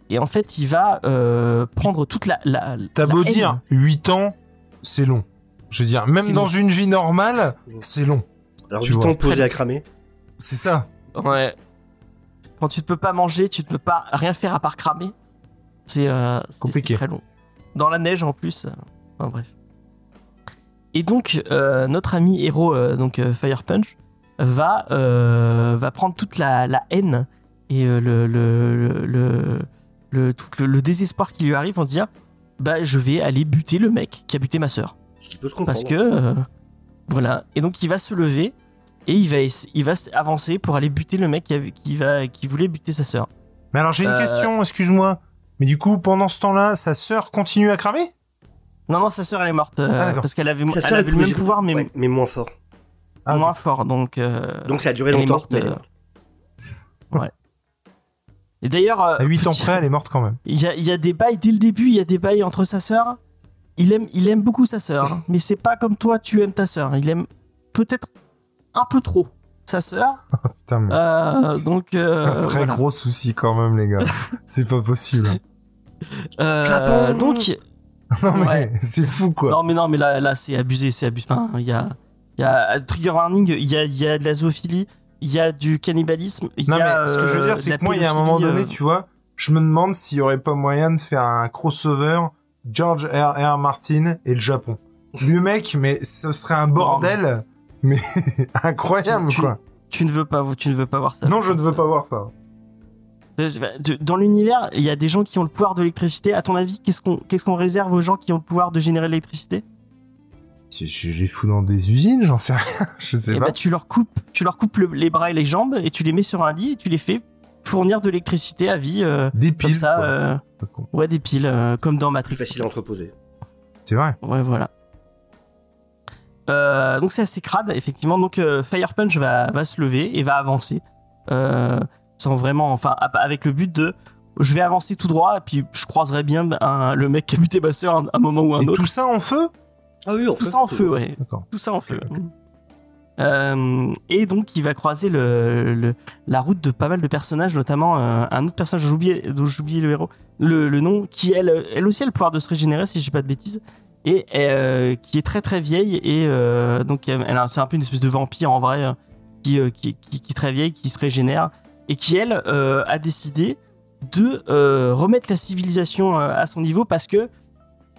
Et en fait, il va euh, prendre toute la. la T'as beau haine. dire 8 ans, c'est long. Je veux dire, même dans long. une vie normale, c'est long. Alors, Tu 8 vois. ans posé à cramer. C'est ça. Ouais. Quand tu ne peux pas manger, tu ne peux pas rien faire à part cramer. C'est euh, c'est- Compliqué. c'est très long. Dans la neige en plus. Enfin bref. et donc euh, notre ami héros, euh, donc euh, Fire Punch, va euh, va prendre toute la, la haine et euh, le le le, le, le- tout le, le désespoir qui lui arrive en se dire bah je vais aller buter le mec qui a buté ma sœur Ce qui peut se comprendre. parce que euh, voilà et donc il va se lever et il va il va avancer pour aller buter le mec qui, avait- qui va qui voulait buter sa sœur. Mais alors j'ai une Euh, question, excuse-moi. Mais du coup, pendant ce temps-là, sa sœur continue à cramer? Non non sa sœur elle est morte euh, Ah, parce qu'elle avait elle le même pouvoir mais Ouais, mais moins fort. Ah, moins fort donc euh, Donc ça a duré elle est longtemps. morte, mais- euh, Et d'ailleurs, euh, À 8 ans près, elle est morte quand même. il y a, il y a des bails dès le début, il y a des bails entre sa sœur. Il aime, il aime beaucoup sa sœur, hein. mais c'est pas comme toi, tu aimes ta sœur. Il aime peut-être un peu trop sa sœur. Putain, mais... Euh, donc euh, Après, voilà. gros souci quand même, les gars. c'est pas possible. Euh, donc Non, mais Ouais. c'est fou, quoi. non mais non mais là, là c'est abusé, c'est abusé. Enfin, il y a, il y a trigger warning, il y a, il y a de la zoophilie, il y a du cannibalisme. Non, a, mais ce que je veux euh, dire, de c'est que moi, il y a un moment donné, euh, tu vois, je me demande s'il y aurait pas moyen de faire un crossover George R. R. Martin et le Japon. Le mec, mais ce serait un bordel, mais incroyable, Tu- tu- quoi. Tu ne veux pas, tu ne veux pas voir ça. Non, je ne veux pas voir ça. Dans l'univers, il y a des gens qui ont le pouvoir de l'électricité. À ton avis, qu'est-ce qu'on qu'est-ce qu'on réserve aux gens qui ont le pouvoir de générer l'électricité? Je, je les fous dans des usines, j'en sais rien. Je sais Eh pas. ben, tu leur coupes, tu leur coupes le- les bras et les jambes et tu les mets sur un lit et tu les fais fournir de l'électricité à vie euh, des comme piles, ça. quoi. euh, Pas con. ouais, des piles euh, comme dans Matrix. facile à entreposer. C'est vrai. Ouais, voilà. Euh, donc c'est assez crade, effectivement. Donc euh, Fire Punch va, va se lever et va avancer. Euh, sans vraiment, enfin, avec le but de je vais avancer tout droit et puis je croiserai bien un- le mec qui a buté ma soeur un, un moment ou un Et autre. tout ça en feu? Ah oui, Tout ça en feu, ouais. Tout ça en feu. Euh, et donc il va croiser le, le- la route de pas mal de personnages, notamment euh, un autre personnage dont oublié le héros, le, le nom, qui elle, elle aussi a le pouvoir de se régénérer si je dis pas de bêtises, et euh, qui est très très vieille et euh, donc c'est un peu une espèce de vampire en vrai qui, qui, qui, qui est très vieille, qui se régénère et qui elle a décidé de remettre la civilisation à son niveau parce que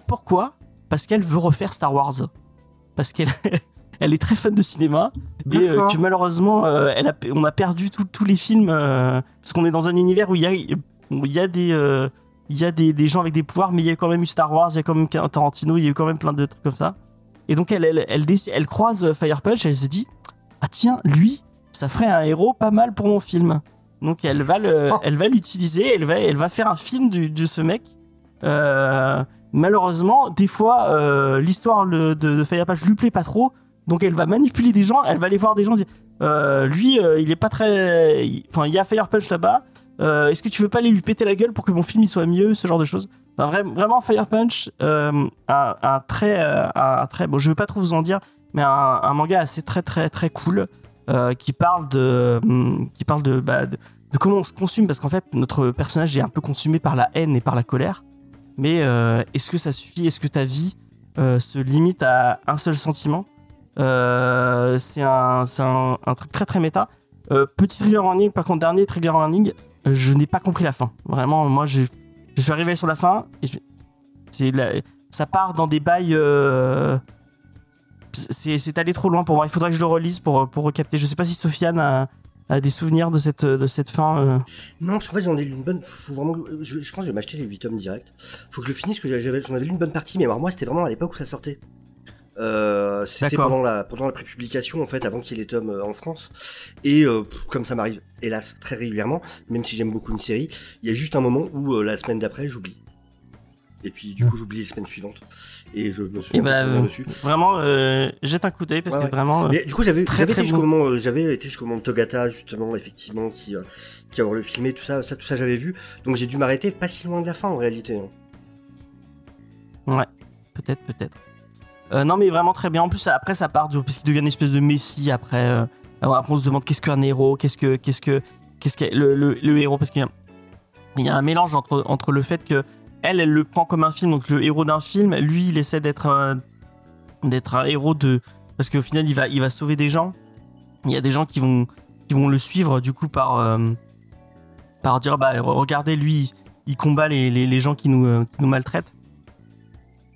pourquoi Parce qu'elle veut refaire Star Wars. Parce qu'elle elle est très fan de cinéma et euh, que malheureusement euh, elle a, on a perdu tous les films euh, parce qu'on est dans un univers où il y a, où il y a des il y a des, des gens avec des pouvoirs mais il y a quand même eu Star Wars il y a quand même Tarantino il y a eu quand même plein de trucs comme ça et donc elle elle, elle, croise Fire Punch elle se dit ah tiens lui ça ferait un héros pas mal pour mon film donc elle va le Oh. elle va l'utiliser elle va elle va faire un film du- de ce mec euh, malheureusement des fois euh, l'histoire de, de Fire Punch lui plaît pas trop. Donc elle va manipuler des gens, elle va aller voir des gens dire euh, lui euh, il est pas très enfin il y a Fire Punch là-bas. Est-ce que tu veux pas aller lui péter la gueule pour que mon film il soit mieux ce genre de choses? Vraiment Fire Punch euh, un, un très un très bon je veux pas trop vous en dire mais un, manga assez très très très cool qui parle de hum, qui parle de, bah, de de comment on se consume parce qu'en fait notre personnage est un peu consumé par la haine et par la colère mais euh, est-ce que ça suffit? Est-ce que ta vie euh, se limite à un seul sentiment? Euh, c'est un, un, un truc très très méta. Petit trigger warning, par contre, dernier trigger warning, je n'ai pas compris la fin. Vraiment, moi, je, je suis arrivé sur la fin et ça part dans des bails. euh, c'est allé trop loin pour moi. Il faudrait que je le relise pour, pour recapter. Je sais pas si Sofiane a, a des souvenirs de cette, de cette fin. euh. Non, parce qu'en fait, j'en ai lu une bonne. Faut vraiment. Je, je pense que je vais m'acheter les 8 tomes direct. Faut que je le finisse, parce que j'avais, j'en avais lu une bonne partie, mais alors moi, c'était vraiment à l'époque où ça sortait. Euh, c'était pendant la, pendant la prépublication, en fait, avant qu'il y ait les tomes euh, en France. Et euh, comme ça m'arrive, hélas, très régulièrement, même si j'aime beaucoup une série, il y a juste un moment où la semaine d'après, j'oublie. Et puis, du coup, j'oublie les semaines suivantes. Et je me suis bah, euh, dessus. vraiment, euh, jette un coup d'œil parce Ouais, que ouais. vraiment. euh, Mais du coup, j'avais Très, très été jusqu'au bon. moment, j'avais été jusqu'au moment de Togata justement, effectivement, qui euh, qui a le filmé tout ça, ça tout ça j'avais vu. Donc j'ai dû m'arrêter pas si loin de la fin en réalité. hein. Peut-être, peut-être. Euh, non, mais vraiment très bien. En plus, après, ça part du, parce qu'il devient une espèce de messie. Après, euh, alors après on se demande qu'est-ce qu'un héros, qu'est-ce que, qu'est-ce que, qu'est-ce que le, le, le héros, parce qu'il y a, il y a un mélange entre, entre le fait que elle, elle le prend comme un film, donc le héros d'un film, lui, il essaie d'être, un- héros de, parce qu'au final, il va, il va sauver des gens. Il y a des gens qui vont, qui vont le suivre du coup par, euh, par dire, bah, regardez, lui, il combat les, les, gens qui nous, euh, qui nous maltraitent.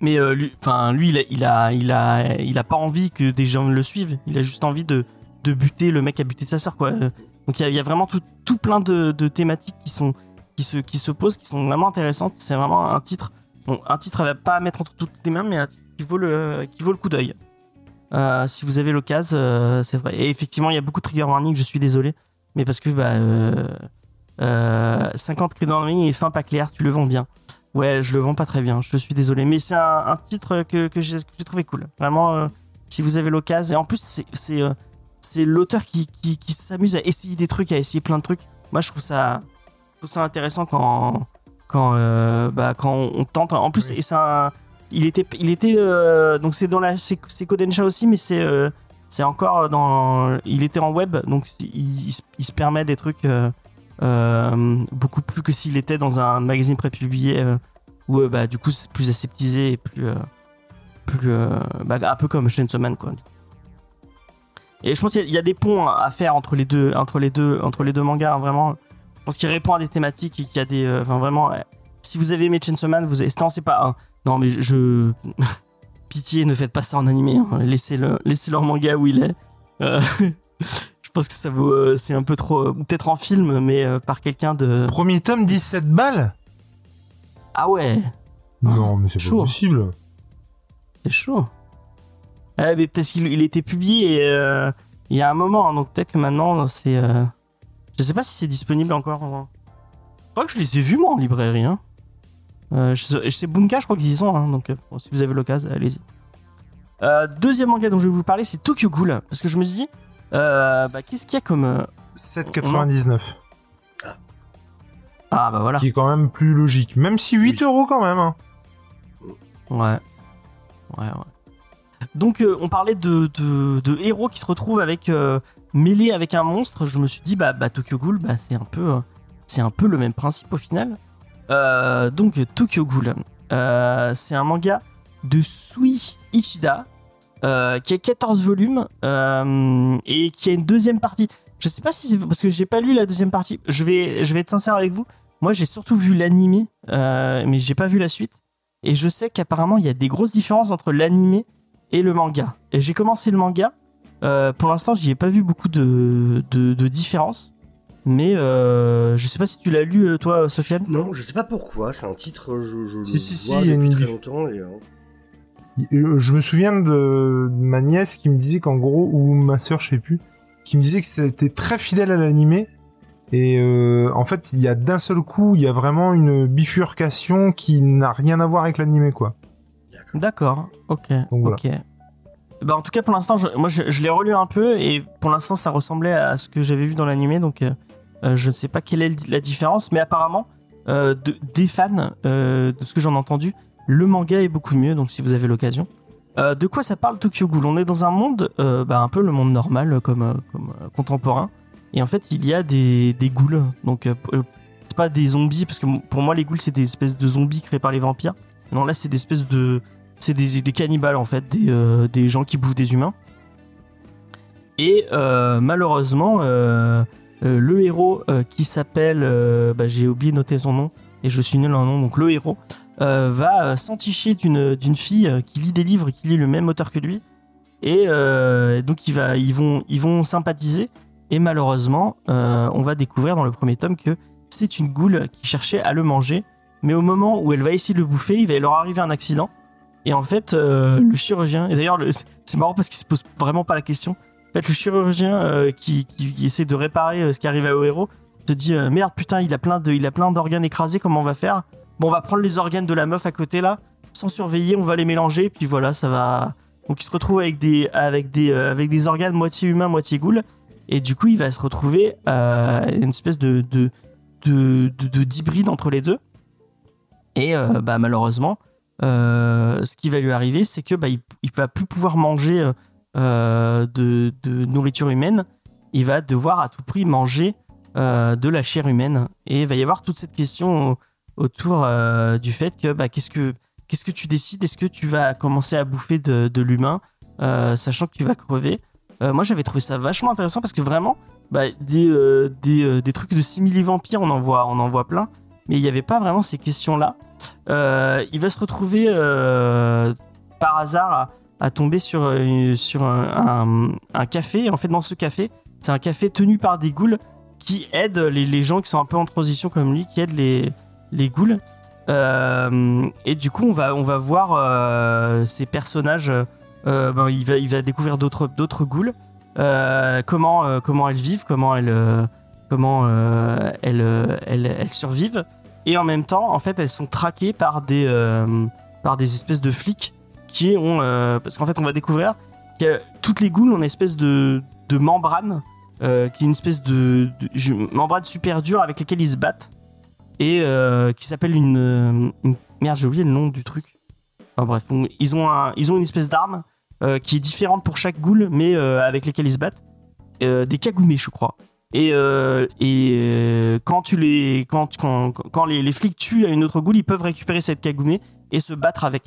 mais euh, lui, enfin lui, il a, il a, il a, pas envie que des gens le suivent. Il a juste envie de, de buter le mec à buter sa sœur, quoi. Donc il y a, vraiment tout, tout plein de thématiques qui sont, qui se, qui se posent, qui sont vraiment intéressantes. C'est vraiment un titre, bon, un titre à pas mettre entre toutes les mains, mais un titre qui vaut le, qui vaut le coup d'œil. Euh, si vous avez l'occasion, euh, c'est vrai. Et effectivement, il y a beaucoup de trigger warning. Je suis désolé, mais parce que bah, euh, euh, 50 trigger warning et fin pas clair, tu le vends bien. Ouais, je le vends pas très bien. Je suis désolé, mais c'est un, titre que, que j'ai trouvé cool. Vraiment, euh, si vous avez l'occasion. Et en plus, c'est l'auteur qui, qui, s'amuse à essayer des trucs, à essayer plein de trucs. Moi, je trouve ça, trouve ça intéressant quand quand euh, bah, quand on tente. En plus, Oui. et c'est un- il était il était euh, donc c'est dans la c'est Kodansha aussi, mais c'est euh, c'est encore dans il était en web, donc il, il se- il se permet des trucs. euh, euh, beaucoup plus que s'il était dans un magazine prépublié euh, où bah, du coup c'est plus aseptisé et plus, plus bah, un peu comme Chainsaw quoi. Et je pense qu'il y a- il y a des ponts à faire entre les deux entre les deux entre les deux mangas hein, vraiment. Je pense qu'il répond à des thématiques et qu'il y a des euh, enfin vraiment euh, si vous avez aimé Chainsaw Man vous avez non c'est pas un non mais je, je- pitié ne faites pas ça en animé hein. laissez le laissez le en manga où il est. Euh, je pense que ça vaut euh, c'est un peu trop euh, ou peut-être en film mais euh, par quelqu'un de Premier tome, 17 balles? Ah ouais Non, mais c'est chaud. pas possible. C'est chaud. Ouais, mais peut-être qu'il il était publié euh, il y a un moment, hein, donc peut-être que maintenant c'est. euh, Je sais pas si c'est disponible encore. hein. Je crois que je les ai vus moi en librairie. Hein. Euh, je sais, je sais Bunka, je crois qu'ils y sont, hein, donc euh, bon, si vous avez l'occasion, allez-y. Euh, deuxième manga dont je vais vous parler, c'est Tokyo Ghoul, parce que je me dis, euh, bah, qu'est-ce qu'il y a comme. euh, 7,99. Ah bah voilà. Qui est quand même plus logique. Même si 8 Oui. euros quand même. hein. Ouais. Ouais, ouais. Donc, euh, on parlait de, de, de héros qui se retrouvent avec euh, mêlés avec un monstre. Je me suis dit, bah, bah Tokyo Ghoul, bah, c'est un peu, euh, un peu le même principe au final. Euh, donc, Tokyo Ghoul, euh, c'est un manga de Sui Ichida qui a 14 volumes et qui a une deuxième partie. Je sais pas si c'est parce que j'ai pas lu la deuxième partie. Je vais, je vais être sincère avec vous. Moi, j'ai surtout vu l'animé, mais j'ai pas vu la suite. Et je sais qu'apparemment, il y a des grosses différences entre l'animé et le manga. Et j'ai commencé le manga. Euh, pour l'instant, j'y ai pas vu beaucoup de, de, de différences. Mais euh, je sais pas si tu l'as lu, euh, toi, Sofiane. Non, je sais pas pourquoi, c'est un titre, je, je Si, le si, vois si, il y a depuis une très longtemps. Et, euh, Euh, Je me souviens de, de ma nièce qui me disait qu'en gros, ou ma sœur, je sais plus, qui me disait que c'était très fidèle à l'animé. Et euh, en fait, il y a d'un seul coup, il y a vraiment une bifurcation qui n'a rien à voir avec l'animé, quoi. D'accord, ok. Donc voilà. ok. Bah, en tout cas, pour l'instant, je, moi, je, l'ai relu un peu et pour l'instant, ça ressemblait à ce que j'avais vu dans l'animé. Donc, euh, euh, je ne sais pas quelle est la différence, mais apparemment, euh, de- des fans, de ce que j'en ai entendu, le manga est beaucoup mieux. Donc, si vous avez l'occasion. De quoi ça parle Tokyo Ghoul? On est dans un monde, bah, un peu le monde normal, comme, contemporain. Et en fait, il y a des, des ghouls. Donc, pas des zombies, parce que pour moi, les ghouls, c'est des espèces de zombies créés par les vampires. Non, là, c'est des espèces de. C'est des, cannibales, en fait, des, euh, des gens qui bouffent des humains. Et euh, malheureusement, euh, le héros qui s'appelle. bah, J'ai oublié de noter son nom, et je suis nul en nom, donc le héros va s'enticher d'une fille qui lit des livres qui lit le même auteur que lui. Et donc, ils, vont, ils vont sympathiser. Et malheureusement, on va découvrir dans le premier tome que c'est une goule qui cherchait à le manger. Mais au moment où elle va essayer de le bouffer, il va leur arriver un accident. Et en fait, euh, le chirurgien, et d'ailleurs, le- c'est marrant parce qu'il se pose vraiment pas la question. En fait, le chirurgien euh, qui, qui- essaie de réparer euh, ce qui arrive au héros te dit Merde, putain, il a plein de, il a plein d'organes écrasés, comment on va faire? Bon, on va prendre les organes de la meuf à côté là, sans surveiller, on va les mélanger, puis voilà, ça va. Donc il se retrouve avec des, avec des, avec des organes moitié humains, moitié goule. Et du coup, il va se retrouver une espèce de, de, de, de- de- d'hybride entre les deux. Et bah, malheureusement, euh, ce qui va lui arriver, c'est que bah, il, va plus pouvoir manger euh, de, nourriture humaine. Il va devoir à tout prix manger euh, de la chair humaine. Et il va y avoir toute cette question au- autour du fait que bah, qu'est-ce que qu'est-ce que tu décides? Est-ce que tu vas commencer à bouffer de, l'humain, sachant que tu vas crever? Moi, j'avais trouvé ça vachement intéressant parce que vraiment, bah, des, des, des trucs de simili vampires, on en voit, on en voit plein. Mais il n'y avait pas vraiment ces questions-là. Euh, il va se retrouver euh, par hasard à, tomber sur, euh, sur un, café. En fait, dans ce café, c'est un café tenu par des ghouls qui aident les, les gens qui sont un peu en transition comme lui, qui aident les, les ghouls. Et du coup, on va, on va voir ces personnages. ben, il, va, il va découvrir d'autres d'autres ghouls. comment, comment elles vivent, comment elles, comment, elles, elles survivent. Et en même temps, en fait, elles sont traquées par des, euh, par des espèces de flics qui ont. euh, parce qu'en fait, on va découvrir que toutes les ghouls ont une espèce de, de membrane, euh, qui est une espèce de, membrane super dure avec laquelle ils se battent. Et qui s'appelle une, Merde, j'ai oublié le nom du truc. Enfin bref, ils ont, ils ont une espèce d'arme qui est différente pour chaque ghoul, mais avec lesquels ils se battent. Des kagoumés, je crois. Et, euh, euh, quand tu les quand quand, quand les, flics tuent une autre ghoul, ils peuvent récupérer cette kagoumé et se battre avec.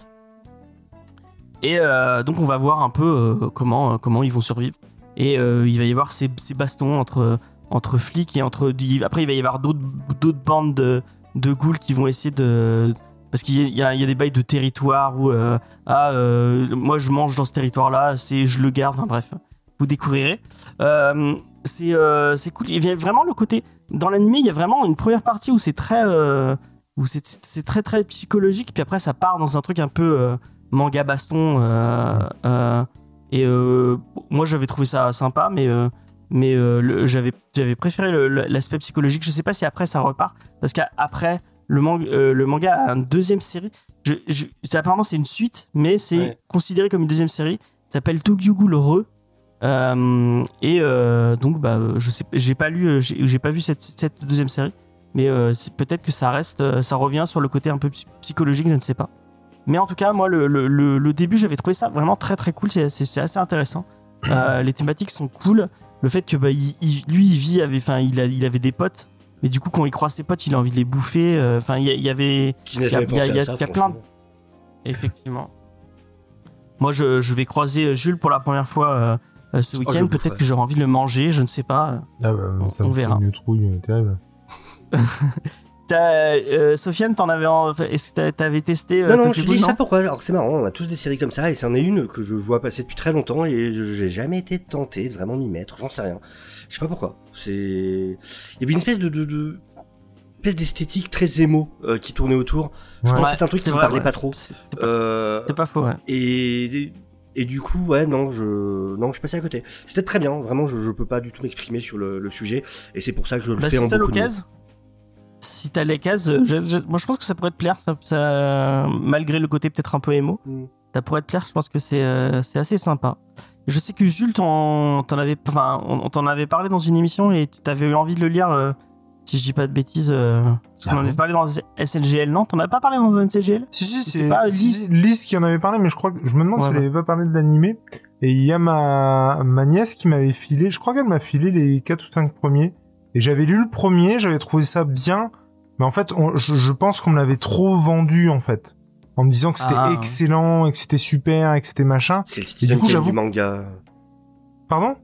Et euh, donc on va voir un peu comment comment ils vont survivre. Et il va y avoir ces, ces bastons entre entre flics et entre après il va y avoir d'autres bandes de de ghouls qui vont essayer de parce qu'il y, y a, des bails de territoire où ah moi je mange dans ce territoire là c'est je le garde bref vous découvrirez c'est euh, cool. Il y a vraiment le côté dans l'animé il y a vraiment une première partie où c'est très euh, où c'est très très psychologique puis après ça part dans un truc un peu euh, manga baston euh, et moi j'avais trouvé ça sympa mais mais j'avais j'avais préféré l'aspect psychologique. Je sais pas si après ça repart parce qu'après le, le manga a une deuxième série. Je, je- c'est- apparemment c'est une suite mais c'est Ouais. considéré comme une deuxième série. Ça s'appelle Tokyo Ghoul Re Euh, et euh, donc bah je sais j'ai pas lu j'ai pas vu cette, cette deuxième série mais euh, peut-être que ça reste ça revient sur le côté un peu psy- psychologique je ne sais pas mais en tout cas moi le, le, début j'avais trouvé ça vraiment très très cool c'est assez intéressant les thématiques sont cool le fait que bah, il- il- lui il vit avait enfin il, a- il avait des potes mais du coup quand il croise ses potes il a envie de les bouffer enfin il y, avait Il y y a- y plein de-. Effectivement. Moi, je, je vais croiser Jules pour la première fois euh, ce Oh, week-end. Peut-être que j'aurai envie de le manger, je ne sais pas. Ah bah, On- ça on me fait verra. une trouille euh, terrible. T'as, euh, Sofiane, t'en avais, en- est-ce que t'a- t'avais testé euh, Non, non, je dis ça pourquoi Alors c'est marrant, on a tous des séries comme ça, et c'en est une que je vois passer depuis très longtemps, et je j'ai jamais été tenté de vraiment m'y mettre, j'en sais rien. Je sais pas pourquoi. C'est... Il y avait une espèce de... de, de... espèce d'esthétique très émo euh, qui tournait autour. Je Ouais. pense Ouais, que c'est un truc qui vrai, parlait ouais. pas trop. C'est pas, Euh, c'est pas faux, ouais. et, et du coup, ouais, non, je, non, je passé à côté. C'était très bien, vraiment, je, je peux pas du tout m'exprimer sur le, le sujet, et c'est pour ça que je le Bah, fais en si t'as beaucoup de mots. l'occasion, si t'as l'occasion, je- je- moi je pense que ça pourrait te plaire, ça, ça- malgré le côté peut-être un peu émo. Mm. Ça pourrait te plaire, je pense que c'est euh, c'est assez sympa. Je sais que Jules, t'en t'en avait, enfin, on, on t'en avait parlé dans une émission et t'avais eu envie de le lire, euh, si je dis pas de bêtises. Euh, parce qu'on Ah en avait parlé dans SNGL, non T'en as pas parlé dans un SNGL Si, si, C'est pas si, Lys si, Lys qui en avait parlé, mais je crois que je me demande Ouais, s'il ouais. avait pas parlé de l'animé. Et il y a ma, ma nièce qui m'avait filé, je crois qu'elle m'a filé les 4 ou 5 premiers. Et j'avais lu le premier, j'avais trouvé ça bien. Mais en fait, on- je, je pense qu'on me l'avait trop vendu, en fait. En me disant que c'était Ah. excellent, et que c'était super, et que c'était machin. C'est le Et du coup, du manga. Pardon?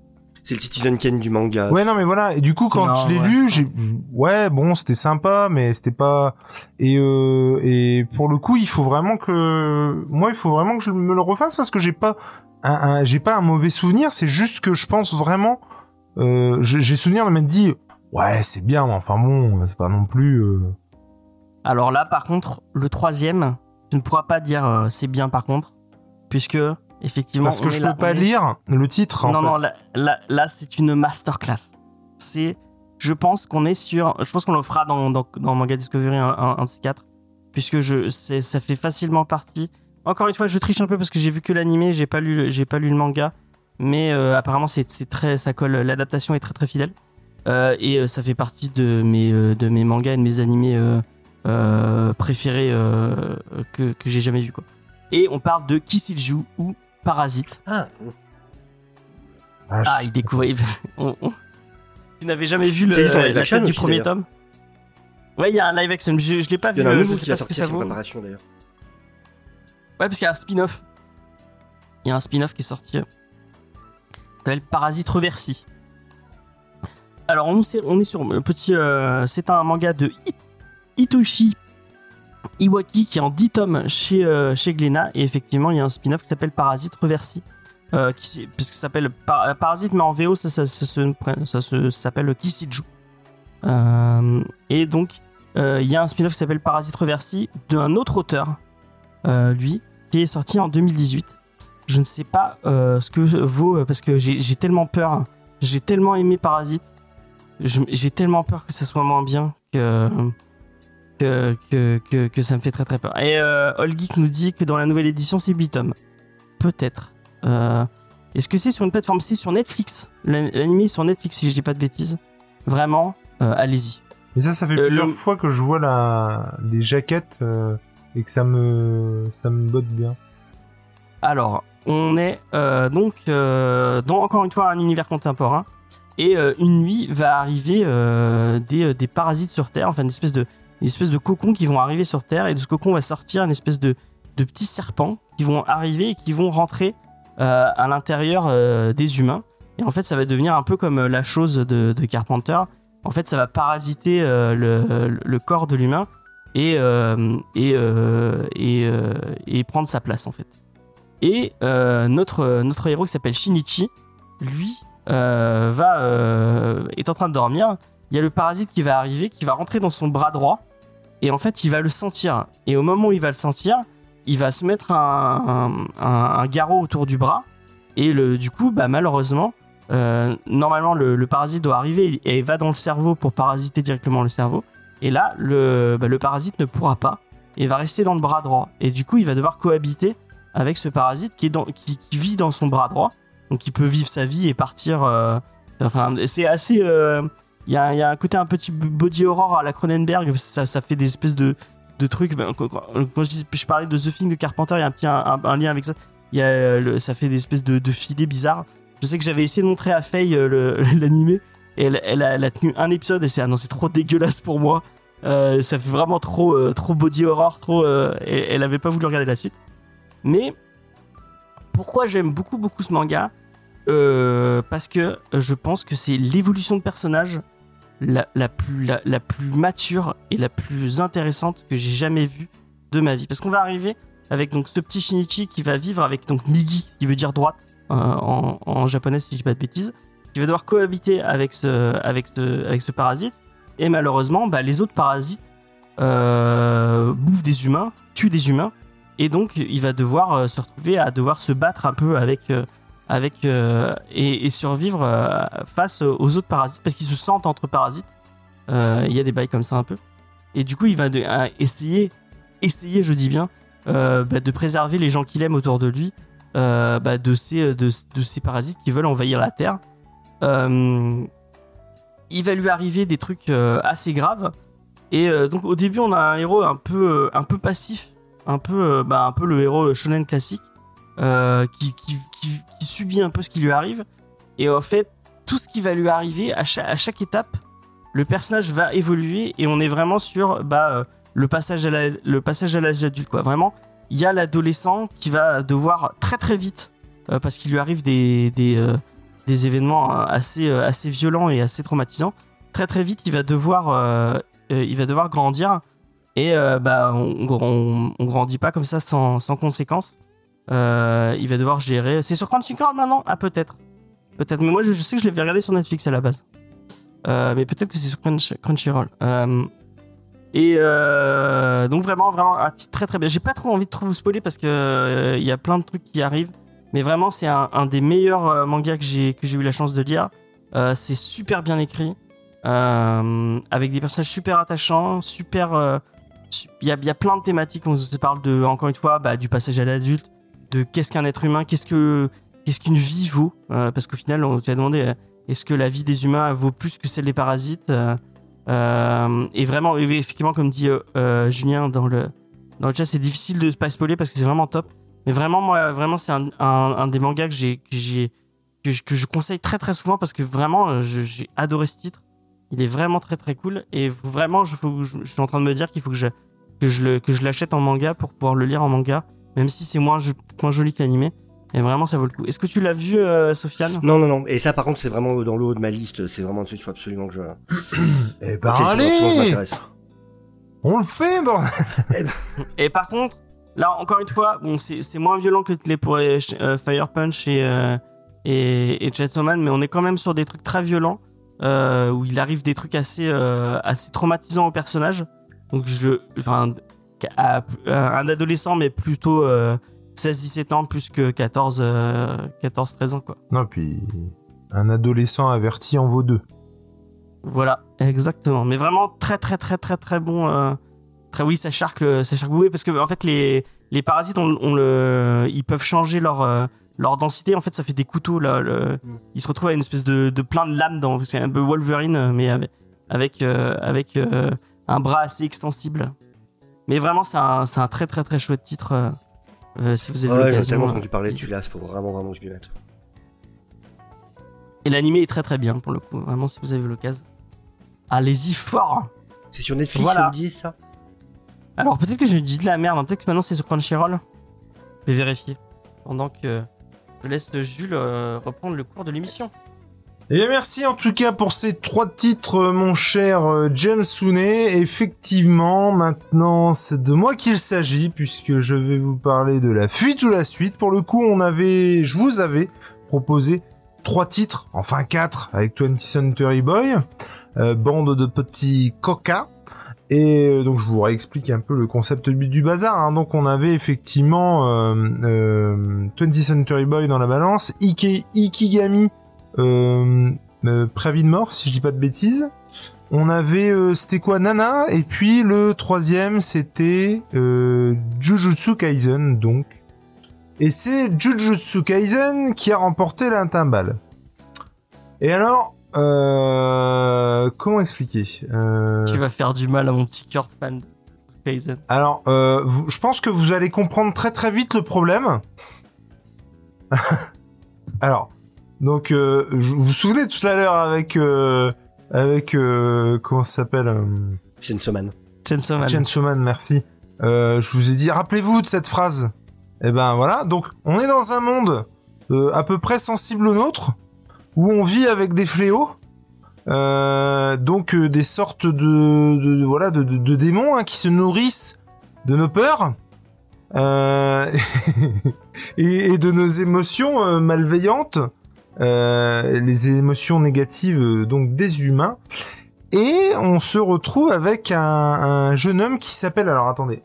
C'est le Citizen Kane du manga. Ouais, non, mais voilà. Et du coup, quand Non, je l'ai ouais. lu, j'ai, ouais, bon, c'était sympa, mais c'était pas, et euh, et pour le coup, il faut vraiment que, moi, il faut vraiment que je me le refasse parce que j'ai pas un, un- j'ai pas un mauvais souvenir. C'est juste que je pense vraiment, euh, j'ai j'ai souvenir de m'être dit, ouais, c'est bien, mais enfin bon, c'est pas non plus. euh, Alors là, par contre, le troisième, tu ne pourras pas dire euh, c'est bien par contre, puisque effectivement. parce que je est peux là- pas est- lire le titre. en Non, fait. non, là, là, là, c'est une masterclass. C'est, je pense qu'on est sur, je pense qu'on le fera dans, dans, dans Manga Discovery un, de ces quatre, puisque je, ça fait facilement partie. Encore une fois, je triche un peu parce que j'ai vu que l'animé, j'ai pas lu, le- j'ai pas lu le manga, mais euh, apparemment c'est, très, ça colle, l'adaptation est très très fidèle, Euh, et euh, ça fait partie de mes, euh, de mes mangas et de mes animés préférés que, que j'ai jamais vu quoi. Et on parle de Kisilju ou Parasite. Ah, Ah, il on- Tu n'avais jamais vu le, la tête du aussi, premier tome Ouais, il y a un live action. Je, je l'ai pas vu. un euh, Je sais pas ce que ça vaut. Ouais, parce qu'il y a un spin-off. Il y a un spin-off qui est sorti. euh, s'appelle Parasite Reversi. Alors, on, on est sur le petit. euh, c'est un manga de Hit- Hitoshi Iwaki qui est en 10 tomes chez, euh, chez Glénat. Et effectivement, il y a un spin-off qui s'appelle Parasite Reversi. Euh, qui, s'appelle Par- Parasite, mais en VO, ça, ça, ça, s'appelle Kisiju. Euh, et donc, euh, il y a un spin-off qui s'appelle Parasite Reversi d'un autre auteur, euh, lui, qui est sorti en 2018. Je ne sais pas euh, ce que vaut, euh, parce que j'ai tellement peur, j'ai tellement aimé Parasite, j'ai tellement peur que ça soit moins bien que, que, que, que, que ça me fait très très peur. Et euh, All Geek nous dit que dans la nouvelle édition, c'est 8 tomes. Peut-être. Euh, Est-ce que c'est sur une plateforme C'est sur Netflix? L'an- L'anime est sur Netflix, si je dis pas de bêtises. Vraiment, euh, allez-y. Mais ça, ça fait Euh, plusieurs le- fois que je vois la... les jaquettes et que ça me, ça me botte bien. Alors, on est donc dans encore une fois un univers contemporain. Et une nuit va arriver des, des parasites sur Terre, enfin une espèce de, une espèce de cocon qui vont arriver sur Terre. Et de ce cocon va sortir une espèce de, de petits serpents qui vont arriver et qui vont rentrer euh, à l'intérieur euh, des humains. Et en fait, ça va devenir un peu comme euh, la chose de, de Carpenter. En fait, ça va parasiter le, le corps de l'humain et, et, et, et prendre sa place en fait. Et notre, notre héros qui s'appelle Shinichi, lui, va, est en train de dormir. Il y a le parasite qui va arriver, qui va rentrer dans son bras droit. Et en fait, il va le sentir. Et au moment où il va le sentir, il va se mettre un, garrot autour du bras. Et le, du coup, bah, malheureusement, euh, normalement, le, parasite doit arriver et va dans le cerveau pour parasiter directement le cerveau. Et là, le, bah, le parasite ne pourra pas et va rester dans le bras droit. Et du coup, il va devoir cohabiter avec ce parasite qui vit dans son bras droit. Donc, il peut vivre sa vie et partir. euh, enfin, c'est assez. euh, Il y, a, un côté un petit body horror à la Cronenberg. Ça, fait des espèces de, de trucs. Ben, Quand, je, parlais de The Thing de Carpenter, il y a un petit un, lien avec ça. Y a, euh, ça fait des espèces de, filets bizarres. Je sais que j'avais essayé de montrer à Faye euh, l'animé. Et elle, elle, a, tenu un épisode et c'est ah trop dégueulasse pour moi. Euh, ça fait vraiment trop, trop body horror, trop. elle avait pas voulu regarder la suite. Mais pourquoi j'aime beaucoup beaucoup ce manga? Parce que je pense que c'est l'évolution de personnage la, la plus, la, la plus mature et la plus intéressante que j'ai jamais vue de ma vie. Parce qu'on va arriver avec donc ce petit Shinichi qui va vivre avec donc Migi, qui veut dire droite euh, en, en japonais si je dis pas de bêtises, qui va devoir cohabiter avec ce, avec ce, avec ce parasite. Et malheureusement, bah, les autres parasites euh, bouffent des humains, tuent des humains, et donc il va devoir euh, se retrouver à devoir se battre un peu avec, avec euh, et, survivre euh, face aux autres parasites parce qu'ils se sentent entre parasites. Euh, Il y a des bails comme ça un peu. Et du coup, il va essayer, essayer, je dis bien, bah, de préserver les gens qu'il aime autour de lui bah, de, ces, ces parasites qui veulent envahir la Terre. Il va lui arriver des trucs assez graves. Et donc au début, on a un héros un peu, un peu passif, un peu, bah, un peu le héros shonen classique, qui, qui, subit un peu ce qui lui arrive. Et en fait, tout ce qui va lui arriver à chaque, étape, le personnage va évoluer et on est vraiment sur bah, euh, le passage à l'âge adulte. Quoi. Vraiment, il y a l'adolescent qui va devoir très très vite, euh, parce qu'il lui arrive des, des, euh, événements euh, assez, euh, assez violents et assez traumatisants. Très très vite, il va devoir, euh, euh, il va devoir grandir. Et euh, bah, on, on, on grandit pas comme ça sans, sans conséquence. Euh, il va devoir gérer. C'est sur Crunchyroll maintenant? Ah, peut-être. Peut-être. Mais moi, je, sais que je l'avais regardé sur Netflix à la base. Euh, mais peut-être que c'est sur Crunch- Crunchyroll. Euh, et donc, vraiment, vraiment, titre très très bien. J'ai pas trop envie de trop vous spoiler parce que il y a plein de trucs qui arrivent. Mais vraiment, c'est un, des meilleurs mangas que j'ai eu la chance de lire. C'est super bien écrit. avec des personnages super attachants, super. su- Il y, y a plein de thématiques. On se parle de, encore une fois, bah, du passage à l'adulte, de qu'est-ce qu'un être humain, qu'est-ce que qu'est-ce qu'une vie vaut, euh, parce qu'au final, on te demandé euh, est-ce que la vie des humains vaut plus que celle des parasites euh, Et vraiment, effectivement, comme dit Julien dans le dans le chat, c'est difficile de pas spoiler parce que c'est vraiment top. Mais vraiment, moi, vraiment, c'est un, un, des mangas que j'ai que que je, conseille très très souvent parce que vraiment, j'ai adoré ce titre. Il est vraiment très très cool et vraiment, je, je suis en train de me dire qu'il faut que je que je le que je l'achète en manga pour pouvoir le lire en manga, même si c'est moins jo- moins joli que l'animé. Et vraiment, ça vaut le coup. Est-ce que tu l'as vu, euh, Sofiane? Non, non, non. Et ça, par contre, c'est vraiment dans le haut de ma liste. C'est vraiment un truc qu'il faut absolument que je. Eh ben allez. On le fait, bordel Et par contre, là encore une fois, bon, c'est moins violent que les pour euh, Fire Punch et euh, et, et Chainsaw Man, mais on est quand même sur des trucs très violents euh, où il arrive des trucs assez euh, assez traumatisants au personnage. Donc je, enfin, à- un adolescent, mais plutôt euh, 16-17 ans plus que 14 euh, 14-13 ans quoi. Non, puis un adolescent averti en vaut deux. Voilà, exactement. Mais vraiment très très très très très bon. euh, très oui, ça charque, ça charque oui, parce que en fait les les parasites, on, on le, ils peuvent changer leur euh, leur densité. En fait, ça fait des couteaux là. Le, Mm. ils se retrouvent à une espèce de de plein de lames dans. C'est un peu Wolverine, euh, mais avec avec euh, avec euh, un bras assez extensible. Mais vraiment, c'est un un très très très chouette titre. euh, euh, si vous avez Ouais, j'ai l'occasion. tellement euh, entendu parler de celui-là, il faut vraiment, vraiment que je m'y mette. Et l'animé est très très bien pour le coup. Vraiment, si vous avez l'occasion, allez-y fort. C'est sur Netflix, Voilà. vous dites ça? Alors peut-être que j'ai dit de la merde, hein. peut-être que maintenant c'est sur Crunchyroll. Je vais vérifier. Pendant que je laisse Jules euh, reprendre le cours de l'émission. Et bien merci en tout cas pour ces trois titres, euh, mon cher euh, James Sounet. Effectivement, maintenant c'est de moi qu'il s'agit puisque je vais vous parler de la fuite ou la suite. Pour le coup, on avait, je vous avais proposé trois titres, enfin quatre, avec 20th Century Boy, euh, bande de petits coca. Et euh, donc je vous réexplique un peu le concept du, bazar. hein. Donc on avait effectivement euh, euh, 20th Century Boy dans la balance, Ike- Ikigami euh, euh, préavis de mort, si je dis pas de bêtises. On avait, euh, c'était quoi, Nana, et puis le troisième, c'était euh, Jujutsu Kaisen, donc. Et c'est Jujutsu Kaisen qui a remporté l'intimbal. Et alors, euh, comment expliquer Euh, Tu vas faire du mal à mon petit cœur de fan de Kaizen. alors, euh, vous- je pense que vous allez comprendre très très vite le problème. Alors, donc, euh, vous vous souvenez tout à l'heure avec euh, avec euh, comment ça s'appelle euh, Chainsaw Man. Chainsaw Man. Chainsaw Man, merci. Euh, je vous ai dit, rappelez-vous de cette phrase. Et ben voilà, donc on est dans un monde euh, à peu près sensible au nôtre, où on vit avec des fléaux, euh, donc euh, des sortes de, de- de- voilà de, de- de démons hein, qui se nourrissent de nos peurs euh, et, et de nos émotions euh, malveillantes, euh, les émotions négatives euh, donc des humains. Et on se retrouve avec un, un jeune homme qui s'appelle, alors attendez,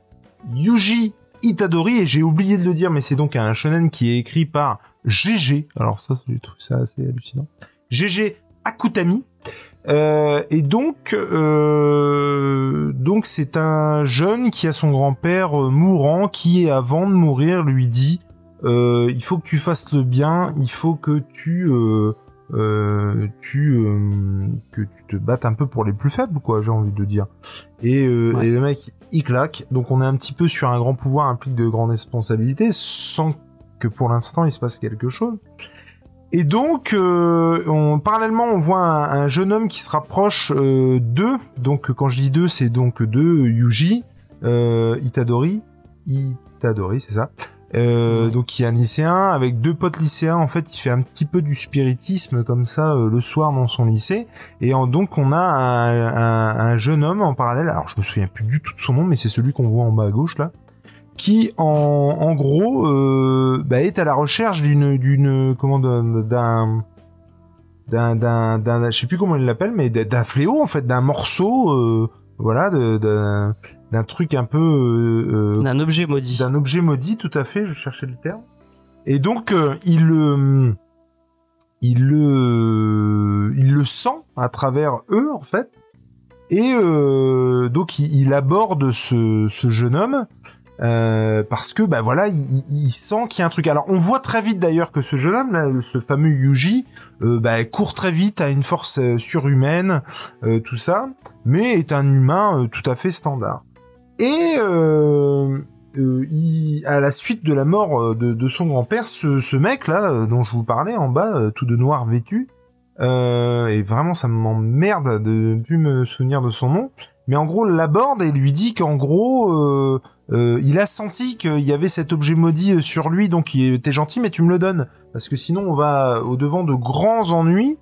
Yuji Itadori, et j'ai oublié de le dire, mais c'est donc un shonen qui est écrit par GG, alors ça, j'ai trouvé ça assez hallucinant, GG Akutami, Euh, et donc, euh, donc c'est un jeune qui a son grand-père euh, mourant, qui avant de mourir lui dit, euh, il faut que tu fasses le bien, il faut que tu euh, euh, tu euh, que tu te battes un peu pour les plus faibles quoi j'ai envie de dire. Et, euh, Ouais. et le mec il claque. Donc on est un petit peu sur un grand pouvoir implique de grandes responsabilités sans que pour l'instant il se passe quelque chose. Et donc euh, on, parallèlement on voit un, un jeune homme qui se rapproche euh, d'eux. Donc quand je dis d'eux c'est donc de Yuji euh, Itadori. Itadori c'est ça euh, Ouais. donc qui est un lycéen avec deux potes lycéens en fait il fait un petit peu du spiritisme comme ça euh, le soir dans son lycée et en- donc on a un, un- un jeune homme en parallèle alors je me souviens plus du tout de son nom mais c'est celui qu'on voit en bas à gauche là qui en, en gros euh, bah, est à la recherche d'une d'une comment d'un d'un d'un d'un je sais plus comment il l'appelle mais d'un fléau en fait d'un morceau euh, voilà de- d'un d'un truc un peu euh, euh, Un objet maudit. d'un objet maudit, tout à fait, je cherchais le terme. Et donc, euh, il le, il le, il le sent à travers eux, en fait. Et euh, donc, il, il aborde ce, ce jeune homme euh, parce que, bah voilà, il, il- il sent qu'il y a un truc. Alors, on voit très vite d'ailleurs que ce jeune homme, là, ce fameux Yuji, euh, bah, court très vite, a une force euh, surhumaine, euh, tout ça, mais est un humain euh, tout à fait standard. Et euh, euh, à la suite de la mort euh, de, son grand-père, ce, mec-là, dont je vous parlais en bas, tout de noir vêtu, et vraiment ça m'emmerde de ne plus me souvenir de son nom, mais en gros l'aborde et lui dit qu'en gros, il a senti qu'il y avait cet objet maudit sur lui, donc il était gentil, mais tu me le donnes, parce que sinon on va au devant de grands ennuis.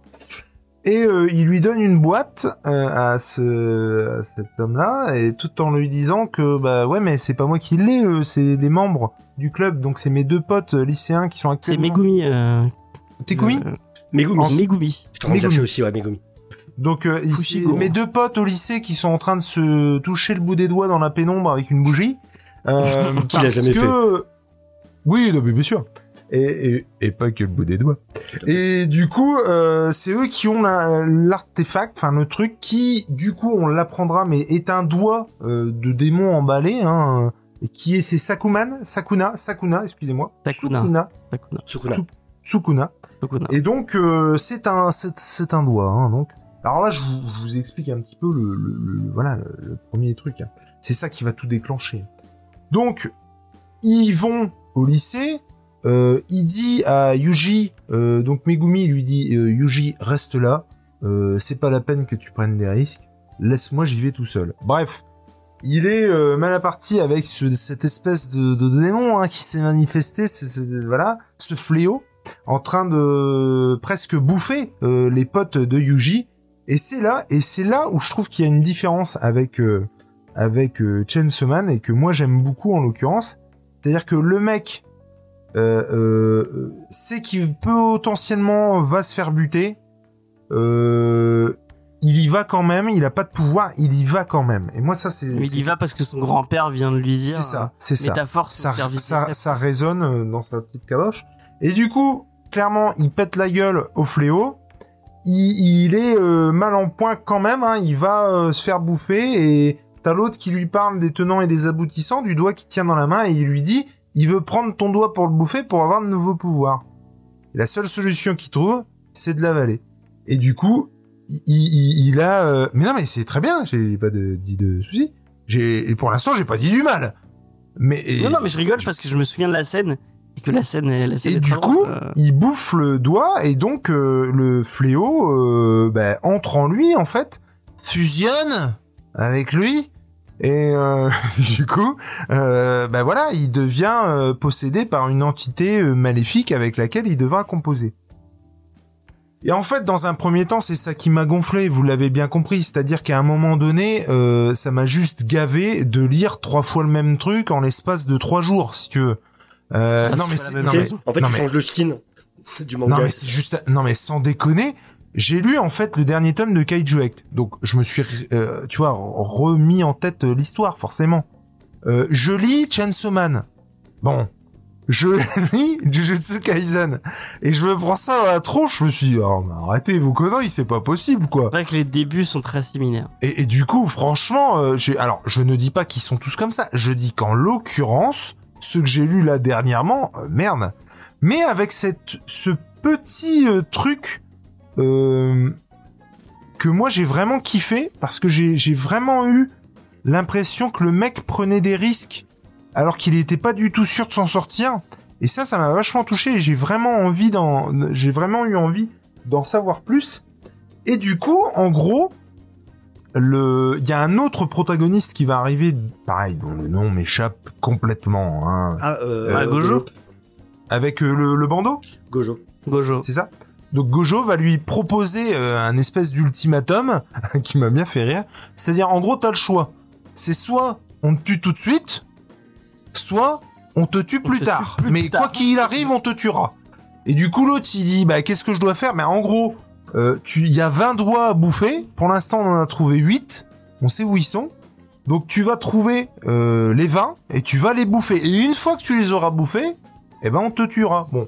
Et euh, il lui donne une boîte euh, à, ce, à cet homme-là, et tout en lui disant que bah ouais, mais c'est pas moi qui l'ai, euh, c'est des membres du club, donc c'est mes deux potes euh, lycéens qui sont C'est actuellement. Megumi. Euh, Tegumi euh, Megumi. Megumi. Je t'en Megumi. aussi, ouais, Megumi. Donc euh, c'est Fushiguro. mes deux potes au lycée qui sont en train de se toucher le bout des doigts dans la pénombre avec une bougie. Euh, Qu'il a jamais que... Oui, non, mais bien sûr. Et, et, et pas que le bout des doigts. Et du coup, euh, c'est eux qui ont la- l'artefact, enfin le truc qui, du coup, on l'apprendra, mais est un doigt euh, de démon emballé, hein, et qui est c'est Sakuman, Sakuna, Sakuna, excusez-moi, Sakuna. Sukuna, Sakuna. Sukuna. Sou- Sukuna. Sakuna. Et donc euh, c'est un c'est, c'est un doigt hein, donc. Alors là je vous, je vous explique un petit peu le, le- le- voilà le, le premier truc. hein. C'est ça qui va tout déclencher. Donc ils vont au lycée. Euh, il dit à Yuji, euh, donc Megumi lui dit euh, Yuji reste là. Euh, c'est pas la peine que tu prennes des risques. Laisse-moi, j'y vais tout seul. Bref, il est euh, mal à partie avec ce- cette espèce de, de démon hein, qui s'est manifesté, voilà, ce fléau en train de presque bouffer euh, les potes de Yuji. Et c'est là, et c'est là où je trouve qu'il y a une différence avec avec Chainsaw Man et que moi j'aime beaucoup en l'occurrence. C'est-à-dire que le mec euh, euh, sait qu'il potentiellement va se faire buter. Euh, il y va quand même. Il a pas de pouvoir. Il y va quand même. Et moi ça c'est Mais il c'est- y va parce que son grand-père vient de lui dire. c'est ça, c'est euh, ça force ça, service ça, ça résonne euh, dans sa petite caboche. Et du coup, clairement, il pète la gueule au fléau. Il, il est euh, mal en point quand même. Hein. Il va euh, se faire bouffer et t'as l'autre qui lui parle des tenants et des aboutissants, du doigt qu'il tient dans la main et il lui dit il veut prendre ton doigt pour le bouffer pour avoir de nouveaux pouvoirs. Et la seule solution qu'il trouve, c'est de l'avaler. Et du coup, il, il- il a. euh, Mais non, mais c'est très bien. J'ai pas de, dit de soucis. J'ai et pour l'instant, j'ai pas dit du mal. Mais et- Non, non, mais je rigole parce que je me souviens de la scène et que la scène, est- la scène et est du coup, euh. il bouffe le doigt et donc euh, le fléau euh, ben, entre en lui en fait, fusionne avec lui et euh, du coup, euh, ben voilà, il devient euh, possédé par une entité euh, maléfique avec laquelle il devra composer. Et en fait, dans un premier temps, c'est ça qui m'a gonflé, vous l'avez bien compris, c'est-à-dire qu'à un moment donné, euh, ça m'a juste gavé de lire trois fois le même truc en l'espace de trois jours, si tu veux. Euh, Ah, non mais c'est non, mais En fait, non, tu mais- changes le skin du manga. non mais c'est juste non mais sans déconner, j'ai lu en fait le dernier tome de Kaiju Act. Donc je me suis euh, tu vois remis en tête euh, l'histoire forcément. Euh, je lis Chainsaw Man. Bon, je lis Jujutsu Kaisen et je me prends ça dans la tronche, je me suis dit oh, mais arrêtez vos conneries, c'est pas possible quoi. C'est vrai que les débuts sont très similaires. Et, et du coup, franchement, euh, j'ai alors je ne dis pas qu'ils sont tous comme ça. Je dis qu'en l'occurrence, ceux que j'ai lus là dernièrement, euh, merde. Mais avec cette ce petit truc euh, que moi j'ai vraiment kiffé parce que j'ai vraiment eu l'impression que le mec prenait des risques alors qu'il n'était pas du tout sûr de s'en sortir. Et ça, ça m'a vachement touché. et J'ai vraiment envie d'en, j'ai vraiment eu envie d'en savoir plus. Et du coup, en gros, le, il y a un autre protagoniste qui va arriver, pareil, dont le nom m'échappe complètement, hein, Ah, euh, Ah, Gojo avec euh, le, le bandeau, Gojo. Gojo. c'est ça? Donc Gojo va lui proposer euh, un espèce d'ultimatum qui m'a bien fait rire. C'est-à-dire, en gros, t'as le choix. C'est soit on te tue tout de suite, soit on te tue On plus te tard. tue plus Mais tard. quoi qu'il arrive, on te tuera. Et du coup, l'autre, il dit, bah, qu'est-ce que je dois faire? Mais en gros, euh, tu, il y a 20 doigts à bouffer. Pour l'instant, on en a trouvé 8. On sait où ils sont. Donc, tu vas trouver euh, les 20 et tu vas les bouffer. Et une fois que tu les auras bouffés, eh ben, on te tuera. Bon.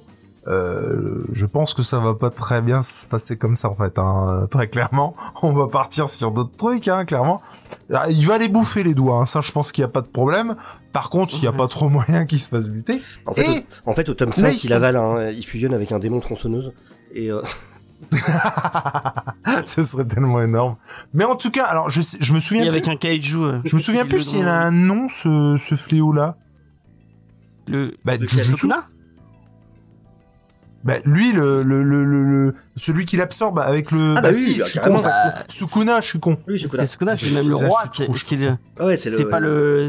Euh, je pense que ça va pas très bien se passer comme ça en fait, hein, très clairement. On va partir sur d'autres trucs, hein, clairement. Ah, Il va les bouffer les doigts, hein, ça je pense qu'il y a pas de problème. Par contre, il y a Mhm. pas trop moyen qu'il se fasse buter. En fait, Et- au, en fait, au tome Là, 5, ils il avale, un- il fusionne avec un démon tronçonneuse. Et euh, Ce serait tellement énorme. Mais en tout cas, alors je, je me souviens Et plus, avec un kaiju. euh, je me souviens plus s'il a un nom ce, ce fléau là. Le. Bah, le Jujutsu. Sukuna Bah lui le le le, le, le- celui qui l'absorbe avec le Ah bah oui, si, bah, je suis con, ça- Sukuna, je suis con. oui, C'est Sukuna. Sukuna, c'est même le roi. C'est le. Ah ouais, c'est le. C'est pas le.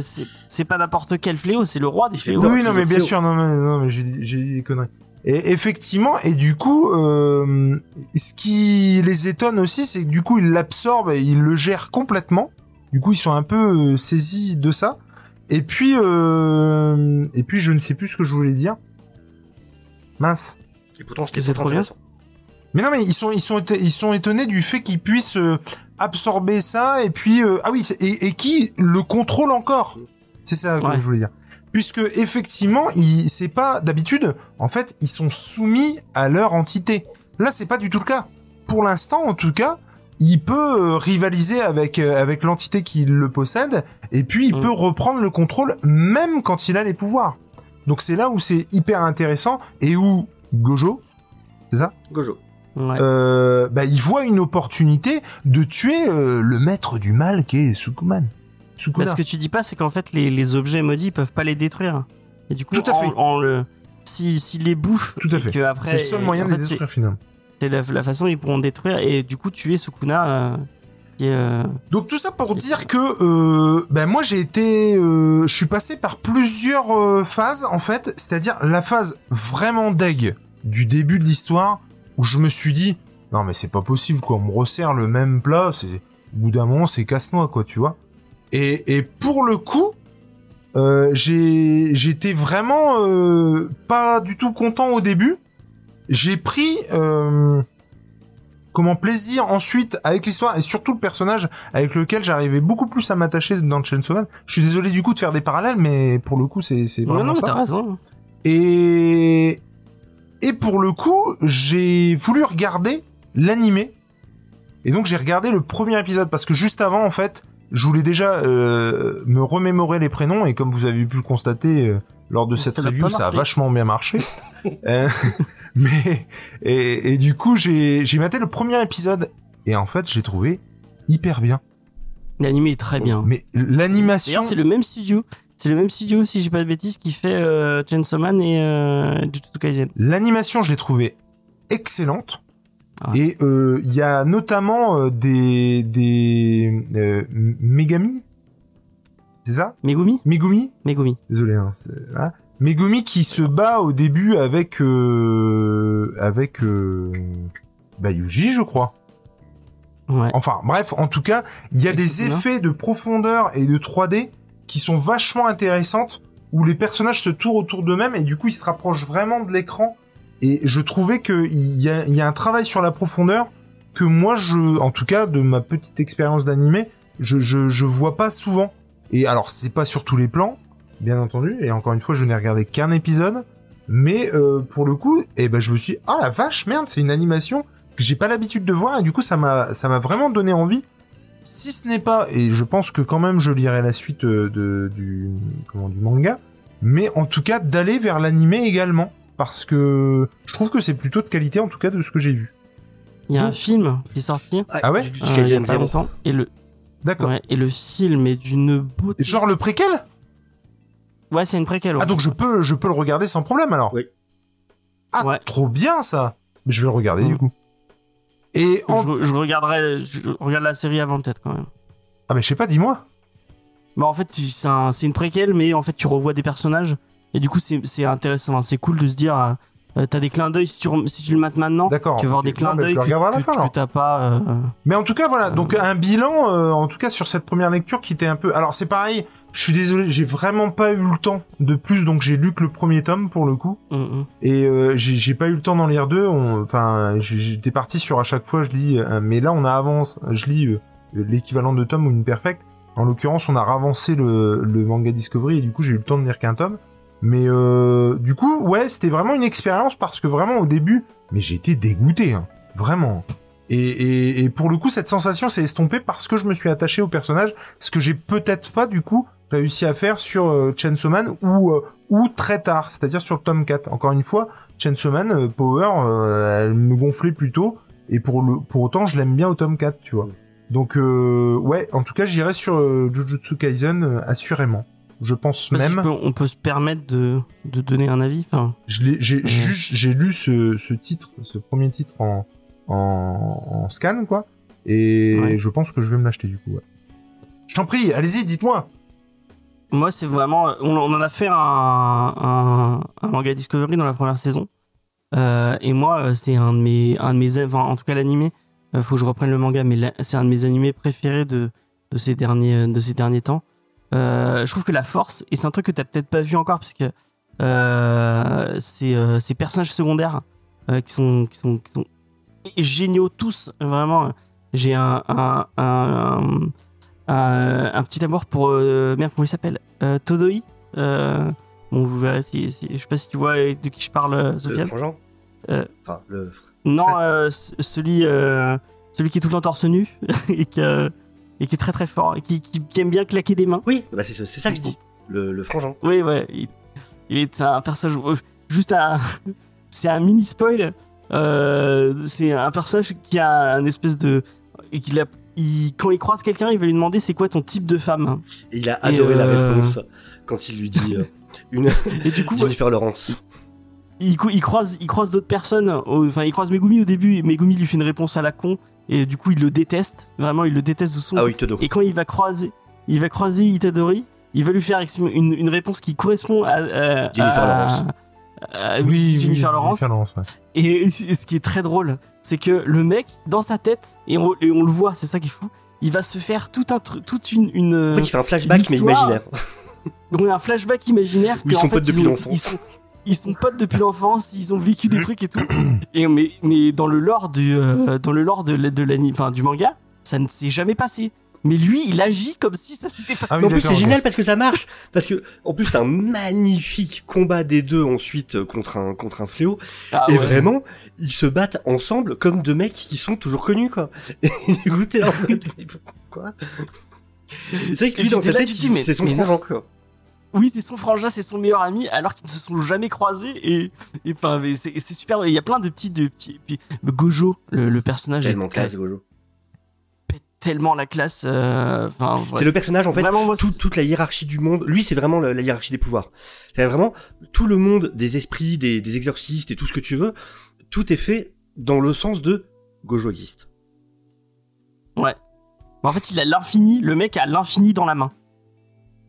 C'est pas n'importe quel fléau, c'est le roi des fléaux. Oui, non, mais bien fléau. sûr, non, mais, non, mais j'ai dit- j'ai dit des conneries. Et effectivement, et du coup, euh, ce qui les étonne aussi, c'est que du coup, ils l'absorbent et ils le gèrent complètement. Du coup, ils sont un peu euh, saisis de ça. Et puis, euh, et puis, je ne sais plus ce que je voulais dire. Mince. Et pourtant, c'était trop bien. Mais non, mais ils sont, ils sont, ils sont étonnés du fait qu'ils puissent euh, absorber ça et puis euh, ah oui, c'est- et, et qui le contrôle encore? C'est ça que je voulais dire. Puisque effectivement, ils- c'est pas d'habitude. En fait, ils sont soumis à leur entité. Là, c'est pas du tout le cas. Pour l'instant, en tout cas, il peut euh, rivaliser avec euh, avec l'entité qui le possède et puis il Mm. peut reprendre le contrôle même quand il a les pouvoirs. Donc c'est là où c'est hyper intéressant et où Gojo, c'est ça? Gojo. Ouais. euh, bah, il voit une opportunité de tuer euh, le maître du mal qui est Sukuman. Sukuna. Bah, ce que tu dis pas, c'est qu'en fait, les, les objets maudits ils peuvent pas les détruire. Et du coup, Tout à en, fait. en le. Si, s'ils les bouffent, Tout à fait. que après, C'est le seul moyen en de les détruire finalement. C'est la, la façon dont ils pourront détruire et du coup tuer Sukuna. euh, euh, Donc tout ça pour dire que euh, ben moi j'ai été, euh, je suis passé par plusieurs euh, phases en fait, c'est-à-dire la phase vraiment deg du début de l'histoire où je me suis dit non mais c'est pas possible quoi, on me resserre le même plat, c'est au bout d'un moment c'est casse-noix quoi, tu vois. Et, et pour le coup, euh, j'ai j'étais vraiment euh, pas du tout content au début. J'ai pris euh, comment plaisir ensuite avec l'histoire et surtout le personnage avec lequel j'arrivais beaucoup plus à m'attacher dans Chainsaw Man. Je suis désolé du coup de faire des parallèles, mais pour le coup c'est c'est Non, vraiment non, mais ça. t'as raison. Et et pour le coup, j'ai voulu regarder l'animé. Et donc j'ai regardé le premier épisode parce que juste avant en fait, je voulais déjà euh, me remémorer les prénoms et comme vous avez pu le constater euh, lors de cette Ça review, ça a vachement bien marché. Euh, mais et, et du coup j'ai j'ai maté le premier épisode et en fait j'ai trouvé hyper bien. L'anime est très bien. Mais l'animation, c'est le même studio. C'est le même studio, si j'ai pas de bêtises, qui fait euh, Chainsaw Man et euh, Jujutsu Kaisen. l'animation, je l'ai trouvée excellente. Ah. Et euh, il y a notamment euh, des des euh, Megami, c'est ça? Megumi? Megumi? Megumi. Désolé. Hein, voilà. Megumi qui se bat au début avec euh, avec euh, bah, Yuji, je crois. Ouais. Enfin, bref, en tout cas, il y a des effets de profondeur et de 3D qui sont vachement intéressantes, où les personnages se tournent autour d'eux-mêmes et du coup, ils se rapprochent vraiment de l'écran. Et je trouvais qu'il y a, il y a un travail sur la profondeur que moi, je, en tout cas, de ma petite expérience d'animé, je, je, je vois pas souvent. Et alors, c'est pas sur tous les plans, bien entendu. Et encore une fois, je n'ai regardé qu'un épisode. Mais euh, pour le coup, eh ben, je me suis dit, ah la vache, merde, c'est une animation que j'ai pas l'habitude de voir et du coup ça m'a ça m'a vraiment donné envie si ce n'est pas et je pense que quand même je lirai la suite euh, de du comment du manga mais en tout cas d'aller vers l'animé également parce que je trouve que c'est plutôt de qualité en tout cas de ce que j'ai vu Il y a un film qui est sorti Ah ouais Jujutsu euh, il y a Kaisen pas 0. longtemps. Et le, d'accord ouais, et le film est d'une beauté. genre le préquel? Ouais, c'est une préquelle. ouais. ah donc je peux je peux le regarder sans problème alors Oui. ah Ouais. trop bien ça je vais le regarder Mm. du coup et en... je, je regarderai, je regarde la série avant peut-être quand même. ah mais je sais pas dis-moi Bah en fait c'est un- c'est une préquelle mais en fait tu revois des personnages et du coup c'est c'est intéressant, c'est cool de se dire euh, euh, t'as des clins d'œil si tu rem- si tu le mates maintenant. d'accord Tu vas voir des clins mais d'œil le que, que- fin, alors. que t'as pas. euh, Mais en tout cas, voilà, donc un bilan, euh, en tout cas sur cette première lecture qui était un peu... Alors c'est pareil, je suis désolé, j'ai vraiment pas eu le temps de plus, donc j'ai lu que le premier tome pour le coup, hum, hum. et euh, j'ai pas eu le temps d'en lire deux, enfin j'étais parti sur à chaque fois je lis, euh, mais là on a avance, je lis euh, l'équivalent de tome ou une perfecte, en l'occurrence on a ravancé le, le manga Discovery et du coup j'ai eu le temps de lire qu'un tome, mais euh, du coup ouais c'était vraiment une expérience parce que vraiment au début, mais j'ai été dégoûté, hein, vraiment. Et, et, et pour le coup, cette sensation s'est estompée parce que je me suis attaché au personnage, ce que j'ai peut-être pas du coup réussi à faire sur euh, Chainsaw Man ou euh, ou très tard, c'est-à-dire sur le tome 4. Encore une fois, Chainsaw Man euh, Power, euh, elle me gonflait plutôt et pour le pour autant, je l'aime bien au tome 4, tu vois. Donc euh, ouais, en tout cas, j'irai sur euh, Jujutsu Kaisen euh, assurément. Je pense pas si même je peux- on peut se permettre de, de donner un avis. J'ai lu ce, ce titre, ce premier titre en, en, en scan, quoi. Et Ouais. je pense que je vais me l'acheter, du coup, ouais. Je t'en prie, allez-y, dites-moi. Moi c'est vraiment, on, en a fait un, manga Discovery dans la première saison Euh, et moi, euh, c'est un de mes, un de mes, enfin, en tout cas l'animé. euh, faut que je reprenne le manga, mais c'est un de mes animés préférés de, de ces derniers, de ces derniers temps. Euh, je trouve que la force, et c'est un truc que t'as peut-être pas vu encore, parce que euh, ces personnages secondaires qui sont, qui sont, qui sont géniaux tous, vraiment. J'ai un, un, un, un, petit amour pour euh, merde comment il s'appelle euh, Todoi. Euh, bon, vous verrez si, si- je sais pas si tu vois de qui je parle, euh, Le Sofiane. frangin Euh. Enfin, le... Non, euh, celui, euh, celui qui est tout le temps torse nu et, qui, euh, et qui est très très fort, et qui, qui, qui aime bien claquer des mains. Oui, bah c'est c'est ça que je dis. Le, le frangin. Oui, ouais. Il, il est un personnage. euh, Juste un. C'est un mini spoil. Euh, c'est un personnage qui a un espèce de. et qu'il a- il- quand il croise quelqu'un, il va lui demander c'est quoi ton type de femme? Et il a adoré la euh, réponse quand il lui dit euh, une Et du coup, Jennifer Lawrence. il, croise, il croise d'autres personnes. Enfin, il croise Megumi au début. Et Megumi lui fait une réponse à la con. Et du coup, il le déteste. Vraiment, il le déteste de son. Ah oui. Et quand il va croiser, il va croiser Itadori, il va lui faire une, une réponse qui correspond à, à- Jennifer à- Lawrence. À- oui, Jennifer Lawrence. Jennifer Lawrence, ouais. Et ce qui est très drôle, c'est que le mec, dans sa tête, et on, et on le voit, c'est ça qui est fou, il va se faire tout un truc, toute une, une, En fait, il fait un flashback, mais imaginaire. on a un flashback imaginaire Où que, ils en sont fait, potes depuis l'enfance. Ils sont, potes depuis l'enfance, ils ont vécu des trucs et tout. Et mais, mais dans le lore du, euh, dans le lore de, la- de l'ani- enfin, du manga, ça ne s'est jamais passé. Mais lui, il agit comme si ça s'était passé. Ah oui, en plus, c'est génial parce que ça marche. Parce que, en plus, t'as un magnifique combat des deux ensuite euh, contre un, contre un fléau. Ah et ouais. vraiment, ils se battent ensemble comme deux mecs qui sont toujours connus, quoi. Et du coup, t'es là en mode, pourquoi? C'est vrai que lui, dans sa là, tête, c'est son frangin, quoi. Oui, c'est son frangin, c'est son meilleur ami, alors qu'ils ne se sont jamais croisés. Et et, enfin, mais c'est c'est super. Il y a plein de petits, de petits. Puis Gojo, le, le personnage, Tellement est- classe, Gojo. Tellement la classe. euh. C'est le personnage, en fait, Vraiment, moi, tout- toute la hiérarchie du monde. Lui, c'est vraiment la, la hiérarchie des pouvoirs. C'est vraiment tout le monde des esprits, des, des exorcistes et tout ce que tu veux. Tout est fait dans le sens de Gojo existe. Ouais. Mais en fait, il a l'infini. Le mec a l'infini dans la main.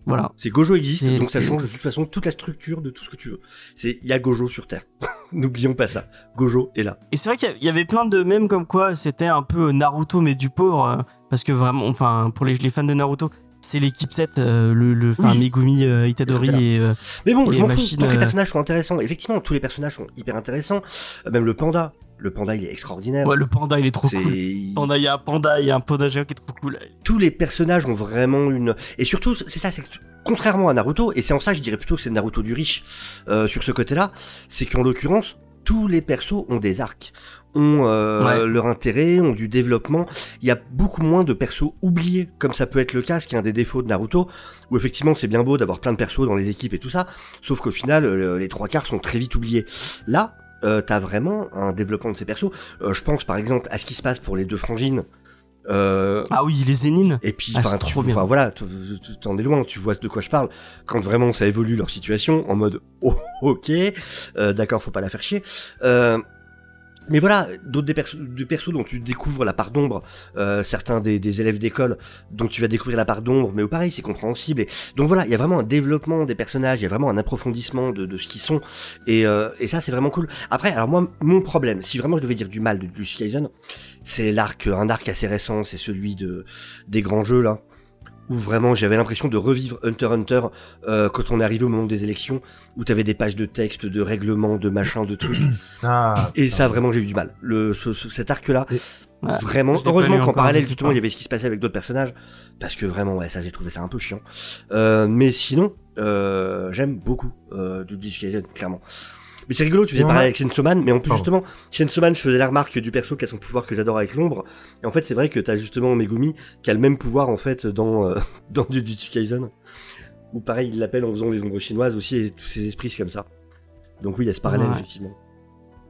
Voilà. C'est Gojo existe, donc ça change de toute façon toute la structure de tout ce que tu veux. C'est il y a Gojo sur Terre. N'oublions pas ça. Gojo est là. Et c'est vrai qu'il y avait plein de mèmes comme quoi c'était un peu Naruto mais du pauvre euh, parce que vraiment enfin pour les, les fans de Naruto c'est l'équipe 7 euh, le le enfin Oui. Megumi euh, Itadori et euh, Mais bon, Et je m'en fous. Tant que les euh, personnages sont intéressants. Effectivement, tous les personnages sont hyper intéressants. Même le panda. Le panda, il est extraordinaire. ouais, le panda il est trop cool. Panda il y a un panda il y a un panda géant qui est trop cool. tous les personnages ont vraiment une et surtout c'est ça c'est que contrairement à Naruto et c'est en ça que je dirais plutôt que c'est Naruto du riche sur ce côté-là c'est qu'en l'occurrence tous les persos ont des arcs ont euh, Ouais. leur intérêt ont du développement il y a beaucoup moins de persos oubliés comme ça peut être le cas ce qui est un des défauts de Naruto où effectivement c'est bien beau d'avoir plein de persos dans les équipes et tout ça sauf qu'au final les trois quarts sont très vite oubliés là euh, t'as vraiment un développement de ces persos Euh, je pense par exemple à ce qui se passe pour les deux frangines euh, Ah oui, les Zénines. et puis, Ah, enfin, c'est tu- trop bien. enfin, voilà, t'en es loin, tu vois de quoi je parle. Quand vraiment ça évolue leur situation, en mode, oh, ok, euh, d'accord, faut pas la faire chier. Euh, mais voilà, d'autres des, persos, des persos dont tu découvres la part d'ombre, euh, certains des, élèves d'école dont tu vas découvrir la part d'ombre, mais pareil, c'est compréhensible. Et, donc voilà, il y a vraiment un développement des personnages, il y a vraiment un approfondissement de, ce qu'ils sont, et, euh, et ça c'est vraiment cool. Après, alors moi, mon problème, si vraiment je devais dire du mal de Jujutsu Kaisen, c'est l'arc, un arc assez récent, c'est celui de des grands jeux là, où vraiment j'avais l'impression de revivre Hunter x Hunter euh, quand on est arrivé au moment des élections, où t'avais des pages de texte, de règlements, de machins, de trucs. Ah, Et ça, vraiment, j'ai eu du mal. Le, ce- ce- cet arc-là, Ouais. vraiment. Heureusement qu'en parallèle, justement, il y avait ce qui se passait avec d'autres personnages, parce que vraiment, ouais, ça, j'ai trouvé ça un peu chiant. Euh, mais sinon, euh, j'aime beaucoup euh, de clairement. Mais c'est rigolo, tu faisais Ouais. pareil avec Chainsaw Man, mais en plus, justement, Chainsaw Man, je faisais la remarque du perso qui a son pouvoir que j'adore avec l'ombre. Et en fait, c'est vrai que t'as justement Megumi qui a le même pouvoir, en fait, dans, euh, dans Jujutsu Kaisen. Ou pareil, il l'appelle en faisant les ombres chinoises aussi, et tous ces esprits, c'est comme ça. Donc oui, il y a ce parallèle, Ouais. effectivement.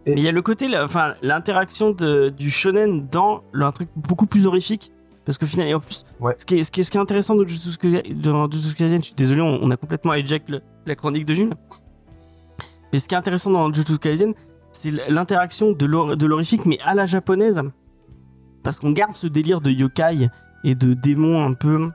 Mais il y a le côté, enfin, l'interaction de- du shonen dans un truc beaucoup plus horrifique. Parce qu'au final, et en plus, Ouais. ce, qui est, ce, qui est, ce qui est intéressant dans Jujutsu Kaisen, je suis désolé, on, on a complètement hijack le- la chronique de Jules. Mais ce qui est intéressant dans Jujutsu Kaisen, c'est l'interaction de l'hor- de l'horrifique, mais à la japonaise. Parce qu'on garde ce délire de yokai et de démons un peu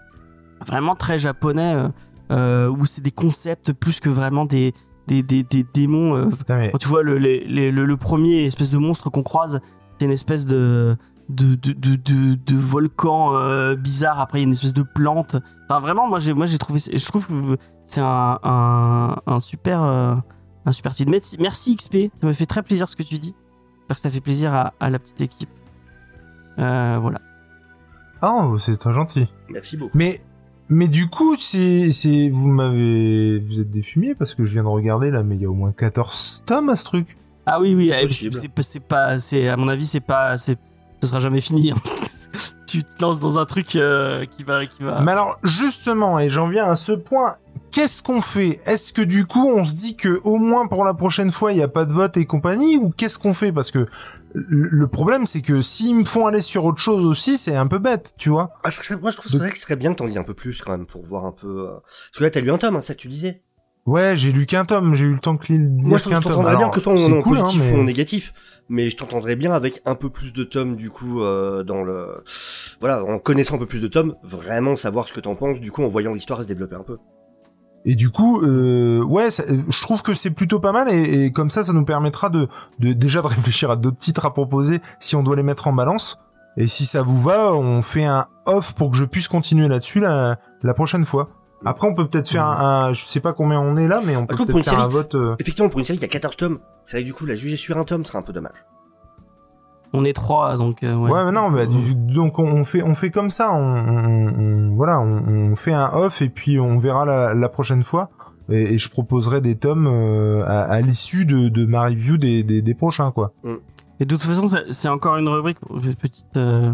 vraiment très japonais, euh, euh, où c'est des concepts plus que vraiment des, des, des, des démons. euh, quand tu vois le, premier espèce de monstre qu'on croise, c'est une espèce de de, de, de, de, de volcan euh, bizarre. Après, il y a une espèce de plante. Enfin, vraiment, moi j'ai moi j'ai trouvé, je trouve que c'est un, un, un super un super titre. Merci, merci XP, ça me fait très plaisir ce que tu dis. J'espère que ça fait plaisir à, à la petite équipe. Euh, voilà. Oh, c'est très gentil. Merci beaucoup. Mais, mais du coup, c'est, c'est, vous m'avez, vous êtes des fumiers parce que je viens de regarder là, mais il y a au moins 14 tomes à ce truc. Ah oui, oui, C'est eh, c'est pas, c'est à mon avis, c'est pas, c'est, ce sera jamais fini. hein. tu te lances dans un truc euh, qui va, qui va. Mais alors, justement, et j'en viens à ce point, qu'est-ce qu'on fait? Est-ce que du coup, on se dit que au moins pour la prochaine fois, il n'y a pas de vote et compagnie, ou qu'est-ce qu'on fait? Parce que le problème, c'est que s'ils me font aller sur autre chose aussi, c'est un peu bête, tu vois. Ah, moi, je trouve que ce serait bien que t'en dises un peu plus quand même pour voir un peu. euh, Parce que là, t'as lu un tome, hein, ça que tu disais. Ouais, j'ai lu qu'un tome, j'ai eu le temps de lire Moi, je que t'entendrais bien que ce soit en, cool, hein, mais- ou en négatif, mais je t'entendrais bien avec un peu plus de tomes du coup euh, dans le. Voilà, en connaissant un peu plus de tomes, vraiment savoir ce que t'en penses. Du coup, en voyant l'histoire se développer un peu. Et du coup, euh, ouais, ça- je trouve que c'est plutôt pas mal et, et comme ça, ça nous permettra de, de déjà de réfléchir à d'autres titres à proposer si on doit les mettre en balance. Et si ça vous va, on fait un off pour que je puisse continuer là-dessus la, la prochaine fois. Après, on peut peut-être faire un, un- je sais pas combien on est là, mais on peut peut-être faire un vote. euh, Effectivement, pour une série qui a 14 tomes, c'est vrai que du coup, la juger sur un tome serait un peu dommage. On est trois, donc. euh, ouais. Ouais, mais non, bah, du- donc on, fait on fait comme ça, on, on- on- voilà, on, on fait un off et puis on verra la, la prochaine fois. Et, et je proposerai des tomes euh, à, à l'issue de, de ma review des, des, des prochains, quoi. Et de toute façon, c'est encore une rubrique petite. euh,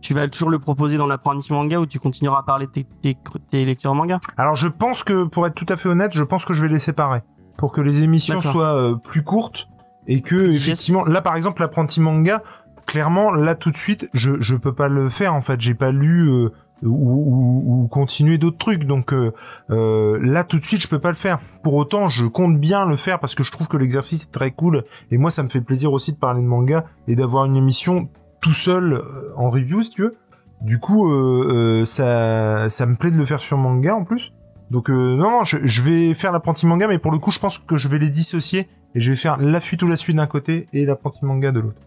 Tu vas toujours le proposer dans l'apprenti manga ou tu continueras à parler de tes, tes, tes lectures manga? Alors je pense que, pour être tout à fait honnête, je pense que je vais les séparer pour que les émissions soient euh, plus courtes et que effectivement, là par exemple l'apprenti manga, clairement là tout de suite, je je peux pas le faire en fait, j'ai pas lu euh, ou, ou, ou continuer d'autres trucs, donc euh, euh, là tout de suite je peux pas le faire. Pour autant, je compte bien le faire parce que je trouve que l'exercice est très cool et moi ça me fait plaisir aussi de parler de manga et d'avoir une émission tout seul en review si tu veux. Du coup, euh, euh, ça, ça me plaît de le faire sur manga en plus. Donc euh, non, non, je, je vais faire l'apprenti manga, mais pour le coup, je pense que je vais les dissocier et je vais faire la fuite ou la suite d'un côté et l'apprenti manga de l'autre.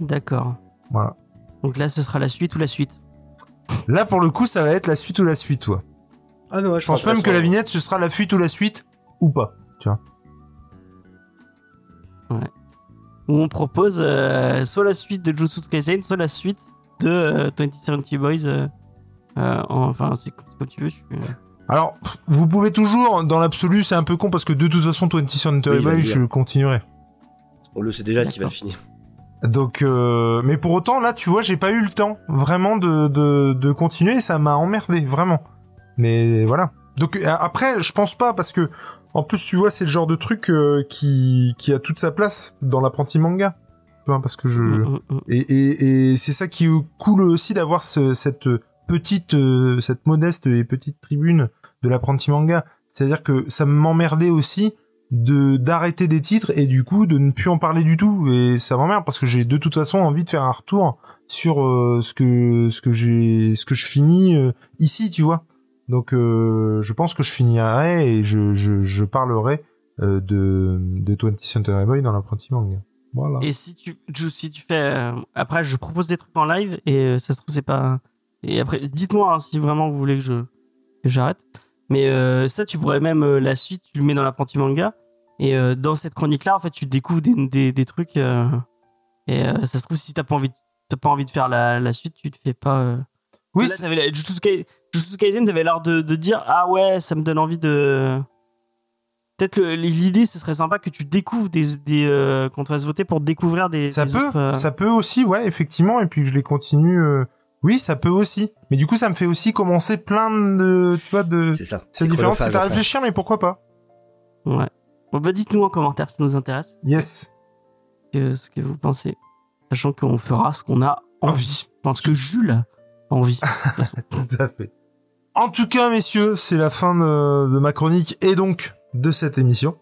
D'accord. Voilà. Donc là, ce sera la suite ou la suite? Là, pour le coup, ça va être la suite ou la suite, toi. Ah non, Je pense même que la vignette, ce sera la fuite ou la suite ou pas. Tu vois. Où on propose euh, soit la suite de Jujutsu Kaisen, soit la suite de euh, 2070 Boys. euh, euh, en- enfin, c'est c'est comme tu veux. je suis, euh, Alors, vous pouvez toujours, dans l'absolu, c'est un peu con parce que de toute façon, 20 Century Oui, Boy, je continuerai. On le sait déjà qu'il va le finir. Donc, euh, mais pour autant, là, tu vois, j'ai pas eu le temps vraiment de, de, de continuer. Ça m'a emmerdé, vraiment. Mais voilà. Donc euh, après, je pense pas parce que, en plus, tu vois, c'est le genre de truc euh, qui, qui a toute sa place dans l'apprenti manga. Tu vois, parce que je mm, mm, mm. et, et, et c'est ça qui est cool aussi d'avoir ce, cette petite, euh, cette modeste et petite tribune de l'apprenti manga. C'est-à-dire que ça m'emmerdait aussi de d'arrêter des titres et du coup de ne plus en parler du tout et ça m'emmerde parce que j'ai de toute façon envie de faire un retour sur euh, ce que ce que j'ai ce que je finis euh, ici tu vois donc euh, je pense que je finirai et je je, je parlerai euh, de de 20th Century Boy dans l'apprenti manga voilà Et si tu, Ju- si tu fais. euh, après, je propose des trucs en live et euh, ça se trouve, c'est pas. Et après, dites-moi hein, si vraiment vous voulez que je que j'arrête. Mais euh, ça, tu pourrais même euh, la suite, tu le mets dans l'apprenti manga. Et euh, dans cette chronique-là, en fait, tu découvres des, des, des trucs. et ça se trouve, si t'as pas envie, t'as pas envie de faire la, la suite, tu te fais pas. oui là, Jujutsu Jujutsu Kaisen, t'avais l'air de, de dire Ah ouais, ça me donne envie de. Peut-être l'idée, ce serait sympa que tu découvres des. des euh, qu'on te fasse voter pour découvrir des. ça des peut, autres, euh, ça peut aussi, ouais, effectivement, et puis que je les continue. euh, Oui, ça peut aussi. Mais du coup, ça me fait aussi commencer plein de, tu vois, de. C'est ça. C'est différent, c'est à réfléchir, mais pourquoi pas Ouais. Bon, bah, dites-nous en commentaire, ça nous intéresse, Yes, que, ce que vous pensez. Sachant qu'on fera ce qu'on a envie. envie. Enfin, ce que Jules a envie. Tout à fait. En tout cas, messieurs, c'est la fin de, de ma chronique et donc de cette émission.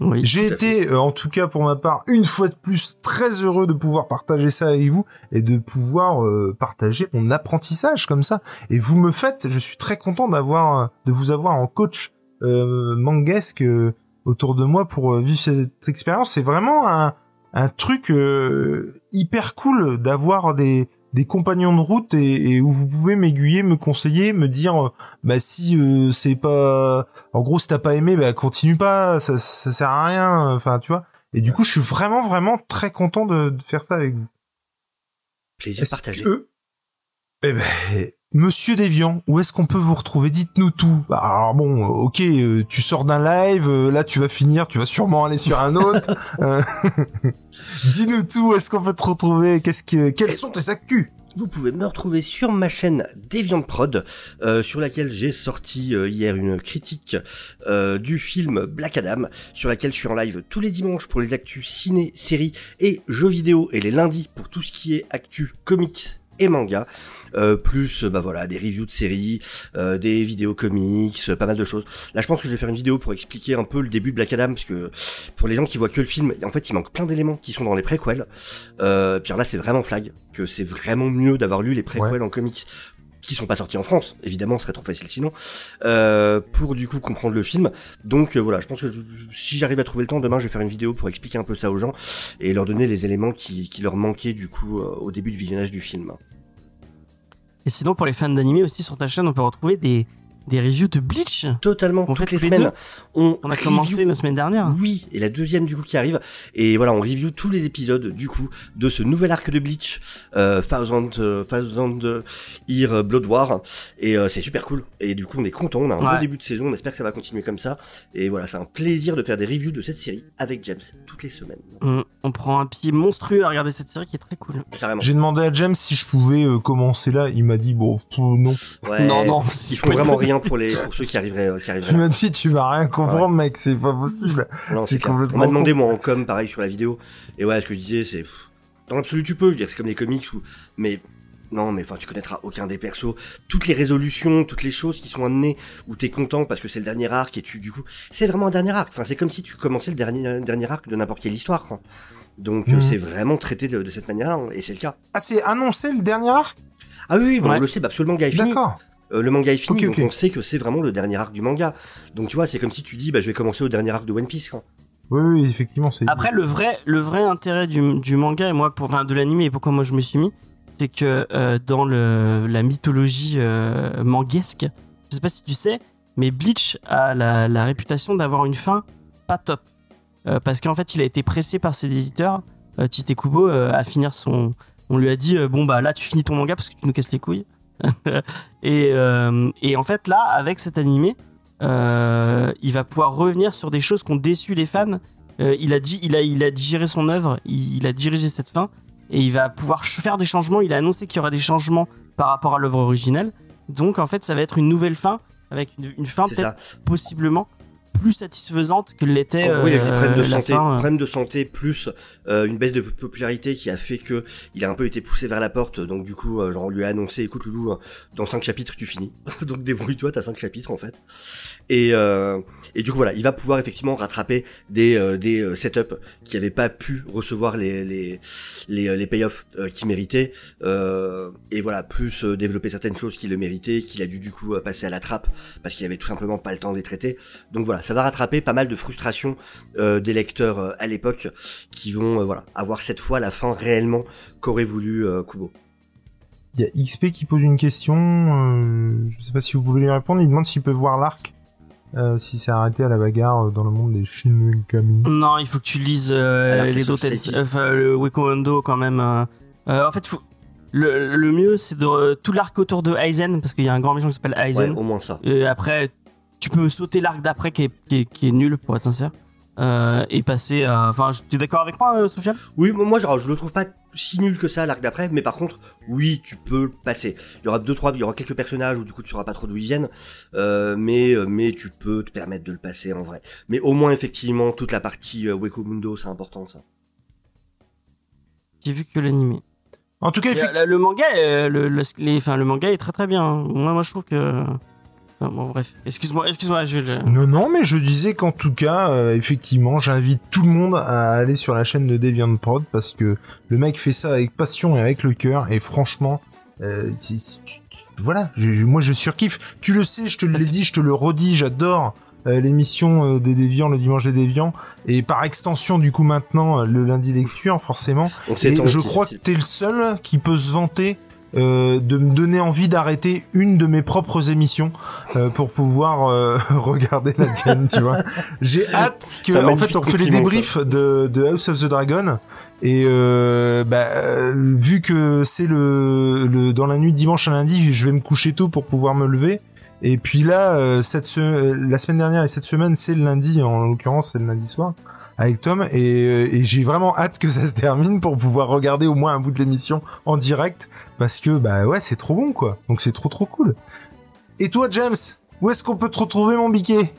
Oui. J'ai été, euh, en tout cas pour ma part, une fois de plus, très heureux de pouvoir partager ça avec vous et de pouvoir euh, partager mon apprentissage comme ça. Et vous me faites, je suis très content d'avoir, euh, de vous avoir en coach euh, mangasque euh, autour de moi pour euh, vivre cette expérience. C'est vraiment un, un truc euh, hyper cool d'avoir des des compagnons de route et, et où vous pouvez m'aiguiller, me conseiller, me dire euh, bah si euh, c'est pas en gros si t'as pas aimé bah continue pas, ça ça sert à rien, enfin tu vois. Et du coup, je suis vraiment vraiment très content de, de faire ça avec vous. Plaisir partagé. que- Eh ben, Monsieur Deviant, où est-ce qu'on peut vous retrouver? Dites-nous tout. Bah, Alors bon, euh, ok, euh, tu sors d'un live, euh, là tu vas finir, tu vas sûrement aller sur un autre. Euh, Dis-nous tout, où est-ce qu'on peut te retrouver? Qu'est-ce que, quels sont tes actus? Vous pouvez me retrouver sur ma chaîne Deviant Prod, euh, sur laquelle j'ai sorti euh, hier une critique euh, du film Black Adam, sur laquelle je suis en live tous les dimanches pour les actus ciné, séries et jeux vidéo, et les lundis pour tout ce qui est actu comics et manga. Euh, plus bah voilà des reviews de séries, euh, des vidéos comics, euh, pas mal de choses. Là, je pense que je vais faire une vidéo pour expliquer un peu le début de Black Adam, parce que pour les gens qui voient que le film, en fait, il manque plein d'éléments qui sont dans les préquels. Euh, puis alors là, c'est vraiment flag que c'est vraiment mieux d'avoir lu les préquels en comics qui sont pas sortis en France, évidemment, ce serait trop facile sinon, euh, pour du coup comprendre le film. Donc euh, voilà, je pense que si j'arrive à trouver le temps, demain je vais faire une vidéo pour expliquer un peu ça aux gens et leur donner les éléments qui, qui leur manquaient du coup euh, au début du visionnage du film. Et sinon, pour les fans d'animé aussi sur ta chaîne, on peut retrouver des, des reviews de Bleach. Totalement, En toutes fait, les semaines, on, On a review- commencé la semaine dernière. Oui, et la deuxième du coup qui arrive. Et voilà, on review tous les épisodes du coup de ce nouvel arc de Bleach, euh, Thousand, euh, Thousand Year Blood War. Et euh, c'est super cool. Et du coup, on est content. On a un Ouais. bon début de saison. On espère que ça va continuer comme ça. Et voilà, c'est un plaisir de faire des reviews de cette série avec James toutes les semaines. On, on prend un pied monstrueux à regarder cette série qui est très cool. Carrément. J'ai demandé à James si je pouvais euh, commencer là. Il m'a dit bon, non. Ouais. Non, non, font pas vraiment une- rien pour les pour ceux qui arriveraient euh, qui arriveraient Il là. m'a dit tu vas rien comprendre, mec. C'est pas possible. C'est complètement On m'a demandé moi en com pareil sur la vidéo. Et ouais, ce que je disais c'est dans l'absolu tu peux, je veux dire c'est comme les comics ou mais non mais enfin tu connaîtras aucun des persos, toutes les résolutions, toutes les choses qui sont amenées où t'es content parce que c'est le dernier arc et tu du coup c'est vraiment un dernier arc. Enfin c'est comme si tu commençais le dernier dernier arc de n'importe quelle histoire. quoi. Donc euh, Mhm. c'est vraiment traité de, de cette manière-là hein, et c'est le cas. Ah, c'est annoncé le dernier arc? Ah oui, oui bon, Ouais. on le sait, bah, est fini. D'accord. Euh, le manga est fini, donc on sait que c'est vraiment le dernier arc du manga. Donc tu vois, c'est comme si tu dis, bah je vais commencer au dernier arc de One Piece. Quoi. Oui, oui, effectivement, c'est. Après, le vrai, le vrai intérêt du, du manga, et moi, pour, enfin, de l'animé, et pourquoi moi je me suis mis, c'est que euh, dans le, la mythologie euh, manguesque, je sais pas si tu sais, mais Bleach a la, la réputation d'avoir une fin pas top. Euh, parce qu'en fait, il a été pressé par ses éditeurs, euh, Tite Kubo, euh, à finir son. On lui a dit, euh, bon, bah là, tu finis ton manga parce que tu nous casses les couilles. et, euh, et en fait, là, avec cet animé, euh, il va pouvoir revenir sur des choses qui ont déçu les fans. Euh, il, a dit, il, a, il a digéré son œuvre, il, il a dirigé cette fin, et il va pouvoir faire des changements. Il a annoncé qu'il y aura des changements par rapport à l'œuvre originelle. Donc, en fait, ça va être une nouvelle fin, avec une, une fin peut-être possiblement plus satisfaisante que l'était euh, problèmes de la santé, fin, euh. de santé plus euh, une baisse de popularité qui a fait que il a un peu été poussé vers la porte. Donc du coup, euh, genre on lui a annoncé, écoute Loulou, euh, dans cinq chapitres tu finis. donc débrouille-toi, t'as cinq chapitres en fait. Et euh, et du coup voilà, il va pouvoir effectivement rattraper des euh, des euh, setups qui avaient pas pu recevoir les les les, euh, les payoffs euh, qu'il méritait. Euh, et voilà, plus développer certaines choses qu'il le méritait, qu'il a dû du coup passer à la trappe parce qu'il avait tout simplement pas le temps de les traiter. Donc voilà, ça va rattraper pas mal de frustrations des lecteurs à l'époque qui vont voilà avoir cette fois la fin réellement qu'aurait voulu Kubo. Il y a XP qui pose une question. euh, je sais pas si vous pouvez lui répondre. Il demande s'il peut voir l'arc. Euh, si c'est arrêté à la bagarre euh, dans le monde des Shinigami. Non, il faut que tu lises euh, les euh, enfin le Wekondo quand même. euh. En fait, faut- le, le mieux c'est de euh, tout l'arc autour de Aizen parce qu'il y a un grand méchant qui s'appelle Ouais, Aizen. au moins ça. Et après, tu peux sauter l'arc d'après qui est, qui, est, qui est nul pour être sincère euh, et passer. à... Enfin, je- tu es d'accord avec moi, euh, Sofiane? Oui, moi moi, genre, je le trouve pas si nul que ça l'arc d'après, mais par contre, oui, tu peux le passer. Il y aura deux trois, il y aura quelques personnages où du coup tu sauras pas trop d'où ils viennent, euh, mais euh, mais tu peux te permettre de le passer en vrai. Mais au moins effectivement toute la partie euh, Weko Mundo, c'est important ça. J'ai vu que l'animé. En tout cas, effectivement. euh, Le, manga, euh, le, le, les- enfin, le manga est très très bien. Moi, moi, je trouve que. Bon, bref. Excuse-moi, excuse-moi, je. je- Non, non, mais je disais qu'en tout cas, euh, effectivement, j'invite tout le monde à aller sur la chaîne de Deviant Prod parce que le mec fait ça avec passion et avec le cœur et franchement, euh, c'est- tu- tu- voilà, je- moi je surkiffe. Tu le sais, je te l'ai dit, je te le redis, j'adore euh, l'émission euh, des déviants le dimanche des déviants et par extension du coup maintenant euh, le lundi lecture forcément. Et je crois que t'es le seul qui peut se vanter euh, de me donner envie d'arrêter une de mes propres émissions euh, pour pouvoir euh, regarder la tienne, tu vois. J'ai hâte que, en fait, on fait les débriefs de, de House of the Dragon et euh, bah, euh, vu que c'est le, le dans la nuit de dimanche à lundi, je vais me coucher tôt pour pouvoir me lever. Et puis là, euh, cette se- la semaine dernière et cette semaine, c'est le lundi, en l'occurrence, c'est le lundi soir avec Tom et, euh, et j'ai vraiment hâte que ça se termine pour pouvoir regarder au moins un bout de l'émission en direct parce que bah ouais c'est trop bon quoi donc c'est trop trop cool et toi James où est-ce qu'on peut te retrouver mon biquet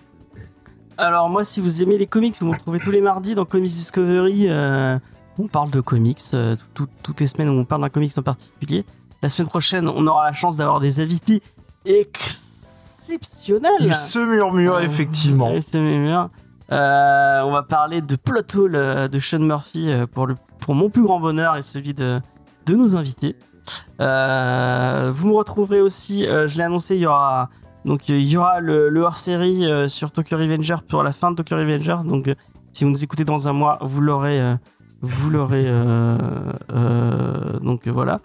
Alors moi, si vous aimez les comics, vous me retrouvez tous les mardis dans Comics Discovery. euh, on parle de comics euh, tout- tout- toutes les semaines. On parle d'un comics en particulier. La semaine prochaine, on aura la chance d'avoir des invités exceptionnels. il se murmure effectivement ouais, c'est murmure. Euh, on va parler de Plot euh, de Sean Murphy euh, pour, mon plus grand bonheur et celui de, nos invités. Vous me retrouverez aussi, je l'ai annoncé, il y aura donc il y aura le, hors-série sur Tokyo Revenger pour la fin de Tokyo Revenger. Donc si vous nous écoutez dans un mois, vous l'aurez. vous l'aurez donc voilà.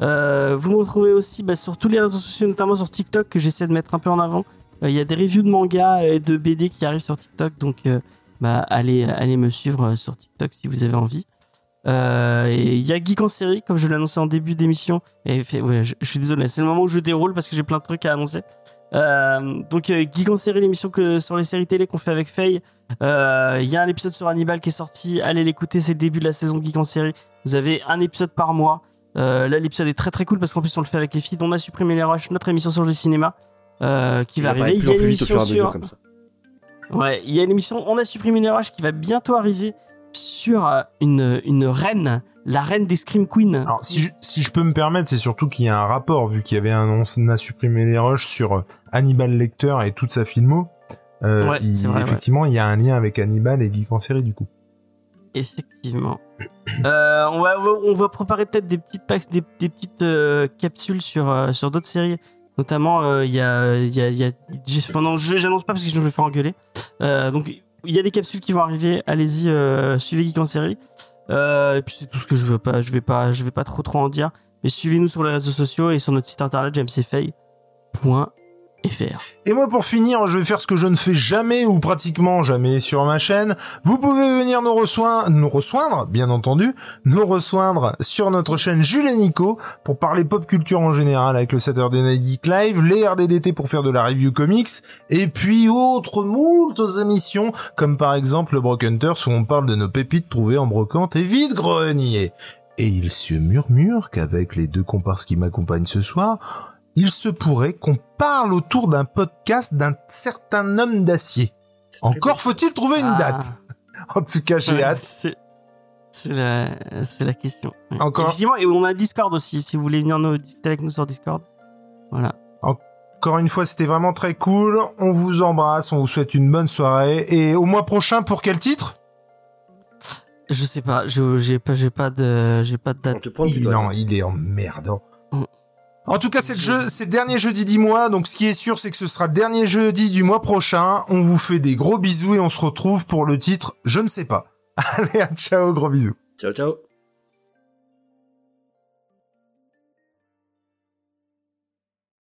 Vous me retrouvez aussi bah, sur tous les réseaux sociaux, notamment sur TikTok que j'essaie de mettre un peu en avant. Euh, Il y a des reviews de manga et de BD qui arrivent sur TikTok, donc euh, bah, allez, allez me suivre euh, sur TikTok si vous avez envie. Il y a Geek en série, comme je l'ai annoncé en début d'émission. Et je, suis désolé, c'est le moment où je déroule parce que j'ai plein de trucs à annoncer. Donc Geek en série, l'émission que sur les séries télé qu'on fait avec Faye. Il y a un épisode sur Hannibal qui est sorti. Allez l'écouter, c'est le début de la saison Geek en série. Vous avez un épisode par mois. Là, l'épisode est très très cool parce qu'en plus on le fait avec les filles. On a supprimé les rushs, notre émission sur le cinéma euh, qui va arriver. Il y a une émission sur. Ouais, il y a une émission, on a supprimé une RH qui va bientôt arriver sur euh, une, une reine, la reine des Scream Queens. alors si je, si je peux me permettre c'est surtout qu'il y a un rapport vu qu'il y avait un on a supprimé les rushs sur euh, Hannibal Lecter et toute sa filmo euh, Ouais, il- c'est vrai, ouais. effectivement il y a un lien avec Hannibal et Geek en série du coup Effectivement. Euh, on, va, on va préparer peut-être des petites, packs- des, des petites euh, capsules sur, euh, sur d'autres séries. Notamment, euh, il y a. y a, j'annonce pas parce que je vais me faire engueuler. Euh, donc, il y a des capsules qui vont arriver. Allez-y, euh, suivez Geek en série. Et puis, c'est tout ce que je veux pas. Je vais pas, je vais pas trop trop en dire. Mais suivez-nous sur les réseaux sociaux et sur notre site internet jamesfay.fr. Et moi, pour finir, je vais faire ce que je ne fais jamais ou pratiquement jamais sur ma chaîne. Vous pouvez venir nous rejoindre, bien entendu, nous rejoindre sur notre chaîne Jules et Nico pour parler pop culture en général avec le Saturday Night Geek Live, les RDDT pour faire de la review comics, et puis autres moultes émissions, comme par exemple le Broken Hunters où on parle de nos pépites trouvées en brocante et vide-grenier. Et il se murmure qu'avec les deux comparses qui m'accompagnent ce soir, il se pourrait qu'on parle autour d'un podcast d'un certain homme d'acier. Encore faut-il trouver une Ah. date. En tout cas, j'ai Ouais, hâte. C'est c'est la, c'est la question. Ouais. Encore- Effectivement, et on a Discord aussi, si vous voulez venir nous discuter avec nous sur Discord. Voilà. Encore une fois, c'était vraiment très cool. On vous embrasse, on vous souhaite une bonne soirée. Et au mois prochain, pour quel titre? Je sais pas, je- j'ai pas, j'ai pas de, j'ai pas de On date. te il, non, il est emmerdant. Mm. En tout cas, c'est le dernier jeudi du mois, donc ce qui est sûr, c'est que ce sera dernier jeudi du mois prochain. On vous fait des gros bisous et on se retrouve pour le titre Je ne sais pas. Allez, ciao, gros bisous. Ciao, ciao.